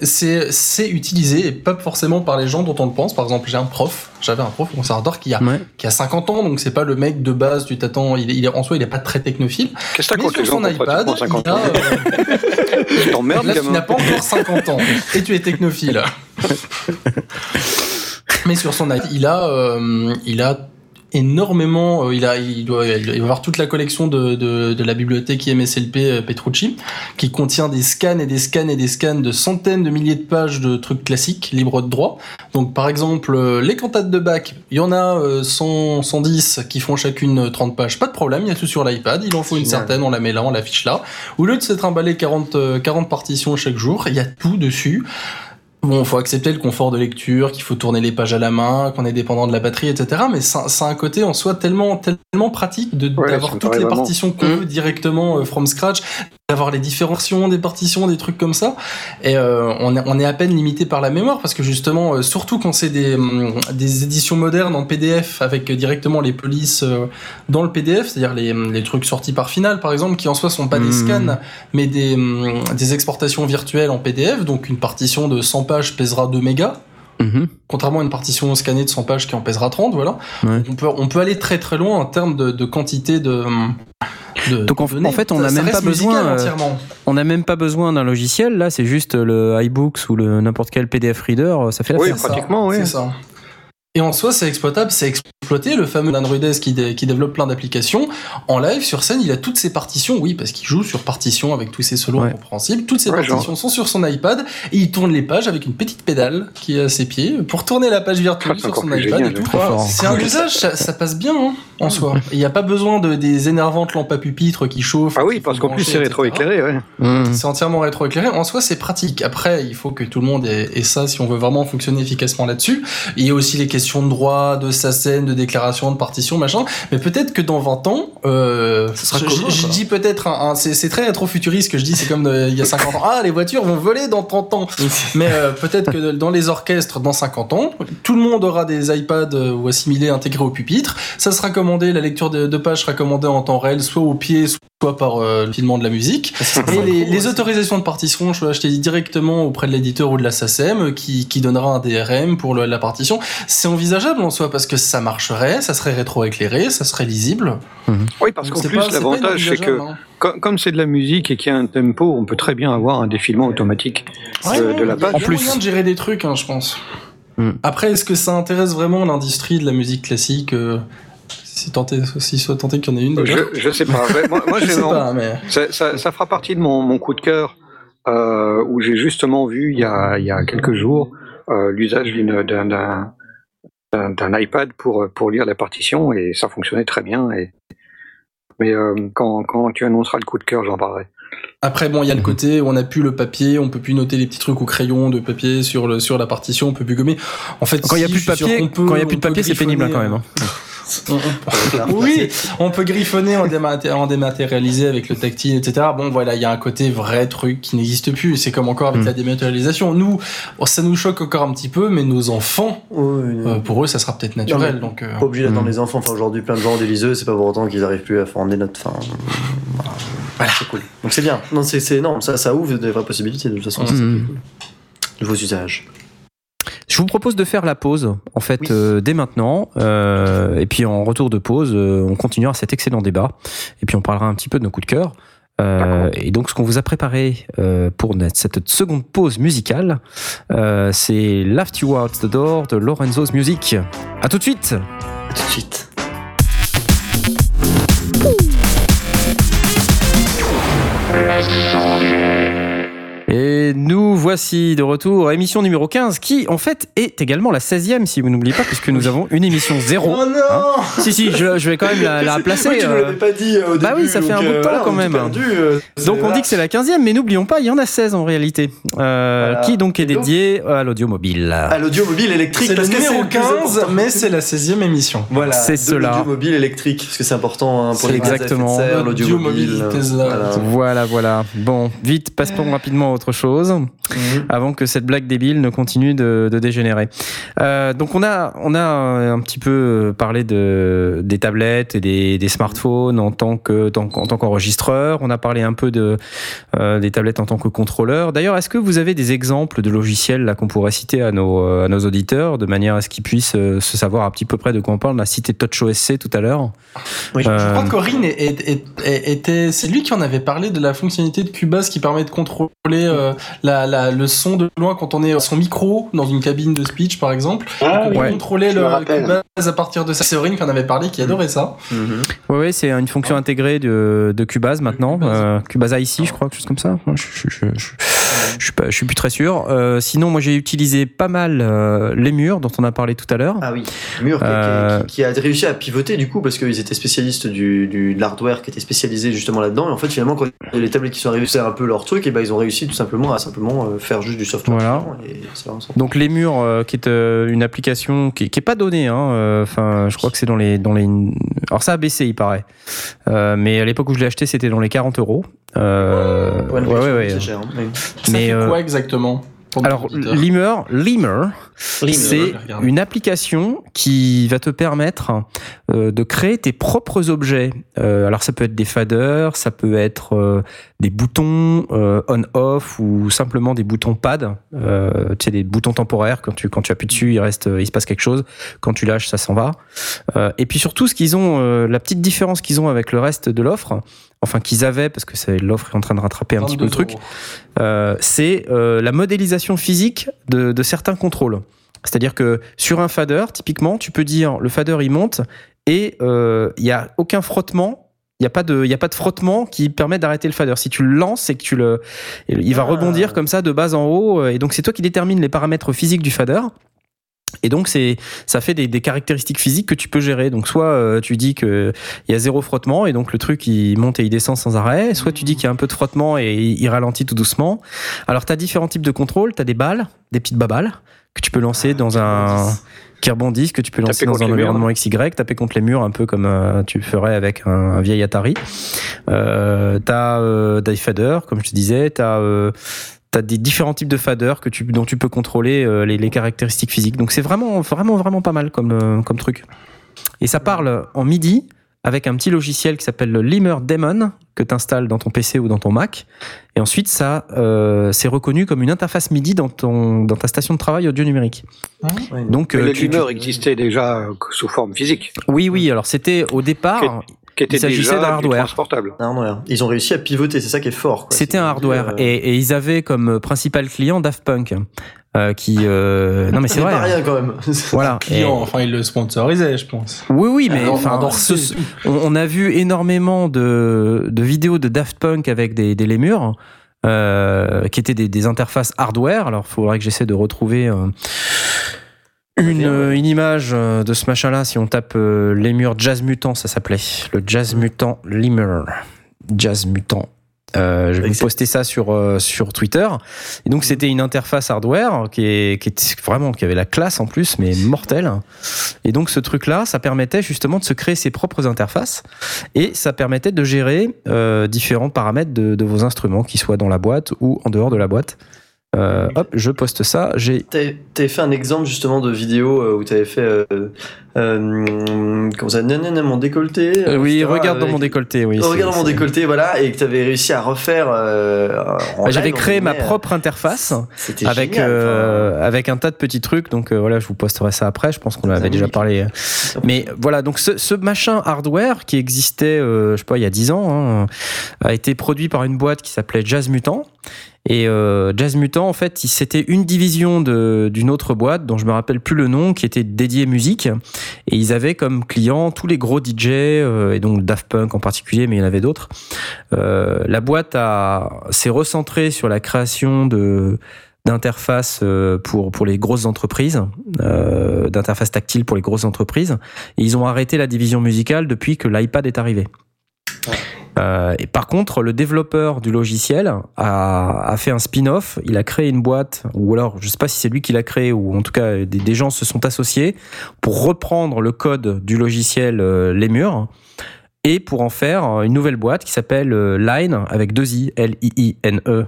utilisé et pas forcément par les gens dont on le pense. Par exemple, j'ai un prof, j'avais un prof au conservatoire qui a Ouais. qui a 50 ans, donc c'est pas le mec de base. Tu t'attends, il est, il est en soi, il est pas très technophile. Qu'est-ce que t'as contre les gens iPad, pratiquement 50 il a, euh, Tu t'emmerdes, Là, tu gamin n'as pas encore 50 ans et tu es technophile. Mais sur son iPad, il a, euh, il a énormément. euh, il a, il doit, il doit avoir toute la collection de, de, de la bibliothèque IMSLP euh, Petrucci, qui contient des scans et des scans et des scans de centaines de milliers de pages de trucs classiques, libres de droit. Donc, par exemple, euh, les cantates de Bach, il y en a euh, 100, 110 qui font chacune 30 pages, pas de problème, il y a tout sur l'iPad, il en faut une Génial. certaine, on la met là, on l'affiche là. Au lieu de se trimballer 40, euh, 40 partitions chaque jour, il y a tout dessus. Bon, faut accepter le confort de lecture, qu'il faut tourner les pages à la main, qu'on est dépendant de la batterie, etc. Mais ça, ça a un côté en soi tellement, tellement pratique de Ouais, d'avoir toutes les vraiment. partitions qu'on Mhm. veut directement euh, from scratch, d'avoir les différentes versions des partitions, des trucs comme ça. Et euh, on, est, on est à peine limité par la mémoire parce que justement, euh, surtout quand c'est des, hum, des éditions modernes en PDF avec directement les polices euh, dans le PDF, c'est-à-dire les, hum, les trucs sortis par Final par exemple, qui en soi sont pas des Mhm. scans mais des, hum, des exportations virtuelles en PDF. Donc une partition de 100 pages pèsera 2 mégas. Mhm. Contrairement à une partition scannée de 100 pages qui en pèsera 30, voilà. Ouais. On peut, on peut aller très très loin en termes de, de quantité de, de Donc, en- de données. en fait, on n'a même pas besoin, euh, entièrement. On n'a même pas besoin d'un logiciel, là, c'est juste le iBooks ou le n'importe quel PDF reader, euh, ça fait Oui. C'est ça, pratiquement, oui. C'est ça. Et en soi, c'est exploitable, c'est exploité. Le fameux Dan Rudez qui, dé- qui développe plein d'applications. En live, sur scène, il a toutes ses partitions, oui, parce qu'il joue sur partition avec tous ses solos Ouais. incompréhensibles. Toutes ses Ouais, partitions sont sur son iPad et il tourne les pages avec une petite pédale qui est à ses pieds pour tourner la page virtuelle Ah, c'est sur son iPad génial, et tout. C'est un usage, ça, ça passe bien hein, en soi. Il n'y a pas besoin de des énervantes lampes à pupitre qui chauffent. Ah oui, parce qu'en plus c'est rétroéclairé, ouais. Mhm. C'est entièrement rétroéclairé. En soi, c'est pratique. Après, il faut que tout le monde ait, ait ça si on veut vraiment fonctionner efficacement là-dessus. Il y a aussi les questions de droit, de SACEN, de déclaration, de partition, machin. Mais peut-être que dans 20 ans, euh, sera je, commun, je quoi. dis peut-être, un, un- c'est très rétro-futuriste que je dis, c'est comme de- il y a 50 ans. Ah, les voitures vont voler dans 30 ans. Mais euh, peut-être que dans les orchestres, dans 50 ans, tout le monde aura des iPads euh, ou assimilés intégrés au pupitre. Ça sera commandé, la lecture de, de pages sera commandée en temps réel, soit au pied, soit par euh, le filement de la musique. Et les, les autorisations de partition, je peux acheter directement auprès de l'éditeur ou de la SACEM qui, qui donnera un DRM pour le- la partition. C'est envisageable en soi parce que ça marcherait, ça serait rétroéclairé, ça serait lisible. Oui, parce qu'en plus l'avantage c'est que hein. comme c'est de la musique et qu'il y a un tempo, on peut très bien avoir un défilement automatique Ouais, de, ouais, de la page. y a moyen de gérer des trucs, hein, je pense. Hmm. Après, est-ce que ça intéresse vraiment l'industrie de la musique classique euh, si tenté, si soit tenté qu'il y en ait une déjà. Je, je sais pas. Moi, moi, Je j'ai sais pas, mais ça, ça, ça fera partie de mon, mon coup de cœur euh, où j'ai justement vu il y a, il y a quelques jours euh, l'usage d'une- d'un- d'un iPad pour, pour lire la partition et ça fonctionnait très bien. Et... Mais euh, quand, quand tu annonceras le coup de cœur, j'en parlerai. Après, bon, il y a le côté où on a plus le papier, on peut plus noter les petits trucs au crayon de papier sur le sur la partition, on peut plus gommer. En fait, Quand il y a si, plus de papier, qu'on peut- quand il y a plus de papier, c'est pénible hein, quand même. oui, on peut griffonner en, dématé- en dématérialisé avec le tactile, etc. Bon, voilà, il y a un côté vrai truc qui n'existe plus. C'est comme encore avec Mm. la dématérialisation. Nous, ça nous choque encore un petit peu, mais nos enfants, Oui, euh, pour eux, ça sera peut-être naturel. mais- donc, euh, Pas obligé d'attendre Mm. les enfants. Enfin, aujourd'hui, plein de gens ont des liseuses, c'est pas pour autant qu'ils arrivent plus à former notre. Enfin, voilà, c'est cool. Donc c'est bien. Non, c'est énorme. Ça, ça ouvre des vraies possibilités de toute façon. c'est cool. Nouveaux usages. Je vous propose de faire la pause, en fait, Oui. euh, dès maintenant. Euh, et puis en retour de pause, euh, on continuera cet excellent débat. Et puis on parlera un petit peu de nos coups de cœur. Euh, et donc ce qu'on vous a préparé euh, pour cette seconde pause musicale, euh, c'est Laughed You Out the Door de Lorenzo's Music. À tout de suite À tout de suite. Et nous voici de retour, émission numéro 15, qui en fait est également la 16e, si vous n'oubliez pas, puisque nous avons une émission zéro. Oh non Si, si, je, je vais quand même la, la placer. Oui, tu nous euh, l'avais pas dit euh, au bah début. oui, ça fait un bout de euh, temps, voilà, quand même. perdu, euh, Donc on là. dit que c'est la 15e, mais n'oublions pas, il y en a 16 en réalité, euh, Voilà. qui donc est donc dédié à l'audio mobile. À l'audio mobile électrique. c'est le parce que numéro le plus 15, important. mais c'est la 16e émission. Voilà, C'est de cela. l'audio mobile électrique, parce que c'est important hein, pour C'est les à exactement. l'audio mobile. mobile, Tesla. voilà. Voilà, voilà. Bon, vite, passons rapidement à autre chose, Mhm. avant que cette blague débile ne continue de, de dégénérer. Euh, donc on a, on a un petit peu parlé de, des tablettes et des, des smartphones en tant que tant- en tant qu'enregistreur. On a parlé un peu de euh, des tablettes en tant que contrôleur. D'ailleurs, est-ce que vous avez des exemples de logiciels là qu'on pourrait citer à nos euh, à nos auditeurs de manière à ce qu'ils puissent euh, se savoir à petit peu près de quoi on parle? On a cité TouchOSC tout à l'heure. Oui. Je Euh, crois que Corinne était, c'est lui qui en avait parlé de la fonctionnalité de Cubase qui permet de contrôler euh, la, la, la, le son de loin quand on est son micro dans une cabine de speech par exemple. Ah, on peut oui. contrôler le. Cubase à partir de ça. Séverine qui en avait parlé, qui adorait ça. Ouais, ouais, c'est une fonction intégrée de, de Cubase maintenant. Cubase. Euh, Cubase IC, je crois, quelque chose comme ça. Je, je, je, je, je suis pas, je suis plus très sûr. Euh, sinon, moi, j'ai utilisé pas mal euh, les murs dont on a parlé tout à l'heure. Ah oui, Mur qui- Euh, qui, qui a réussi à pivoter du coup parce qu'ils étaient spécialistes du, du, de l'hardware qui était spécialisé justement là-dedans et en fait finalement quand les tablettes qui sont arrivées c'est un peu leur truc et ben ils ont réussi tout simplement à simplement euh, faire juste du software Voilà. et. Donc les murs, euh, qui est euh, une application qui, qui est pas donnée. Hein, euh, Enfin, je crois que c'est dans les dans les. Alors ça a baissé, il paraît. Euh, mais à l'époque où je l'ai acheté, c'était dans les 40 euros. Euh, Ouais, ouais, ouais, cher, hein. Oui. Ça Mais, fait euh, quoi exactement Alors, Limmer, Limmer, Limmer, c'est une application qui va te permettre euh, de créer tes propres objets. Euh, alors, ça peut être des faders, ça peut être euh, des boutons euh, on/off ou simplement des boutons pad. Euh, tu sais, des boutons temporaires. Quand tu quand tu appuies dessus, il reste, il se passe quelque chose. Quand tu lâches, ça s'en va. Euh, et puis surtout, ce qu'ils ont, euh, la petite différence qu'ils ont avec le reste de l'offre, enfin qu'ils avaient, parce que c'est- l'offre est en train de rattraper un petit peu le 22 truc. Euh, c'est euh, la modélisation physique de, de certains contrôles. C'est-à-dire que sur un fader, typiquement, tu peux dire le fader il monte et euh, il n'y a aucun frottement. Il n'y a, pas de- il y a pas de frottement qui permet d'arrêter le fader. Si tu le lances, c'est que tu le, il va Ah. rebondir comme ça de bas en haut. Et donc, c'est toi qui détermine les paramètres physiques du fader. Et donc, c'est, ça fait des, des caractéristiques physiques que tu peux gérer. Donc, soit euh, tu dis qu'il y a zéro frottement et donc le truc il monte et il descend sans arrêt. Soit tu dis qu'il y a un peu de frottement et il ralentit tout doucement. Alors, tu as différents types de contrôles. Tu as des balles, des petites babales que tu peux lancer dans un qui rebondissent, que tu peux lancer dans un murs. environnement XY, taper contre les murs un peu comme euh, tu ferais avec un, un vieil Atari. Euh, t'as euh, des faders, comme je te disais, t'as euh, T'as des différents types de faders que tu, dont tu peux contrôler euh, les, les caractéristiques physiques. Donc c'est vraiment, vraiment, vraiment pas mal comme, euh, comme truc. Et ça parle en MIDI avec un petit logiciel qui s'appelle le Limmer Daemon que tu installes dans ton PC ou dans ton Mac. Et ensuite, ça, euh, c'est reconnu comme une interface MIDI dans, ton, dans ta station de travail audio numérique. Ouais. Donc, Mais euh, le tu- existait déjà sous forme physique, oui, oui. Alors c'était au départ, qui était Il s'agissait déjà d'un du hardware. transportable. Ils ont réussi à pivoter, c'est ça qui est fort. c'était un hardware euh, et, et ils avaient comme principal client Daft Punk, euh, qui euh, non mais c'est vrai. pas hein. rien quand même. Voilà. Client, Et- enfin, il le sponsorisait, je pense. Oui, oui, mais Ah, enfin, ce- on, on a vu énormément de, de vidéos de Daft Punk avec des, des lémurs. euh, qui étaient des, des interfaces hardware. Alors, il faudrait que j'essaie de retrouver euh, une, euh, une image de ce machin-là. Si on tape euh, lémur Jazz Mutant, ça s'appelait. Le Jazz Mutant Lemur. Jazz Mutant. Euh, je vais vous poster ça sur euh, sur Twitter. Et donc c'était une interface hardware qui est qui vraiment qui avait la classe en plus, mais mortelle. Et donc ce truc-là, ça permettait justement de se créer ses propres interfaces et ça permettait de gérer euh, différents paramètres de, de vos instruments, qu'ils soient dans la boîte ou en dehors de la boîte. Euh, hop, je poste ça. J'ai T'avais fait un exemple justement de vidéo euh, où t'avais fait euh, euh, comment ça, non, non, non, mon décolleté. Euh, oui, regarde dans mon décolleté. Oui, regarde dans mon décolleté, voilà, et que t'avais réussi à refaire. euh, Bah, J'avais créé ma propre interface avec génial, euh, avec un tas de petits trucs. Donc euh, voilà, je vous posterai ça après. Je pense qu'on en avait déjà parlé. Mais voilà, donc ce, ce machin hardware qui existait, euh, je sais pas, il y a 10 ans, hein, a été produit par une boîte qui s'appelait Jazz Mutant. Et euh, Jazz Mutant, en fait, c'était une division d'une autre boîte dont je me rappelle plus le nom, qui était dédiée musique. Et ils avaient comme clients tous les gros DJ, euh, et donc Daft Punk en particulier, mais il y en avait d'autres. Euh, la boîte s'est recentrée sur la création de d'interfaces euh, pour pour les grosses entreprises, d'interfaces tactiles pour les grosses entreprises. Et ils ont arrêté la division musicale depuis que l'iPad est arrivé. Euh, et par contre, le développeur du logiciel a, fait un spin-off. Il a créé une boîte, ou alors je sais pas si c'est lui qui l'a créé, ou en tout cas des, des gens se sont associés pour reprendre le code du logiciel euh, Les Murs et pour en faire une nouvelle boîte qui s'appelle euh, Line avec deux i, l i i n e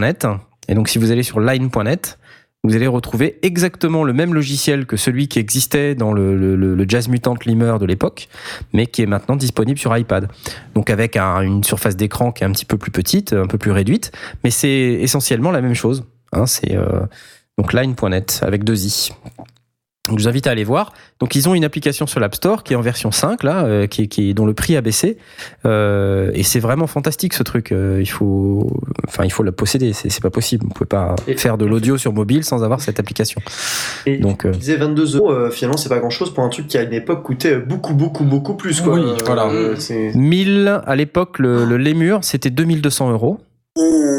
.net. Et donc si vous allez sur line.net, vous allez retrouver exactement le même logiciel que celui qui existait dans le, Jazz Mutant Limmer de l'époque, mais qui est maintenant disponible sur iPad. Donc avec un- une surface d'écran qui est un petit peu plus petite, un peu plus réduite, mais c'est essentiellement la même chose. hein, c'est euh, donc line.net avec deux i. Donc, je vous invite à aller voir. Donc, ils ont une application sur l'App Store qui est en version 5, là, euh, qui, est- qui est- dont le prix a baissé. Euh, et c'est vraiment fantastique ce truc. Euh, il faut, enfin, il faut la posséder. C'est c'est pas possible. On peut pas Et- faire de l'audio sur mobile sans avoir cette application. Et Donc, euh, il disait 22 euros, euh, finalement, c'est pas grand chose pour un truc qui à une époque coûtait beaucoup, beaucoup, beaucoup plus. Quoi. Oui, voilà. c'est- 1000 à l'époque, le, le Lémur, c'était 2200 euros. Oh.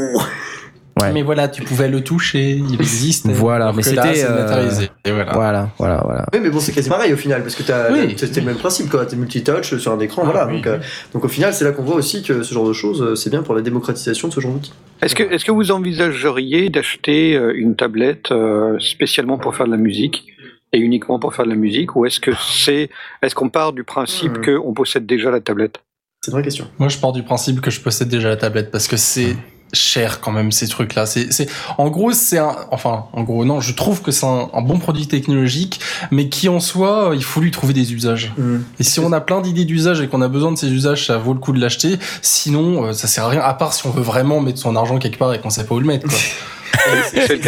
Ouais. Mais voilà, tu pouvais le toucher, il existe. Voilà, mais c'était, c'est euh, matérialisé. Et voilà. Voilà, voilà, voilà. Oui, mais bon, c'est quasi pareil au final, parce que t'as, Oui. c'était le même principe, quoi. T'es multitouch sur un écran, Ah, voilà. oui, donc, euh, donc au final, c'est là qu'on voit aussi que ce genre de choses, euh, c'est bien pour la démocratisation de ce genre d'outils. Est-ce que, est-ce que vous envisageriez d'acheter euh, une tablette spécialement pour faire de la musique et uniquement pour faire de la musique, ou est-ce que c'est, est-ce qu'on part du principe Hmm. qu'on possède déjà la tablette? C'est une vraie question. Moi, je pars du principe que je possède déjà la tablette parce que c'est cher quand même ces trucs-là. C'est, c'est, en gros, c'est un, enfin, en gros, non, je trouve que c'est un, un bon produit technologique, mais qui en soi, il faut lui trouver des usages. Et si on a plein d'idées d'usage et qu'on a besoin de ces usages, ça vaut le coup de l'acheter. Sinon, euh, ça sert à rien, à part si on veut vraiment mettre son argent quelque part et qu'on sait pas où le mettre, quoi.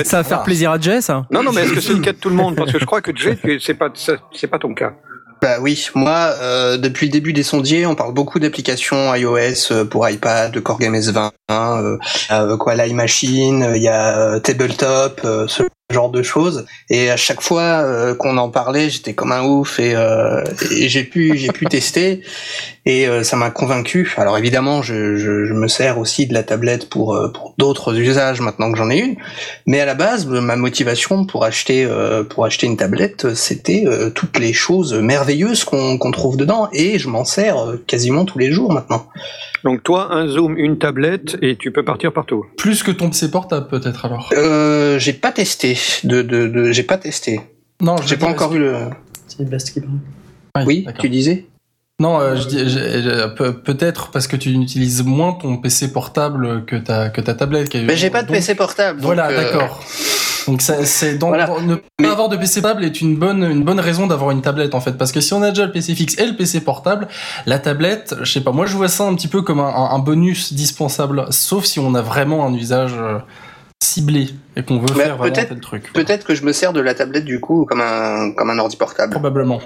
Ça va faire Voilà. plaisir à Jess. hein Non, non, mais est-ce que c'est le cas de tout le monde? Parce que je crois que Jay, c'est pas, ça- c'est pas ton cas. Bah oui, moi, euh, depuis le début des sondiers, on parle beaucoup d'applications iOS euh, pour iPad, de Core Game S20, euh, euh, quoi, l'iMachine, il y a euh, Tabletop, ce genre de choses. Et à chaque fois euh, qu'on en parlait, j'étais comme un ouf et, euh, et j'ai pu, j'ai pu tester et euh, ça m'a convaincu. Alors évidemment, je, je, me sers aussi de la tablette pour, euh, pour d'autres usages maintenant que j'en ai une. Mais à la base, ma motivation pour acheter pour acheter une tablette, c'était toutes les choses merveilleuses qu'on trouve dedans, et je m'en sers quasiment tous les jours maintenant. Donc toi, un zoom, une tablette, et tu peux partir partout. Plus que ton PC portable, peut-être, alors. Euh, j'ai pas testé, de, de, de j'ai pas testé. Non, je J'ai pas encore eu le. C'est Blast qui parle. Oui, tu disais? Non, euh, je dis peut-être parce que tu utilises moins ton PC portable que ta que ta tablette. Mais j'ai pas de donc- PC portable. donc, Voilà, euh, d'accord. Donc ça, c'est Voilà. ne pas Mais- avoir de PC portable est une bonne une bonne raison d'avoir une tablette en fait parce que si on a déjà le PC fixe et le PC portable, la tablette, je sais pas, moi je vois ça un petit peu comme un, un- bonus dispensable, sauf si on a vraiment un usage euh, ciblé et qu'on veut faire vraiment tel truc. Peut-être que je me sers de la tablette du coup comme un comme un ordi portable. Probablement.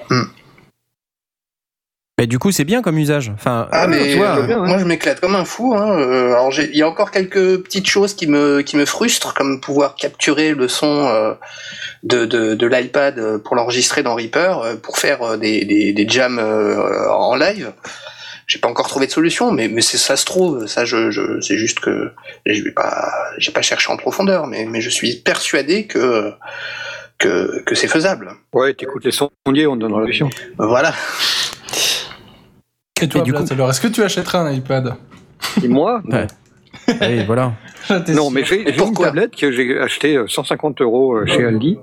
Mais du coup, c'est bien comme usage. Enfin, Ah euh, mais tu vois, bien, ouais. moi je m'éclate comme un fou. Hein. Euh, alors il y a encore quelques petites choses qui me qui me frustrent, comme pouvoir capturer le son euh, de de, de l'iPad euh, pour l'enregistrer dans Reaper pour faire des des, des jams euh, en live. J'ai pas encore trouvé de solution, mais mais ça se trouve. Ça je, je c'est juste que je vais pas j'ai pas cherché en profondeur, mais mais je suis persuadé que que que c'est faisable. Ouais, t'écoutes les sondiers, on te donnera la solution. Voilà. Et toi, Et du Vlad, coup- alors est-ce que tu achèterais un iPad? Et moi? Ouais. et voilà. Non, mais j'ai une pourquoi? tablette que j'ai acheté 150 euros euh, chez Aldi.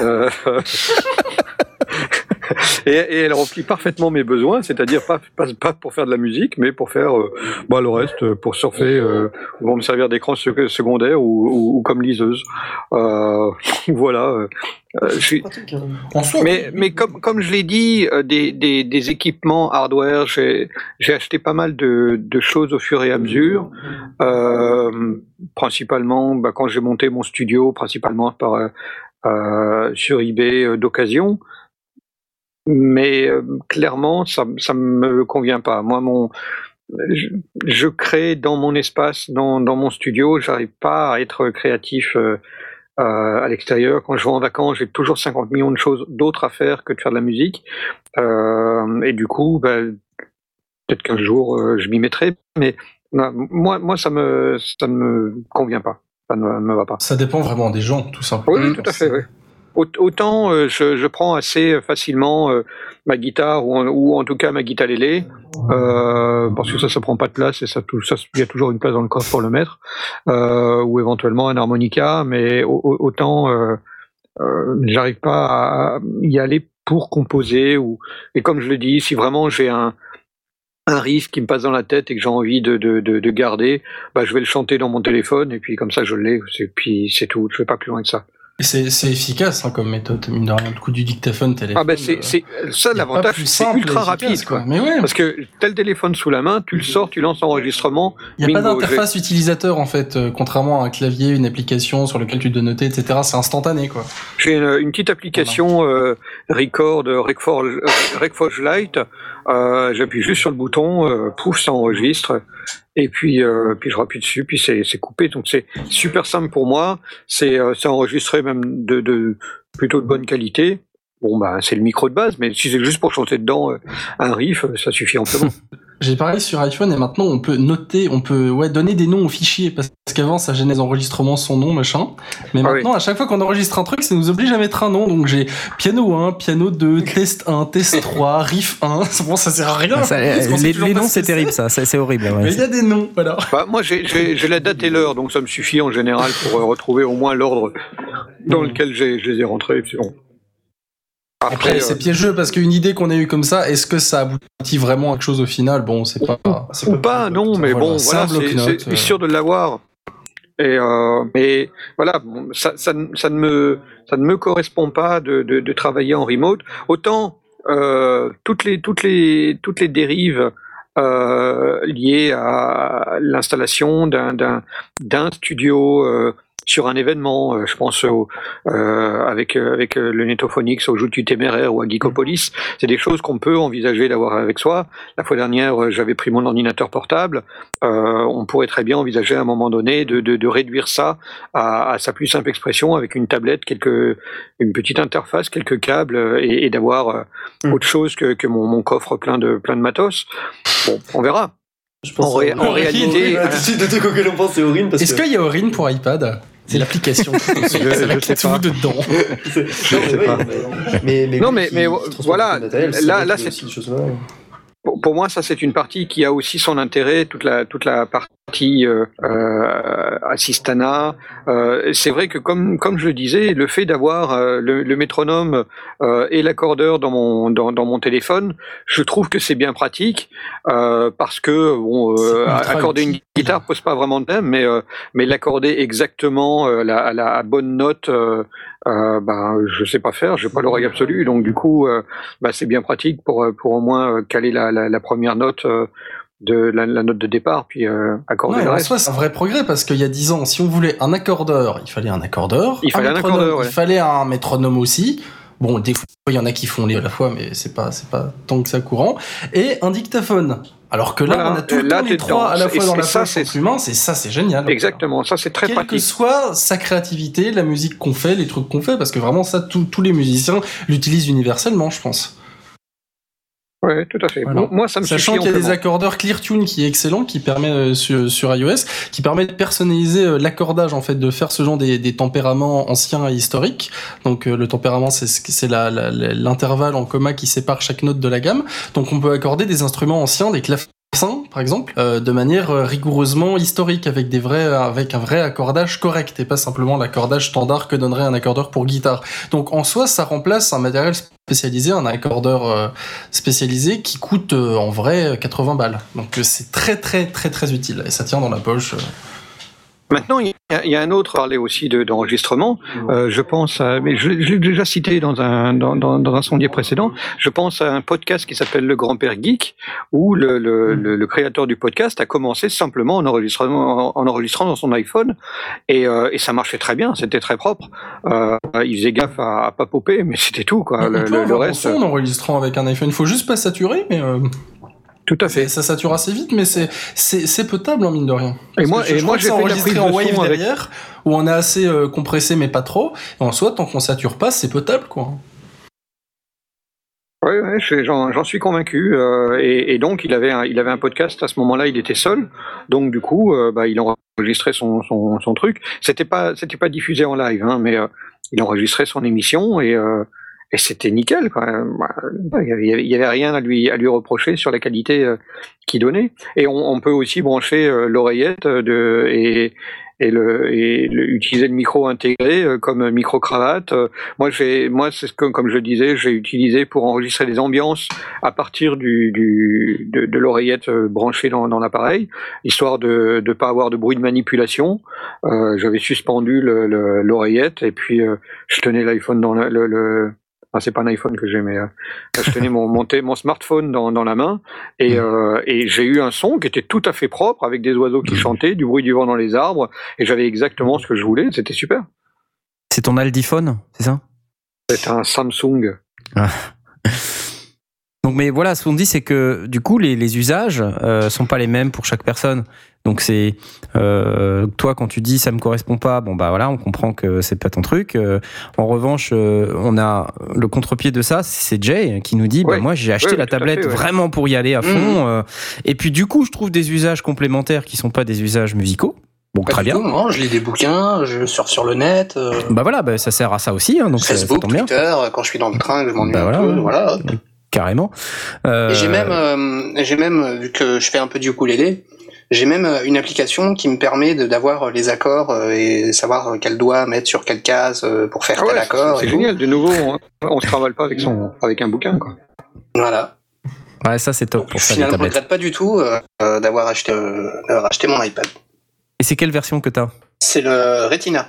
Euh, et, et elle remplit parfaitement mes besoins, c'est-à-dire pas, pas, pas pour faire de la musique, mais pour faire euh, bah, le reste, euh, pour surfer, euh, pour me servir d'écran sec- secondaire ou, ou- ou comme liseuse. Euh, voilà. euh, euh, je suis, hein. En soi, mais, mais comme, comme je l'ai dit, des, des, des équipements hardware, j'ai acheté pas mal de, de choses au fur et à mesure. Euh, principalement, bah, quand j'ai monté mon studio, principalement par, sur eBay d'occasion. Mais euh, clairement, ça ça me convient pas. Moi, mon je, je crée dans mon espace, dans, dans mon studio, j'arrive pas à être créatif euh, à l'extérieur. Quand je vais en vacances, j'ai toujours 50 millions de choses d'autres à faire que de faire de la musique. Euh, et du coup, ben, peut-être qu'un jour, euh, je m'y mettrai. Mais moi, moi, ça me, ça ne me convient pas. Ça ne me va pas. ça dépend vraiment des gens, tout simplement. Oui, tout à fait. Oui. Aut- Autant euh, je, prends assez facilement euh, ma guitare ou en, ou en tout cas ma guitare lélé euh, parce que ça ça prend pas de place et ça il y a toujours une place dans le coffre pour le mettre ou éventuellement un harmonica mais au- au- autant j'arrive pas à y aller pour composer ou et comme je le dis si vraiment j'ai un un qui me passe dans la tête et que j'ai envie de, de, de, de garder, bah, je vais le chanter dans mon téléphone et puis comme ça je l'ai, et puis c'est tout, je vais pas plus loin que ça. C'est efficace hein, comme méthode, mine de rien. Le coup du dictaphone téléphone. Ah ben c'est euh, c'est ça pas l'avantage, c'est ultra efficace, rapide quoi. Mais ouais, Parce que t'as le téléphone sous la main, tu le sors, tu lances l'enregistrement. il n'y a pas d'interface utilisateur en fait, euh, contrairement à un clavier, une application sur lequel tu dois noter, etc. C'est instantané quoi. J'ai une, une petite application euh, Record, euh, Recforge, euh, Lite. Euh, J'appuie juste sur le bouton, euh, pouf, ça enregistre. Et puis, euh, puis je rappuie dessus, puis c'est coupé. Donc c'est super simple pour moi. C'est euh, c'est enregistré même de, de plutôt de bonne qualité. Bon bah c'est le micro de base, mais si c'est juste pour chanter dedans euh, un riff, euh, ça suffit amplement. J'ai pareil sur iPhone et maintenant on peut noter, on peut ouais donner des noms aux fichiers parce qu'avant ça gênait les enregistrements son nom machin. Mais Ah maintenant à chaque fois qu'on enregistre un truc, ça nous oblige à mettre un nom. Donc j'ai piano 1, piano 2, test 1, test 3, riff 1. Bon ça sert à rien. Ça, parce qu'on sait les, noms, ce c'est terrible, ça. C'est c'est horrible. ouais. Mais il y a des noms, voilà. Bah, moi, j'ai- la date et l'heure, donc ça me suffit en général pour euh, retrouver au moins l'ordre dans lequel j'ai- je les ai rentrés. bon. Après, Après, euh, c'est piégeux parce qu'une idée qu'on a eue comme ça, est-ce que ça aboutit vraiment à quelque chose au final? Bon, c'est pas. ou pas, non, mais bon, c'est voilà, c'est euh. sûr de l'avoir. Et euh, mais voilà, bon, ça, ça, ne- ça ne me ça ne me correspond pas de, de, de travailler en remote. Autant euh, toutes les toutes les toutes les dérives euh, liées à l'installation d'un studio euh, sur un événement, euh, je pense au, euh, avec euh, avec le Netophonix au Joue du Téméraire ou à Geekopolis, c'est des choses qu'on peut envisager d'avoir avec soi. La fois dernière, j'avais pris mon ordinateur portable. Euh, on pourrait très bien envisager à un moment donné de, de, de réduire ça à, à sa plus simple expression avec une tablette, quelques, une petite interface, quelques câbles et, et d'avoir Mm. autre chose que, que mon, mon coffre plein de plein de matos. Bon, on verra. Je En, ré- en réalité, pense, c'est Aurine parce Est-ce qu'il y a Orin pour iPad? C'est l'application. Avec sais tout pas. dedans. Non, mais mais- mais, mais Non, mais- mais transporte voilà, là- là, c'est- pour, moi, ça c'est une partie qui a aussi son intérêt, toute la toute la partie euh, euh, assistana. Euh, c'est vrai que comme comme je le disais, le fait d'avoir le, le métronome et l'accordeur dans mon dans, dans mon téléphone, je trouve que c'est bien pratique parce que bon, accorder une guitare pose pas vraiment de thème, mais mais l'accorder exactement la, à la bonne note. Euh, ben, je sais pas faire, j'ai pas l'oreille absolue, donc du coup, euh, bah, c'est bien pratique pour, euh, pour au moins euh, caler la, la, la première note euh, de la, la note de départ, puis euh, accorder Ouais, le reste. c'est un vrai progrès parce qu'il y a 10 ans, si on voulait un accordeur, il fallait un accordeur. Il fallait un métronome, accordeur, ouais. Il fallait un métronome aussi. Bon, des fois, il y en a qui font les deux à la fois, mais c'est pas, c'est pas tant que ça courant. Et un dictaphone. Alors que là, Voilà, on a tout et le là, temps les trois à la Et fois dans la ça, entre humains, c'est ça, c'est génial. Exactement, ça c'est très Quelle que pratique. soit sa créativité, la musique qu'on fait, les trucs qu'on fait, parce que vraiment ça, tous les musiciens l'utilisent universellement, je pense. Ouais, tout à fait. Voilà. Bon, moi, ça me Sachant qu'il y a des accordeurs ClearTune qui est excellent, qui permet euh, sur, sur iOS, qui permet de personnaliser euh, l'accordage en fait, de faire ce genre des, des tempéraments anciens et historiques. Donc euh, le tempérament c'est c'est l'intervalle en comma qui sépare chaque note de la gamme. Donc on peut accorder des instruments anciens, des par exemple, euh, de manière euh, rigoureusement historique avec des vrais avec un vrai accordage correct et pas simplement l'accordage standard que donnerait un accordeur pour guitare. Donc en soi ça remplace un matériel spécialisé, un accordeur euh, spécialisé qui coûte en vrai 80 balles. Donc c'est très très très très utile et ça tient dans la poche. Maintenant, il y, a, il y a un autre parler aussi de- d'enregistrement. Euh, je pense, à, mais je, je l'ai déjà cité dans un dans, dans, dans un sondier précédent. Je pense à un podcast qui s'appelle Le Grand Père Geek, où le, le, le, le créateur du podcast a commencé simplement en enregistrant en, enregistrant dans son iPhone, et, euh, et ça marchait très bien. C'était très propre. Euh, il faisait gaffe à, à pas popper, mais c'était tout quoi. Le, reste, en enregistrant avec un iPhone. Il faut juste pas saturer, mais euh, tout à fait. ça sature assez vite, mais c'est c'est potable en mine de rien. Et moi, je- et je moi, j'ai enregistré prise en de wave avec. derrière, où on est assez euh, compressé mais pas trop. Et en soi, tant qu'on sature pas, c'est potable quoi. Oui, j'en suis convaincu. euh, et, et donc, il avait, un, il avait un podcast à ce moment-là, il était seul. Donc, du coup, euh, bah, il enregistrait son, son, son truc. C'était pas, c'était pas diffusé en live, hein, mais euh, il enregistrait son émission et, et c'était nickel. Quoi. Bah, Il y avait, rien à lui, à lui reprocher sur la qualité euh, qu'il donnait. Et on, peut aussi brancher euh, l'oreillette euh, de, et, et le et le- utiliser le micro intégré comme micro cravate. Moi j'ai moi c'est ce que comme je disais j'ai utilisé pour enregistrer des ambiances à partir du, du de, l'oreillette branchée dans, dans l'appareil, histoire de ne pas avoir de bruit de manipulation. J'avais suspendu le- le- l'oreillette et puis je tenais l'iPhone dans le- Enfin, c'est pas un iPhone que j'ai, mais euh, je tenais mon, mon, té- mon smartphone dans, dans la main et, euh, et j'ai eu un son qui était tout à fait propre avec des oiseaux qui chantaient, du bruit du vent dans les arbres et j'avais exactement ce que je voulais. C'était super. C'est ton Aldiphone, c'est ça? C'était un Samsung. Donc, mais voilà, ce qu'on dit, c'est que du coup, les, les usages euh, sont pas les mêmes pour chaque personne. Donc, c'est euh, toi quand tu dis ça me correspond pas, bon bah voilà, on comprend que c'est pas ton truc. Euh, en revanche, euh, on a le contre-pied de ça, c'est Jay qui nous dit, bah Ouais. moi j'ai acheté Ouais, la tablette fait, ouais. vraiment pour y aller à fond. euh, et puis du coup, je trouve des usages complémentaires qui sont pas des usages musicaux. Bon, Pas très du bien. tout, non, je lis des bouquins, je surfe sur le net, euh, Bah voilà, bah, ça sert à ça aussi, hein, donc ça, ça Facebook, tombe bien, Twitter, quand je suis dans le train, je m'ennuie Bah un voilà, peu, voilà. Carrément. Euh, Et j'ai même, euh, j'ai même, euh, vu que je fais un peu du ukulélé, j'ai même euh, une application qui me permet d'avoir euh, les accords euh, et savoir euh, quel doigt mettre sur quelle case euh, pour faire Ah tel accord. c'est tout. génial. De nouveau, on, se travaille pas avec son avec un bouquin. Quoi. Voilà. Ouais, ça c'est top pour ça, Finalement, je tablettes. regrette pas du tout euh, euh, d'avoir acheté, euh, d'avoir acheté mon iPad. Et c'est quelle version que t'as? C'est le Retina.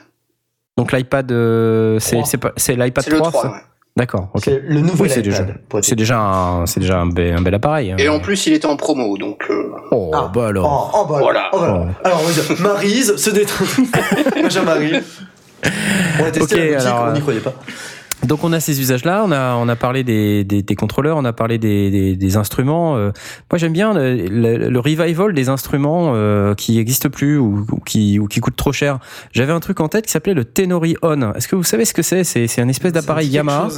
Donc l'iPad, euh, c'est l'iPad C'est le 3, 3. ça? ouais. D'accord, ok. C'est le nouveau Oui, c'est iPad, déjà, c'est un, c'est déjà un bel, un bel appareil. hein. Et en plus, il était en promo, donc euh, oh, Ah. bah alors. Oh, oh, bah, Voilà. oh, bah, Oh. Alors, on va dire, Maryse se détend. Bonjour Marie. On a testé Ok, la boutique, alors, on n'y euh, croyait pas. Donc on a ces usages-là, on a, on a parlé des, des, des contrôleurs, on a parlé des, des, des instruments. euh. moi j'aime bien le, le- le revival des instruments euh, qui n'existent plus ou, ou qui, ou qui coûtent trop cher. J'avais un truc en tête qui s'appelait le Tenori On. Est-ce que vous savez ce que c'est? C'est c'est un espèce d'appareil Yamaha.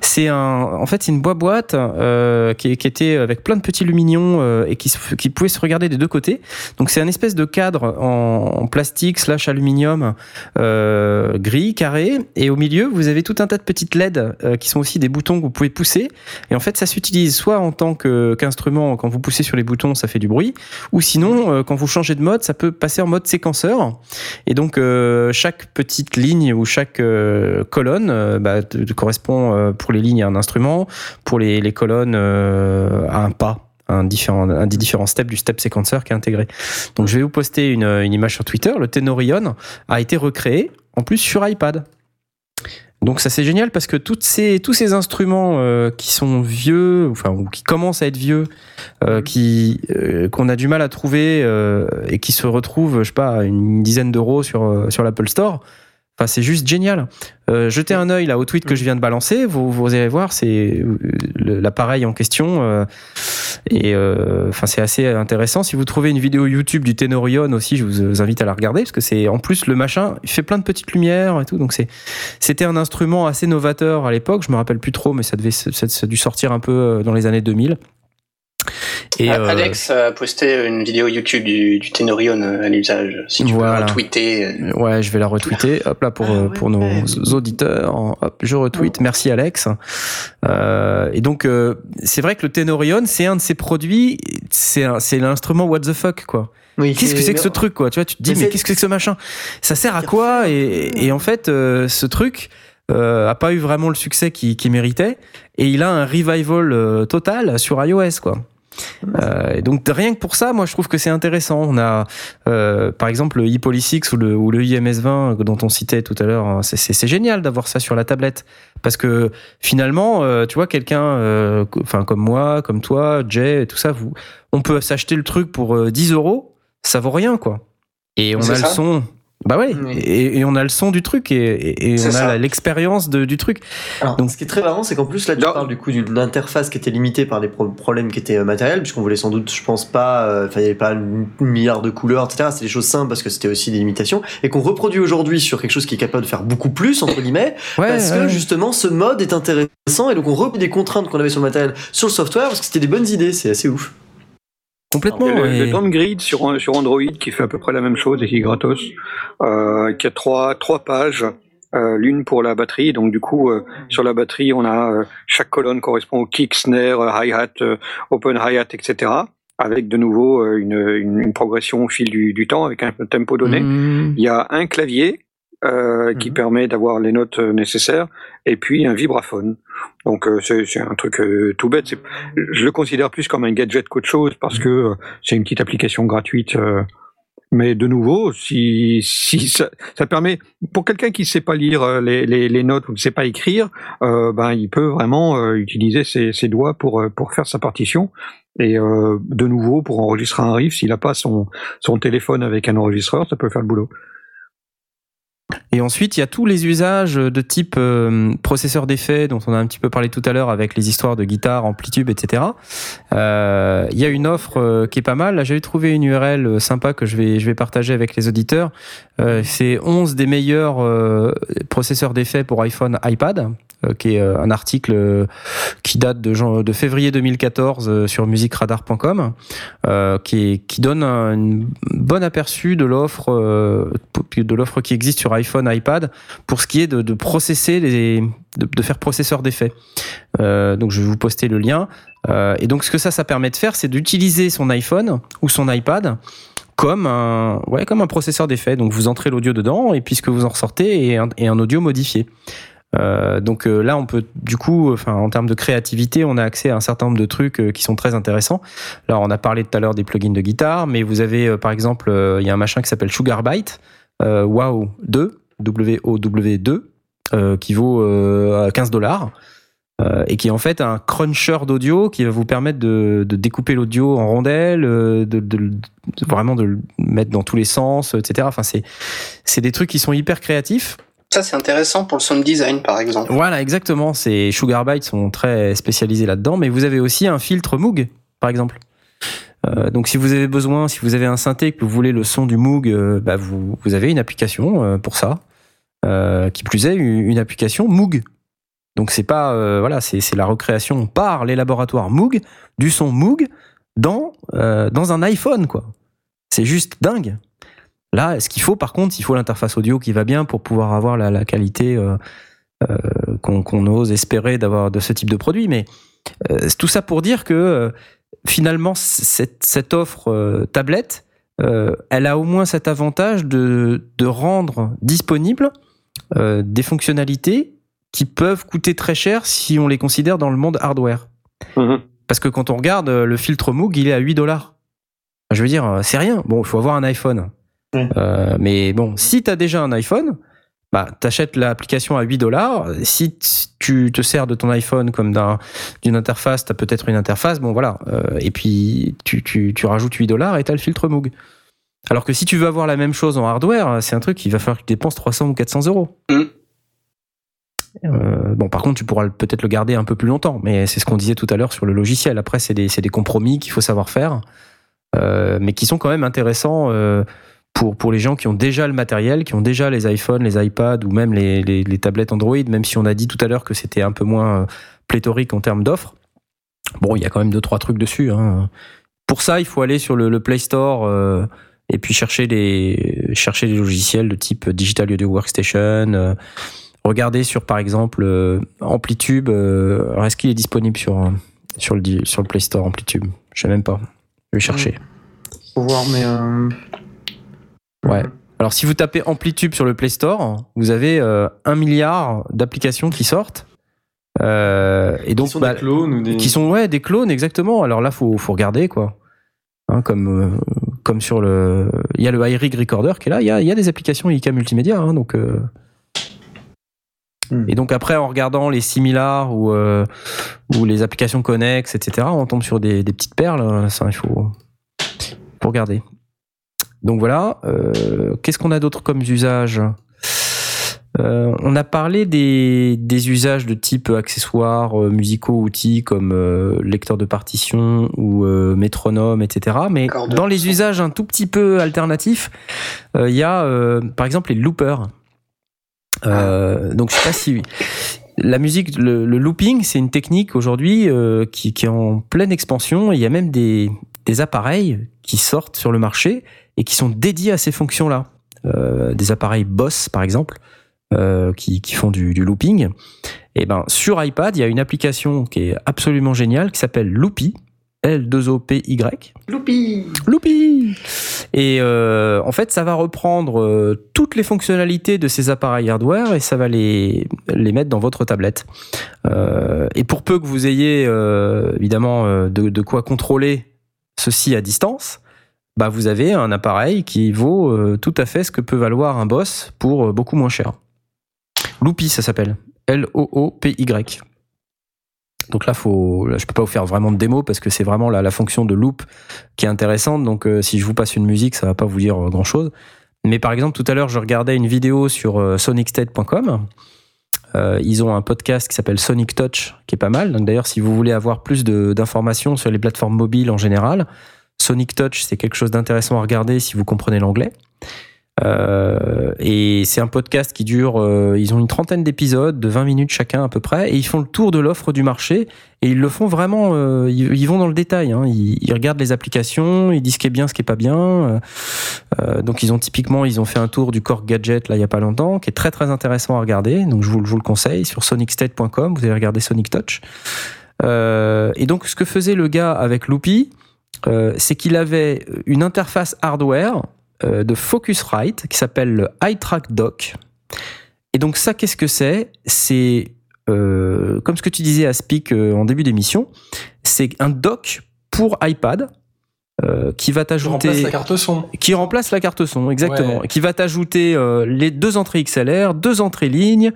C'est un, en fait, c'est une boîte boîte euh, qui, qui était avec plein de petits lumignons et qui, qui pouvait se regarder des deux côtés. Donc c'est un espèce de cadre en, en plastique slash aluminium gris carré et au milieu vous avez tout un tas de petites LED euh, qui sont aussi des boutons que vous pouvez pousser. Et en fait, ça s'utilise soit en tant qu'instrument quand vous poussez sur les boutons, ça fait du bruit, ou sinon euh, quand vous changez de mode, ça peut passer en mode séquenceur. Et donc euh, chaque petite ligne ou chaque colonne bah, correspond pour les lignes à un instrument, pour les, colonnes à un pas. Un, différent, un des différents steps du step sequencer qui est intégré. Donc je vais vous poster une, une image sur Twitter. Le Tenorion a été recréé en plus sur iPad. Donc ça c'est génial parce que toutes ces, tous ces instruments euh, qui sont vieux, enfin ou qui commencent à être vieux, euh, qui euh, qu'on a du mal à trouver et qui se retrouvent, je sais pas, à une dizaine d'euros sur sur l'Apple Store. Enfin, c'est juste génial. Euh, jetez un œil là au tweet que je viens de balancer. Vous, vous allez voir, c'est euh, l'appareil en question. euh, et euh, enfin, c'est assez intéressant. Si vous trouvez une vidéo YouTube du Tenorion aussi, je vous invite à la regarder parce que c'est en plus le machin, il fait plein de petites lumières et tout. Donc c'est c'était un instrument assez novateur à l'époque. Je me rappelle plus trop, mais ça devait ça, ça a dû sortir un peu euh, dans les années 2000. Et euh, Alex a posté une vidéo YouTube du, du Tenorion euh, à l'usage. Si tu Voilà. peux tweeter. euh, Ouais, je vais la retweeter. Hop là pour Ah ouais. pour nos auditeurs. Hop, je retweet. Merci Alex. Euh, et donc euh, c'est vrai que le Tenorion, c'est un de ces produits. C'est un- c'est l'instrument what the fuck quoi. Oui, Qu'est-ce que c'est que ce truc quoi Tu vois, tu te dis Mais qu'est-ce que c'est que ce machin? Ça sert à quoi? et, et en fait, euh, ce truc euh, a pas eu vraiment le succès qu'il qu'il méritait et il a un revival euh, total sur iOS quoi. Euh, et donc rien que pour ça, moi je trouve que c'est intéressant. On a euh, par exemple le ePoly6 ou le, ou le IMS20 dont on citait tout à l'heure. hein, C'est- génial d'avoir ça sur la tablette parce que finalement, euh, tu vois, quelqu'un, enfin comme moi, comme toi, Jay, et tout ça, vous, on peut s'acheter le truc pour euh, 10 euros, ça vaut rien quoi. Et on a le son. Bah ouais, Oui. et, et on a le son du truc et, et- et C'est on a ça. l'expérience du truc. Alors, Donc- ce qui est très marrant, c'est qu'en plus, là, tu Non. parles du coup d'une interface qui était limitée par des pro- problèmes qui étaient euh, matériels, puisqu'on voulait sans doute, je pense pas, euh, enfin, il n'y avait pas un milliard de couleurs, etc. C'était des choses simples parce que c'était aussi des limitations, et qu'on reproduit aujourd'hui sur quelque chose qui est capable de faire beaucoup plus, entre guillemets, Ouais, parce ouais. que justement, ce mode est intéressant, et donc on replie des contraintes qu'on avait sur le matériel sur le software, parce que c'était des bonnes idées, c'est assez ouf. Complètement. Il y a le, et- le sur, sur Android qui fait à peu près la même chose et qui est gratos, euh, qui a trois, trois pages. euh, L'une pour la batterie, donc du coup euh, sur la batterie on a euh, chaque colonne correspond au kick, snare, hi-hat, open hi-hat, etc. avec de nouveau une, une, une progression au fil du, du temps, avec un tempo donné. Mmh. Il y a un clavier euh, qui Mhm. permet d'avoir les notes euh, nécessaires, et puis un vibraphone. Donc euh, c'est un truc euh, tout bête. Je le considère plus comme un gadget qu'autre chose parce que c'est une petite application gratuite. mais de nouveau, si, si ça, ça permet pour quelqu'un qui ne sait pas lire les, les, les notes ou qui ne sait pas écrire, ben il peut vraiment utiliser ses, ses doigts pour pour faire sa partition. Et euh, de nouveau, pour enregistrer un riff, s'il n'a pas son son téléphone avec un enregistreur, ça peut faire le boulot. Et ensuite, il y a tous les usages de type euh, processeur d'effets dont on a un petit peu parlé tout à l'heure avec les histoires de guitare, amplitude, etc. Euh, il y a une offre euh, qui est pas mal. Là, j'avais trouvé une URL sympa que je vais, je vais partager avec les auditeurs. C'est 11 des meilleurs processeurs d'effets pour iPhone, iPad, qui est un article qui date de, de février 2014 euh, sur musicradar.com, qui, donne un une bon aperçu de l'offre de l'offre qui existe sur iPhone, iPad, pour ce qui est de, de les, de, faire processeur d'effets. Euh, donc je vais vous poster le lien. Euh, et donc ce que ça, ça permet de faire, c'est d'utiliser son iPhone ou son iPad comme un, ouais, comme un processeur d'effets. Donc vous entrez l'audio dedans et puis ce que vous en ressortez est un, un audio modifié. Euh, donc là, on peut du coup, enfin en termes de créativité, on a accès à un certain nombre de trucs qui sont très intéressants. Alors on a parlé tout à l'heure des plugins de guitare, mais vous avez par exemple, il y a un machin qui s'appelle Sugarbyte, euh, Wow 2, W-O-W 2, euh, qui vaut euh, 15 dollars. euh, et qui est en fait un cruncher d'audio qui va vous permettre de, de découper l'audio en rondelles, euh, de, de- de- vraiment de le mettre dans tous les sens, etc. Enfin, c'est des trucs qui sont hyper créatifs. Ça, c'est intéressant pour le sound design, par exemple. Voilà, exactement. Ces Sugarbytes sont très spécialisés là-dedans, mais vous avez aussi un filtre Moog, par exemple. Euh, donc, si vous avez besoin, si vous avez un synthé que vous voulez le son du Moog, euh, bah, vous, avez une application euh, pour ça. Qui plus est, une application Moog. Donc, c'est pas, voilà, c'est la recréation par les laboratoires Moog du son Moog dans dans un iPhone, quoi. C'est juste dingue. Là, ce qu'il faut, par contre, il faut l'interface audio qui va bien pour pouvoir avoir la, qualité qu'on ose espérer d'avoir de ce type de produit. Mais euh, tout ça pour dire que finalement, cette, cette offre euh, tablette, euh, elle a au moins cet avantage de, de rendre disponible euh, des fonctionnalités qui peuvent coûter très cher si on les considère dans le monde hardware. Mhm. Parce que quand on regarde le filtre Moog, il est à 8 dollars. Je veux dire, c'est rien. Bon, il faut avoir un iPhone. Euh, mais bon, si tu as déjà un iPhone, bah, t'achètes l'application à 8 dollars. Si tu te sers de ton iPhone comme d'un- d'une interface, t'as peut-être une interface, bon voilà. Euh, et puis tu, tu, tu rajoutes 8 dollars et t'as le filtre Moog. Alors que si tu veux avoir la même chose en hardware, c'est un truc qui va falloir que tu dépenses 300 ou 400 euros. Mm. Euh, bon, par contre, tu pourras peut-être le garder un peu plus longtemps, mais c'est ce qu'on disait tout à l'heure sur le logiciel. Après, c'est des, compromis qu'il faut savoir faire, euh, mais qui sont quand même intéressants euh, pour, pour les gens qui ont déjà le matériel, qui ont déjà les iPhones, les iPads ou même les, les, les tablettes Android, même si on a dit tout à l'heure que c'était un peu moins euh, pléthorique en termes d'offres. Bon, il y a quand même deux, trois trucs dessus. hein. Pour ça, il faut aller sur le, Play Store euh, et puis chercher des, chercher des logiciels de type Digital Audio Workstation. euh, Regardez sur, par exemple, euh, Amplitube. euh, alors, est-ce qu'il est disponible sur, sur, le, sur le Play Store, Amplitube Je sais même pas. Je vais chercher. Faut voir, mais. Ouais. Alors, si vous tapez Amplitube sur le Play Store, vous avez euh, un milliard d'applications qui sortent. Euh, et donc, qui sont bah, des clones ou des. qui sont ouais des clones exactement. Alors là, faut faut regarder quoi. Hein, comme euh, comme sur le, il y a le iRig Recorder qui est là. Il y a y a des applications IK multimédia. Hein, donc Hmm. et donc après en regardant les similars ou ou les applications connexes, etc. On tombe sur des, des petites perles. hein. Ça, il faut faut regarder. Donc voilà. Euh, Qu'est-ce qu'on a d'autre comme usage? Euh, on a parlé des, des usages de type accessoires euh, musicaux, outils comme euh, lecteur de partition ou métronome, etc. Mais dans les usages un tout petit peu alternatifs, il y a par exemple les loopers. Euh, donc je sais pas si la musique, le, le looping, c'est une technique aujourd'hui qui, qui est en pleine expansion. Il y a même des, des appareils qui sortent sur le marché et qui sont dédiés à ces fonctions-là. Euh, des appareils Boss, par exemple, euh, qui, qui font du, du looping. Et ben sur iPad, il y a une application qui est absolument géniale qui s'appelle Loopy, L2OPY. Loupi Loupi Et euh, en fait, ça va reprendre toutes les fonctionnalités de ces appareils hardware et ça va les, les mettre dans votre tablette. Et pour peu que vous ayez évidemment de, de quoi contrôler ceci à distance, bah vous avez un appareil qui vaut euh, tout à fait ce que peut valoir un boss pour euh, beaucoup moins cher. Loupi, ça s'appelle. L-O-O-P-Y. Donc là, faut, là, je peux pas vous faire vraiment de démo parce que c'est vraiment la, la fonction de loop qui est intéressante. Donc euh, si je vous passe une musique, ça va pas vous dire grand chose. Mais par exemple, tout à l'heure, je regardais une vidéo sur euh, sonicstate.com. Ils ont un podcast qui s'appelle Sonic Touch, qui est pas mal. Donc d'ailleurs, si vous voulez avoir plus d'informations sur les plateformes mobiles en général, Sonic Touch, c'est quelque chose d'intéressant à regarder si vous comprenez l'anglais. Euh, et c'est un podcast qui dure, euh, ils ont une trentaine d'épisodes de 20 minutes chacun à peu près, et ils font le tour de l'offre du marché, et ils le font vraiment, euh, ils, vont dans le détail, hein. ils, regardent les applications, ils disent ce qui est bien, ce qui est pas bien. Donc ils ont typiquement, ils ont fait un tour du Core Gadget là il y a pas longtemps, qui est très très intéressant à regarder, donc je vous, je vous le conseille sur sonicstate.com, vous allez regarder Sonic Touch. Et donc ce que faisait le gars avec Loopy, c'est qu'il avait une interface hardware euh, de Focusrite qui s'appelle le iTrack Dock. Et donc ça, qu'est-ce que c'est? C'est euh, comme ce que tu disais à Speak euh, en début d'émission, c'est un dock pour iPad euh, qui va Je remplace t'ajouter la carte son. qui remplace la carte son, exactement. Ouais. Qui va t'ajouter euh, les deux entrées XLR, deux entrées ligne,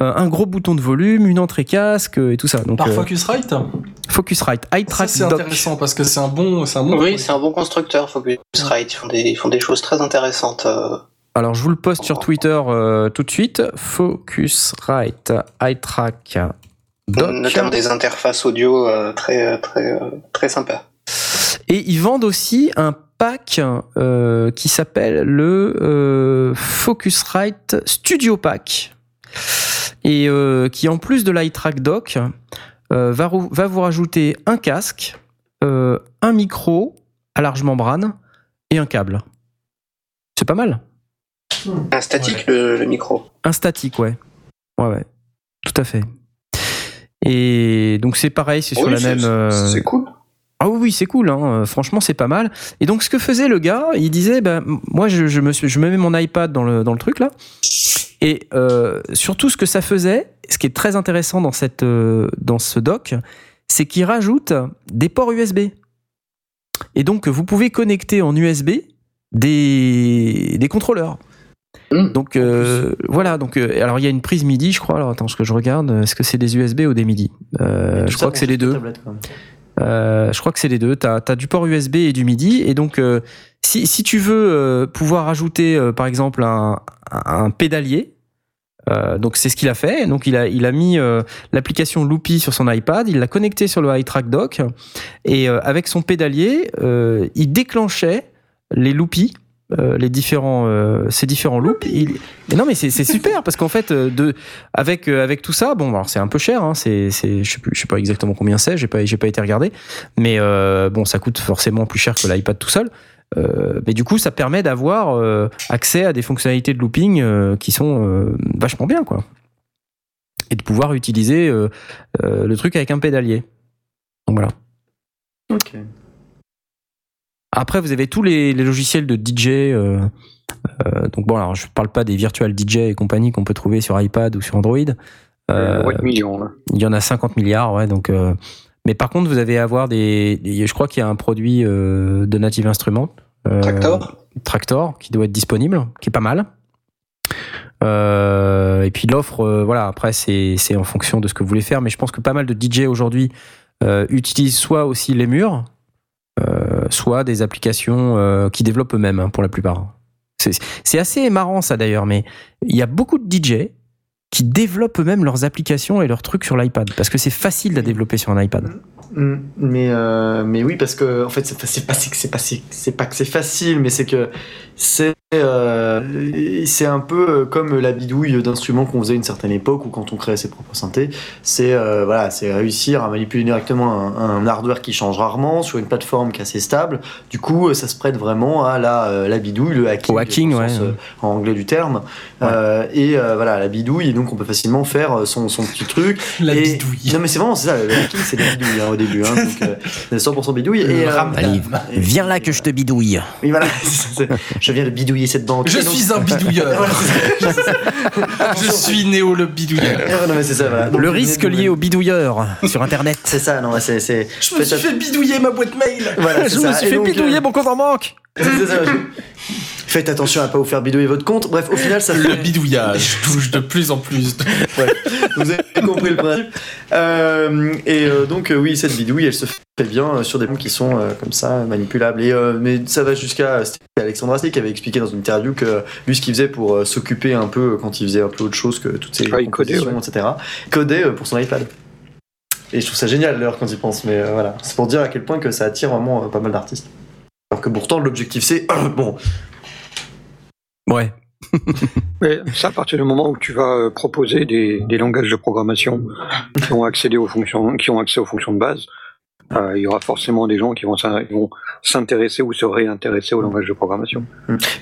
euh, un gros bouton de volume, une entrée casque euh, et tout ça. Donc Par euh, Focusrite Focusrite, iTrack c'est intéressant parce que c'est un bon. C'est un bon Oui, c'est un bon constructeur, Focusrite. Ils font des, ils font des choses très intéressantes. euh. Alors je vous le poste sur Twitter euh, tout de suite. Focusrite, iTrack Dock. notamment des interfaces audio euh, très très très sympas. Et ils vendent aussi un pack euh, qui s'appelle le euh, Focusrite Studio Pack. Et euh, qui, en plus de l'iTrack Dock, va, vous rajouter un casque, un micro à large membrane et un câble. C'est pas mal. Un statique le, le micro. Un statique, ouais. Ouais, ouais. Tout à fait. Et donc c'est pareil, c'est sur Oui, la même. C'est cool. Ah oui, c'est cool, hein. Franchement, c'est pas mal. Et donc, ce que faisait le gars, il disait, m- moi, je, je me, suis- je me mets mon iPad dans le, dans le truc là. Et euh, surtout, ce que ça faisait, ce qui est très intéressant dans, cette, euh, dans ce dock, c'est qu'il rajoute des ports USB. Et donc, vous pouvez connecter en USB des, des contrôleurs. Mm. Donc euh, voilà, donc euh, alors il y a une prise MIDI, je crois. Alors attends, ce que je regarde, est-ce que c'est des USB ou des MIDI? Euh, Je crois que c'est les deux. Euh, je crois que c'est les deux. Tu as, du port USB et du MIDI. Et donc, euh, si, si tu veux euh, pouvoir ajouter, par exemple, un, un pédalier, donc c'est ce qu'il a fait. Donc, il a, il a mis l'application Loopy sur son iPad, il l'a connecté sur le iTrack Dock, et avec son pédalier, il déclenchait les Loopy. Euh, les différents euh, ces différents loops il... mais non mais c'est super parce qu'en fait euh, de avec euh, avec tout ça bon alors c'est un peu cher hein, c'est c'est je sais plus je sais pas exactement combien c'est j'ai pas j'ai pas été regardé mais euh, bon ça coûte forcément plus cher que l'iPad tout seul. Euh, mais du coup ça permet d'avoir euh, accès à des fonctionnalités de looping euh, qui sont euh, vachement bien quoi. Et de pouvoir utiliser euh, euh, le truc avec un pédalier. Donc voilà. Ok. Après, vous avez tous les, les logiciels de DJ. euh, euh, donc bon, alors je parle pas des virtual DJ et compagnie qu'on peut trouver sur iPad ou sur Android. Euh, Ouais, de millions, là. il y en a 50 milliards, ouais. Donc, euh, mais par contre, vous allez avoir des, je crois qu'il y a un produit euh, de Native Instruments, euh, Tractor. Tractor, qui doit être disponible, qui est pas mal. Euh, et puis l'offre, euh, voilà. Après, c'est c'est en fonction de ce que vous voulez faire, mais je pense que pas mal de DJ aujourd'hui euh, utilisent soit aussi les murs, euh, soit des applications euh, qui développent eux-mêmes hein, pour la plupart. C'est- assez marrant ça d'ailleurs, mais il y a beaucoup de DJ qui développent eux-mêmes leurs applications et leurs trucs sur l'iPad parce que c'est facile à développer sur un iPad. Mm, Mais, euh, mais oui, parce que en fait, c'est pas, c'est pas, c'est pas, que c'est facile, mais c'est que c'est euh, c'est un peu euh, comme la bidouille d'instruments qu'on faisait à une certaine époque ou quand on créait ses propres synthés. C'est euh, voilà, c'est réussir à manipuler directement un, un hardware qui change rarement sur une plateforme qui est assez stable. Du coup, ça se prête vraiment à la, la bidouille, le hacking, Au hacking, au ouais. sens, en anglais du terme. Euh, et voilà, la bidouille, et donc on peut facilement faire son, son petit truc. La Et- bidouille. Non mais c'est vraiment c'est ça, le hacking c'est la bidouille hein, au début, hein, donc euh, c'est 100% bidouille. Le et, euh, Allez, et- viens là que je te bidouille. oui, voilà, c'est- je viens de bidouiller cette banque. Je suis un bidouilleur. Ça. Je suis Néo le bidouilleur. Non, mais c'est ça, voilà. Donc, Le risque lié au bidouilleur sur internet. C'est ça, non, c'est. c'est- Je me suis fait bidouiller ma boîte mail. Voilà, Je c'est me ça. suis Et fait donc, bidouiller euh, mon compte en banque. Faites attention à pas vous faire bidouiller votre compte. Bref, au final, ça Le fait. bidouillage touche de plus en plus. de- Ouais, vous avez compris le principe. Euh, et euh, donc, euh, oui, cette bidouille, elle se fait bien euh, sur des mondes qui sont euh, comme ça, manipulables. Et, euh, mais ça va jusqu'à. C'était Alexandre Astier qui avait expliqué dans une interview que lui, ce qu'il faisait pour euh, s'occuper un peu quand il faisait un peu autre chose que toutes ces Ah, codait, compositions, etc., codait euh, pour son iPad. Et je trouve ça génial d'ailleurs quand il pense, mais euh, voilà. C'est pour dire à quel point que ça attire vraiment euh, pas mal d'artistes. Alors que pourtant, l'objectif c'est. bon, Ouais. Mais ça, à partir du moment où tu vas euh, proposer des, des langages de programmation qui ont accédé aux fonctions, qui ont accès aux fonctions de base, euh, il y aura forcément des gens qui vont s'intéresser ou se réintéresser au langage de programmation.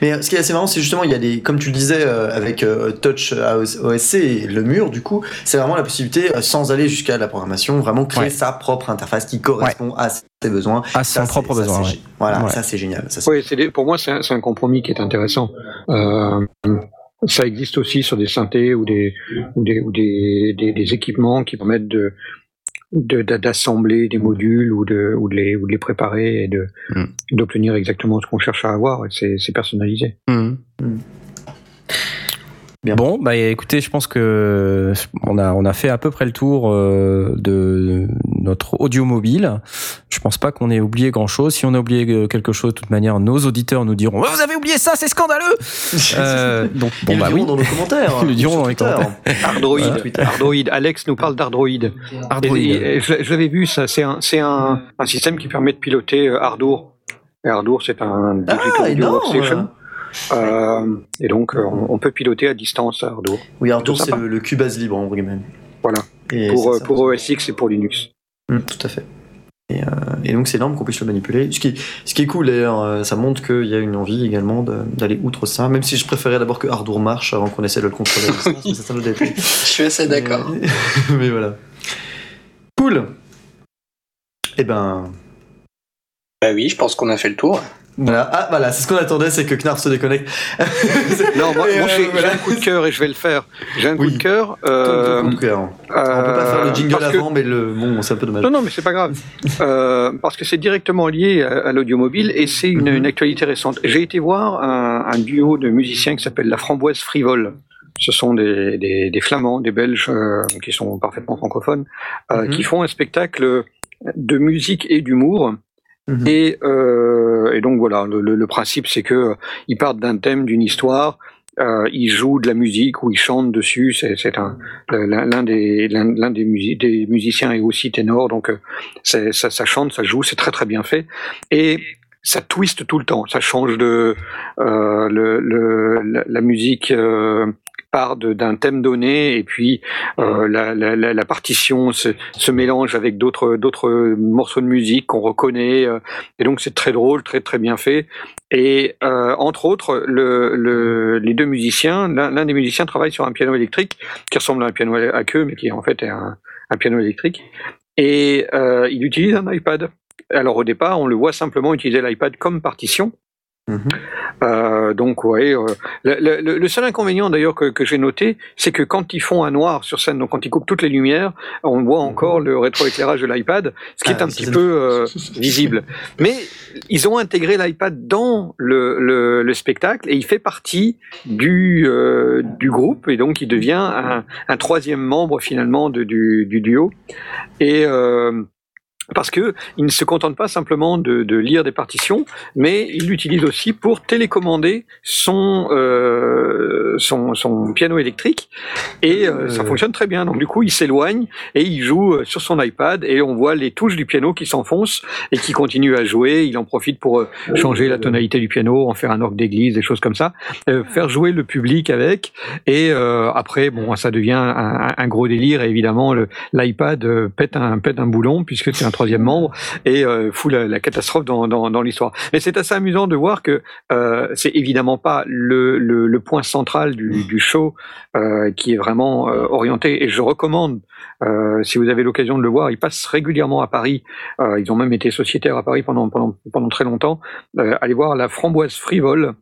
Mais euh, ce qui est assez marrant, c'est justement, il y a des, comme tu le disais, euh, avec euh, Touch OSC et le mur, du coup, c'est vraiment la possibilité, sans aller jusqu'à la programmation, vraiment créer Ouais. sa propre interface qui correspond à ses besoins. À Ça, son propre besoin. ouais. Voilà, Ouais. ça c'est génial. Ça, Oui, des- pour moi, c'est un, compromis qui est intéressant. Euh, ça existe aussi sur des synthés ou des ou des ou des, des, des équipements qui permettent de de- d'assembler des modules ou de ou de les ou de les préparer et de Mm. d'obtenir exactement ce qu'on cherche à avoir. et C'est c'est personnalisé. Mhm. Bien. Bon, bah écoutez, je pense que on a on a fait à peu près le tour euh, de notre audio mobile. Je pense pas qu'on ait oublié grand chose. Si on a oublié euh, quelque chose, de toute manière, nos auditeurs nous diront Oh, vous avez oublié ça, c'est scandaleux. Euh, donc Ils bon le bah diront oui. dans nos commentaires. Ils le diront sur dans les Twitter. Ardroid, Voilà. Twitter. Ardroid. Alex nous parle d'Ardroid. Ardroid. L'avais vu, ça, c'est un, c'est un, un système qui permet de piloter Ardour. Et Ardour, c'est un digital Ah, audio énorme workstation. Euh, et donc, euh, on, on peut piloter à distance Ardour. Oui, Ardour, c'est le, le Cubase libre en vrai même. Voilà. Et Pour, euh, ça. pour OS X et pour Linux. Mm, tout à fait. Et, euh, et donc c'est énorme qu'on puisse le manipuler. Ce qui, ce qui est cool d'ailleurs, ça montre qu'il y a une envie également d'aller outre ça, même si je préférais d'abord que Ardour marche avant qu'on essaie de le contrôler à autre détail. Je suis assez d'accord. Mais, mais voilà. Cool. Eh ben, Bah oui, je pense qu'on a fait le tour. Voilà. Ah voilà, c'est ce qu'on attendait, c'est que Knarf se déconnecte. Non, moi, euh, j'ai un coup de cœur et je vais le faire. J'ai un Oui. coup de cœur. Euh, de cœur. On peut pas faire le jingle parce que- avant, mais le bon, c'est un peu dommage. Non, non, mais c'est pas grave. Euh, parce que c'est directement lié à, à l'audiomobile et c'est une, Mhm. une actualité récente. J'ai été voir un, un duo de musiciens qui s'appelle La Framboise Frivole. Ce sont des, des, des Flamands, des Belges euh, qui sont parfaitement francophones, euh, Mhm. qui font un spectacle de musique et d'humour. Mhm. Et, euh, et donc voilà, le, le- principe c'est que euh, ils partent d'un thème, d'une histoire, euh, ils jouent de la musique ou ils chantent dessus. C'est un l'un des l'un des, des musiciens est aussi ténor, donc euh, ça, ça chante, ça joue, c'est très très bien fait et ça twiste tout le temps. Ça change de euh, le, le- la musique. euh, d'un thème donné et puis euh, la, la, partition se, mélange avec d'autres morceaux de musique qu'on reconnaît euh, et donc c'est très drôle très très bien fait. Et euh, entre autres le, le, les deux musiciens l'un des musiciens travaille sur un piano électrique qui ressemble à un piano à queue mais qui en fait est un, un piano électrique. Et il utilise un iPad. Alors au départ on le voit simplement utiliser l'iPad comme partition Mhm. euh, donc ouais, euh, le, le- le seul inconvénient d'ailleurs que, que j'ai noté, c'est que quand ils font un noir sur scène, donc quand ils coupent toutes les lumières, on voit encore le rétroéclairage de l'iPad, ce qui Ah, est un ça, petit peu euh, visible. Mais ils ont intégré l'iPad dans le, le, le spectacle et il fait partie du, euh, du groupe et donc il devient un, un troisième membre finalement de, du, du duo. Et euh, parce que il ne se contente pas simplement de, de lire des partitions, mais il l'utilise aussi pour télécommander son euh, son, son piano électrique et euh, ça Euh. fonctionne très bien. Donc du coup, il s'éloigne et il joue sur son iPad et on voit les touches du piano qui s'enfoncent et qui continuent à jouer. Il en profite pour euh, changer la tonalité du piano, en faire un orgue d'église, des choses comme ça, euh, faire jouer le public avec et après bon, ça devient un, un gros délire et évidemment l'iPad pète un pète un boulon puisque c'est un troisième membre et euh, fout la, la catastrophe dans, dans, dans l'histoire. Mais c'est assez amusant de voir que euh, c'est évidemment pas le, le, le point central du, du show euh, qui est vraiment orienté. Et je recommande, si vous avez l'occasion de le voir, ils passent régulièrement à Paris. Ils ont même été sociétaires à Paris pendant pendant pendant très longtemps. Allez voir la Framboise Frivole.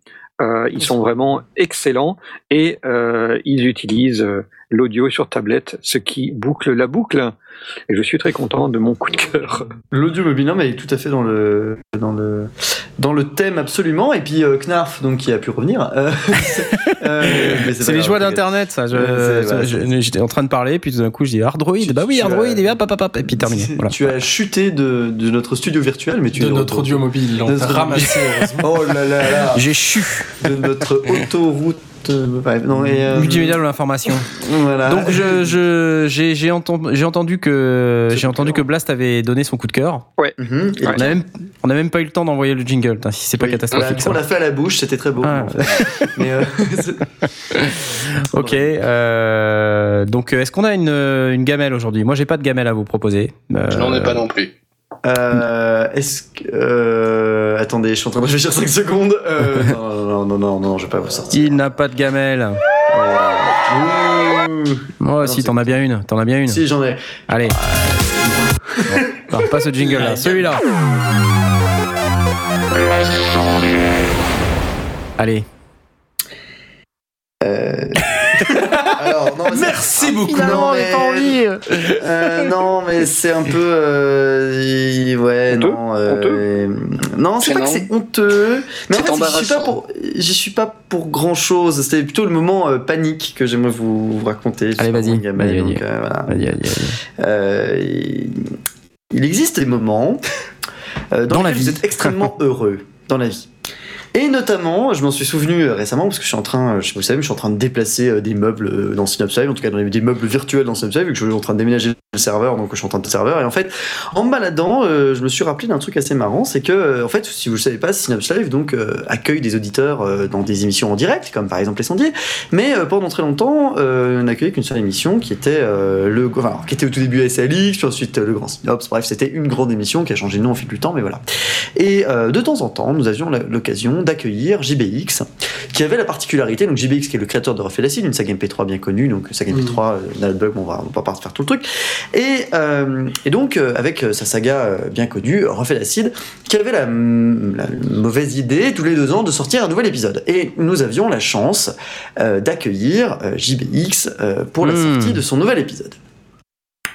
Euh, ils sont vraiment excellents et euh, ils utilisent l'audio sur tablette, ce qui boucle la boucle. Et je suis très content de mon coup de cœur. L'audio mobile, non, mais il est tout à fait dans le, dans le, dans le thème absolument. Et puis euh, Knarf, donc qui a pu revenir. euh, c'est euh, C'est les joies d'internet, ça. J'étais en train de parler, puis tout d'un coup, je dis Android. Tu- Bah oui, Android, as- et hop, hop, hop, hop, et puis terminé. Voilà. Tu as chuté de, de notre studio virtuel, mais tu de es notre audio mobile. On ramassé, heureusement. Oh là là là J'ai chu. De notre autoroute. Euh, bref, non, et, euh, Multimédia de l'information. Voilà. Donc je je- j'ai j'ai entendu entendu que j'ai entendu que Blast avait donné son coup de cœur. Mhm. Et On a même on a même pas eu le temps d'envoyer le jingle. Si c'est pas Oui. catastrophique. On l'a fait à la bouche, c'était très beau. Ah. en fait. Mais euh, Ok. euh, donc est-ce qu'on a une une gamelle aujourd'hui? Moi j'ai pas de gamelle à vous proposer. Euh, Je n'en ai pas non plus. Euh, Est-ce que. euh, attendez, je suis en train de réfléchir 5 secondes. Euh, non, non, non, non, non, je vais pas vous sortir. Il n'a pas de gamelle. Ouh. Moi si c'est- t'en as bien une. T'en as bien une. Si, j'en ai. Allez. Non, pas ce jingle là. Celui-là. Allez. C'est- Merci beaucoup. Non, mais- Euh, non, mais c'est un peu. euh, ouais, Honteux non. euh, non, c'est pas que Gênant. c'est honteux. Mais en fait, j'y suis pour. Suis pas pour grand chose. C'était plutôt le moment euh, panique que j'aimerais vous, vous raconter. Allez, vas-y. Euh. Euh, il- existe des moments dans, Dans la vie. vous êtes extrêmement heureux dans la vie. Et notamment, je m'en suis souvenu euh, récemment parce que je suis en train, euh, je sais pas vous savez, je suis en train de déplacer euh, des meubles dans Synapse Live, en tout cas dans des meubles virtuels dans Synapse Live, vu que je suis en train de déménager le serveur, donc je suis en train de serveur. Et en fait, en me baladant, je me suis rappelé d'un truc assez marrant, c'est que, en fait, si vous le savez pas, Synapse Live donc accueille des auditeurs dans des émissions en direct, comme par exemple les sondiers. Mais pendant très longtemps, on n'accueillait qu'une seule émission qui était le, enfin, qui était au tout début SLX, puis ensuite le Grand Synops. Bref, c'était une grande émission qui a changé de nom au fil du temps, mais voilà. Et de temps en temps, nous avions la- l'occasion d'accueillir JBX, qui avait la particularité, donc JBX qui est le créateur de Refait l'acide, une saga MP3 bien connue, donc saga MP3, euh, Nalbug, on va, on va pas faire tout le truc. Et, euh, et donc, euh, avec sa saga bien connue, Refait l'acide, qui avait la, la mauvaise idée tous les deux ans de sortir un nouvel épisode. Et nous avions la chance euh, d'accueillir JBX pour la Hmm. sortie de son nouvel épisode.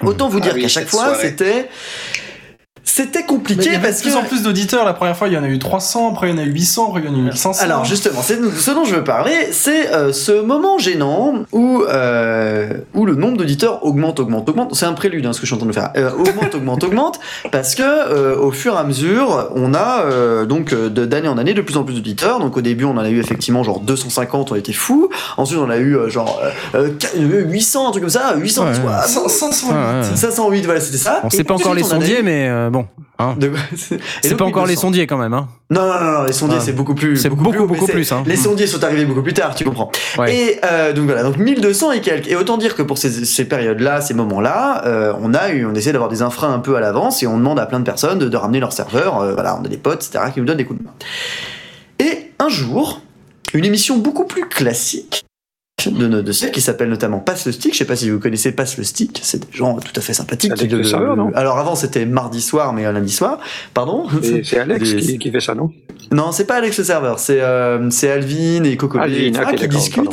Autant vous Ah dire oui, qu'à chaque fois, c'était c'était compliqué il y avait parce de plus que en plus d'auditeurs. La première fois, il y en a eu 300, après il y en a eu 800, après il y en a eu 1500. Alors justement, c'est ce dont je veux parler, c'est euh, ce moment gênant où, euh, où le nombre d'auditeurs augmente, augmente, augmente. C'est un prélude, hein, ce que je suis en train de faire. Euh, augmente, augmente, augmente, parce que euh, au fur et à mesure, on a euh, donc de- d'année en année de plus en plus d'auditeurs. Donc au début, on en a eu effectivement genre 250, on était fous. Ensuite, on a eu euh, genre euh, euh, 800, un truc comme ça, 800, Ouais. soit- 508. Ouais, ouais. 508, voilà, c'était ça. On Et sait pas encore les sondiers, eu- mais euh, bon. hein. De- C'est pas encore les 1200. sondiers quand même. Hein. Non, non, non, non, les sondiers, Ah. c'est beaucoup plus. C'est beaucoup, mais beaucoup plus, hein. Les sondiers sont arrivés beaucoup plus tard, tu comprends. Ouais. Et euh, donc voilà, donc 1200 et quelques. Et autant dire que pour ces, ces périodes-là, ces moments-là, euh, on a eu, on essaie d'avoir des infras un peu à l'avance et on demande à plein de personnes de, de ramener leur serveur. euh, voilà, on a des potes, etc., qui nous donnent des coups de main. Et un jour, une émission beaucoup plus classique de, de, qui s'appelle notamment Passe le Stick. Je sais pas si vous connaissez Passe le Stick. C'est des gens tout à fait sympathiques. Avec qui le serveur, non? Alors avant, c'était mardi soir, mais lundi soir. Pardon? C'est Alex Des- qui, qui fait ça, non? Non, c'est pas Alex le serveur, c'est euh, c'est Alvin et Coco Alvin, qui discutent, pardon.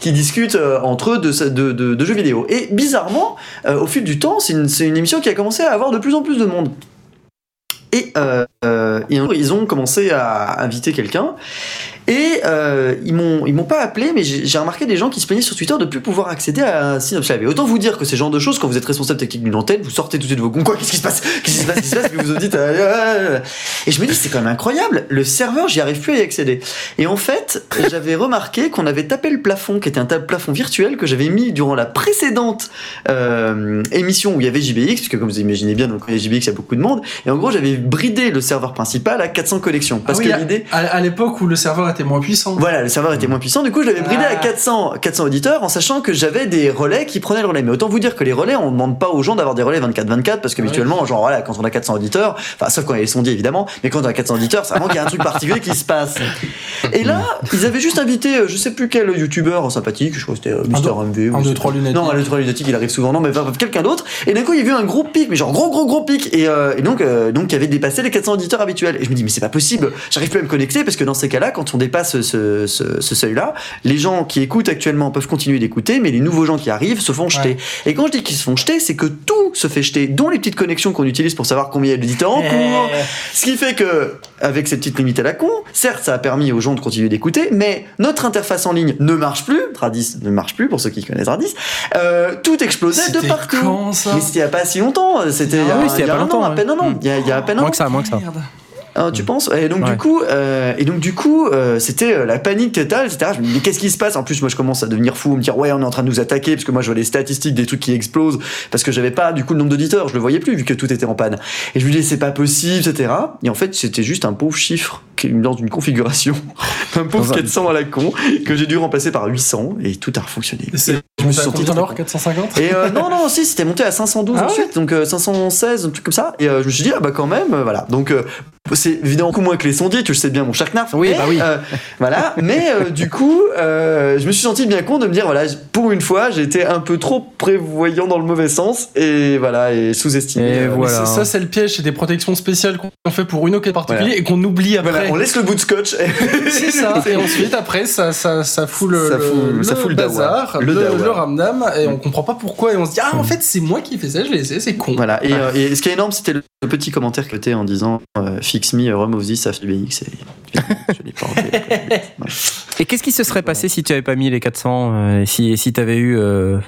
qui discutent euh, entre eux de, de, jeux vidéo. Et bizarrement, euh, au fil du temps, c'est une, une émission qui a commencé à avoir de plus en plus de monde. Et, euh, et ils ont commencé à inviter quelqu'un. Et euh, ils m'ont ils m'ont pas appelé, mais j'ai remarqué des gens qui se plaignaient sur Twitter de plus pouvoir accéder à un Synops Live. Et autant vous dire que c'est le genre de choses quand vous êtes responsable technique d'une antenne, vous sortez tout de suite de vos gonds. Quoi Qu'est-ce qui se passe? Qu'est-ce qui se passe? Qu'est-ce qui se passe? Puis vous vous dites. euh, euh. Et je me dis c'est quand même incroyable. Le serveur, j'y arrive plus à y accéder. Et en fait, j'avais remarqué qu'on avait tapé le plafond, qui était un plafond virtuel que j'avais mis durant la précédente euh, émission où il y avait JBX, puisque comme vous imaginez bien, donc il y a JBX, il y a beaucoup de monde. Et en gros, j'avais bridé le serveur principal à 400 collections. Parce Ah oui, que l'idée. À, à l'époque où le serveur était moins puissant. Voilà, le serveur était moins puissant, du coup je l'avais bridé à Ah. 400, 400 auditeurs en sachant que j'avais des relais qui prenaient le relais. Mais autant vous dire que les relais, on demande pas aux gens d'avoir des relais 24-24 parce que Ouais. habituellement, genre voilà, quand on a 400 auditeurs, enfin sauf quand il y a les sondiers évidemment, mais quand on a 400 auditeurs, c'est vraiment qu'il y a un truc particulier qui se passe. Et là, ils avaient juste invité, euh, je sais plus quel youtubeur sympathique, je crois que c'était euh, Mister MV. ou un, deux, trois lunettes. Non, un, deux, trois lunettes, il arrive souvent, non, mais enfin, quelqu'un d'autre. Et d'un coup, il y a eu un gros pic, mais genre gros, gros, gros pic. Et, euh, et donc, euh, donc, il avait dépassé les 400 auditeurs habituels. Et je me dis, mais c'est pas possible. J'arrive plus à me connecter parce que dans ces cas-là, quand on dépasse ce, ce, ce seuil-là, les gens qui écoutent actuellement peuvent continuer d'écouter, mais les nouveaux gens qui arrivent se font jeter. Et quand je dis qu'ils se font jeter, c'est que tout se fait jeter, dont les petites connexions qu'on utilise pour savoir combien il y a d'éditeurs en cours. Ce qui fait que, avec ces petites limites à la con, certes, ça a permis aux gens de continuer d'écouter, mais notre interface en ligne ne marche plus. Radis ne marche plus, pour ceux qui connaissent Radis. Euh, tout explosait de partout. quand, ça? Mais c'était il y a pas si longtemps. C'était il y a, Ah oui, il y a pas longtemps, an, à peine un an. Mm. Il y a, il y a à peine un Moins an. que ça, moins que ça. Ah, tu penses? Et donc Ouais. du coup, euh, et donc du coup, euh, c'était euh, la panique totale, etc. Je me dis mais qu'est-ce qui se passe? En plus, moi, je commence à devenir fou, me dire ouais, on est en train de nous attaquer parce que moi, je vois les statistiques des trucs qui explosent parce que j'avais pas du coup le nombre d'auditeurs, je le voyais plus vu que tout était en panne. Et je me dis c'est pas possible, etc. Et en fait, c'était juste un pauvre chiffre dans une configuration, un pauvre Dans un- 400 à la con que j'ai dû remplacer par 800 et tout a refonctionné. Je me suis senti d'or 450 et euh, non, non, si, c'était monté à 512 Ah ouais? ensuite, donc euh, 516, un truc comme ça. Et euh, je me suis dit, ah bah quand même, euh, voilà. Donc euh, c'est évidemment beaucoup moins que les sondiers, tu le sais bien, mon cher Knarf. Oui, mais, bah oui. euh, voilà, mais euh, du coup, euh, je me suis senti bien con de me dire, voilà, pour une fois, j'ai été un peu trop prévoyant dans le mauvais sens, et voilà, et sous-estimé. Et Euh, voilà. Ça, c'est le piège, c'est des protections spéciales qu'on fait pour une occasion particulière et qu'on oublie après. Voilà, on laisse le bout de scotch. C'est ça. Et ensuite, après, ça, ça, ça fout le, Ça le- fout- le ça fout le bazar, le, Le dawa. le ramdam, et on comprend pas pourquoi. Et on se dit, ah, en fait, c'est moi qui ai fait ça, je l'ai essayé, c'est con. Voilà, et, euh, et ce qui est énorme, c'était le petit commentaire que t'es en disant euh, Fix me, remove this, after BX. Et qu'est-ce qui se serait passé si tu avais pas mis les 400 euh, et si, si tu avais eu euh,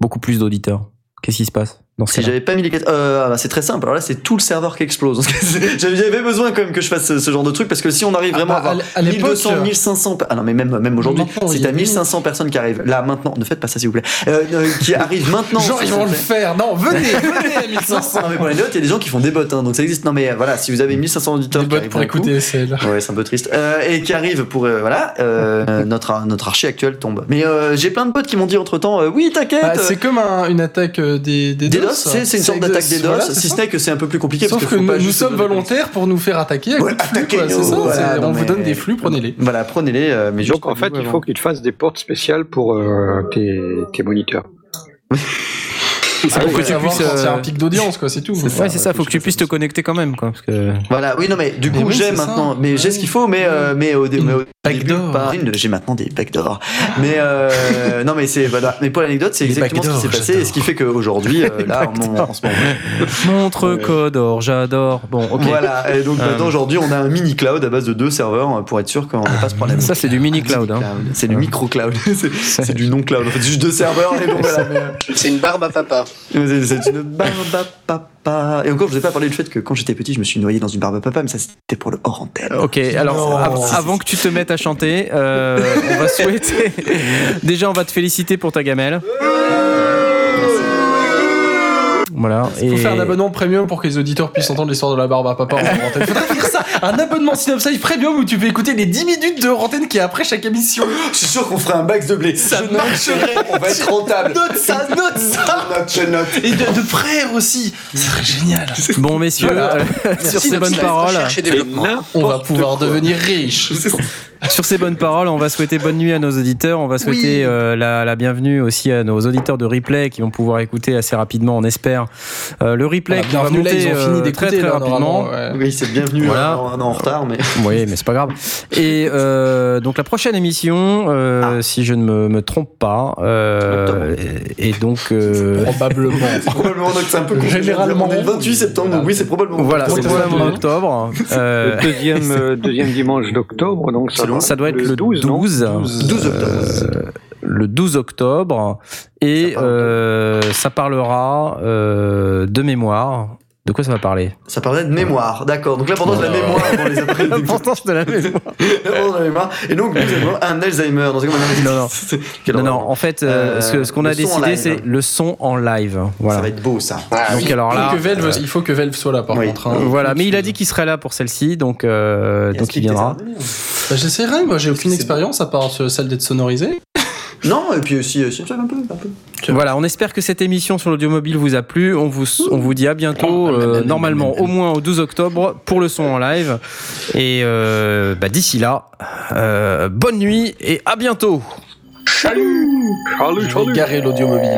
beaucoup plus d'auditeurs? Qu'est-ce qui se passe? Si j'avais pas mis les 4... Euh, ah bah, c'est très simple. Alors là, c'est tout le serveur qui explose. C'est- J'avais besoin quand même que je fasse ce, ce genre de truc parce que si on arrive Ah vraiment bah, à avoir à l- à l'époque, 1200, euh, 1500... pe- Ah non, mais même, même aujourd'hui, c'est à des 1500 personnes qui arrivent. Là, maintenant, ne faites pas ça s'il vous plaît. Euh, euh, qui arrivent maintenant. Genre, ils vont le faire. Non, venez, venez à 1500. Non, mais pour les notes, il y a des gens qui font des bots, hein, donc ça existe. Non, mais euh, voilà, si vous avez 1500 auditeurs Des qui bots arrivent pour écouter SL. Ouais, c'est un peu triste. Euh, et qui arrivent pour euh, voilà, euh, notre notre archi actuel tombe. Mais euh, j'ai plein de potes qui m'ont dit entre temps, oui, t'inquiète. Bah, c'est comme un- une attaque euh, des, des DDoS, c'est une sorte d'attaque DDoS, voilà, si ce n'est que c'est un peu plus compliqué Sauf parce que faut nous, sommes volontaires pour nous faire attaquer. à Ouais, flux, quoi, ça. voilà, on vous mais- donne des flux, prenez-les. Voilà, prenez-les, euh, mais Donc en fait, il faut que te fasses des portes spéciales pour euh, tes moniteurs. C'est pour oui, que tu puisses. C'est euh, un pic d'audience, quoi, c'est tout. Ouais, c'est ça, faut que tu puisses te connecter quand même, quoi. Parce que... Voilà, oui, non, mais du coup, j'ai c'est maintenant, ça. mais j'ai ce qu'il faut, mais, euh, mais au, au début, j'ai maintenant des backdoors. Mais, euh, non, mais c'est, voilà. Mais pour l'anecdote, c'est exactement ce qui s'est passé, et ce qui fait qu'aujourd'hui, euh, là, en, en ce moment. Montre Ouais. Codor, j'adore. Bon, ok. Voilà, et donc Euh. maintenant, aujourd'hui, on a un mini cloud à base de deux serveurs pour être sûr qu'on n'a pas ce problème. Ça, c'est du mini cloud. Hein. C'est du micro cloud. c'est, c'est du non cloud. En fait, c'est juste deux serveurs, et donc voilà. C'est une barbe à papa. C'est une barbe à papa. Et encore, je vous ai pas parlé du fait que quand j'étais petit, je me suis noyé dans une barbe à papa, mais ça c'était pour le hors antenne. Ok, alors avant que tu te mettes à chanter, euh, on va souhaiter. Déjà, on va te féliciter pour ta gamelle. Voilà. Il faut faire un abonnement premium pour que les auditeurs puissent entendre l'histoire de la barbe à papa en antenne. Faudrait faire ça, un abonnement Synops Live premium où tu peux écouter les 10 minutes de antenne qui est après chaque émission. Je suis sûr qu'on ferait un max de blé. Ça Je marcherait. On va être rentable. Note ça, note ça note, je note. Et de, de frères aussi Ce serait génial Bon, messieurs, Voilà. euh, sur ces bonnes paroles. On va pouvoir devenir riches sur ces bonnes paroles, on va souhaiter bonne nuit à nos auditeurs. On va souhaiter Oui. euh, la, la bienvenue aussi à nos auditeurs de replay qui vont pouvoir écouter assez rapidement, on espère, euh, le replay qui va monter ils ont euh, fini très d'écouter très là, rapidement. ouais. Oui, c'est bienvenu Voilà. un, an- un an en retard, mais. Oui, mais c'est pas grave. Et euh, donc la prochaine émission, euh, si je ne me, me trompe pas, euh, et, et donc euh, Probablement. Probablement, donc c'est un peu. Généralement. On est le 28 septembre, donc oui, c'est probablement. voilà, c'est probablement en probablement. octobre. Euh, Le deuxième, euh, deuxième dimanche d'octobre, donc ça donc Ça doit être Le le 12, 12, non 12 octobre. euh, le 12 octobre. Et Ça parle euh, ça parlera euh, de mémoire. De quoi ça va parler Ça parlait de mémoire, d'accord. Donc l'importance de la mémoire dans les après L'importance de la mémoire. L'importance de la mémoire. Et donc, nous avons un Alzheimer. Dans ce cas, Non, non. Non, non, en fait, euh, Euh, ce, ce qu'on a décidé, c'est le son en live. Ça Voilà. va être beau, ça. Ah, Donc oui. alors Il là, faut que Valve, il faut que Valve soit là par Oui. contre. hein. voilà. Mais il a dit qu'il serait là pour celle-ci, donc euh, donc il viendra. Bah, J'essaierai, moi j'ai aucune expérience à part ce- celle d'être sonorisé. Non, et puis aussi, euh, Simpson, un peu, un peu. Voilà, on espère que cette émission sur l'audiomobile vous a plu. On vous, on vous dit à bientôt, euh, normalement au moins au 12 octobre pour le son en live. Et euh, bah, d'ici là, euh, bonne nuit et à bientôt. Salut, Je vais salut. garer l'audiomobile.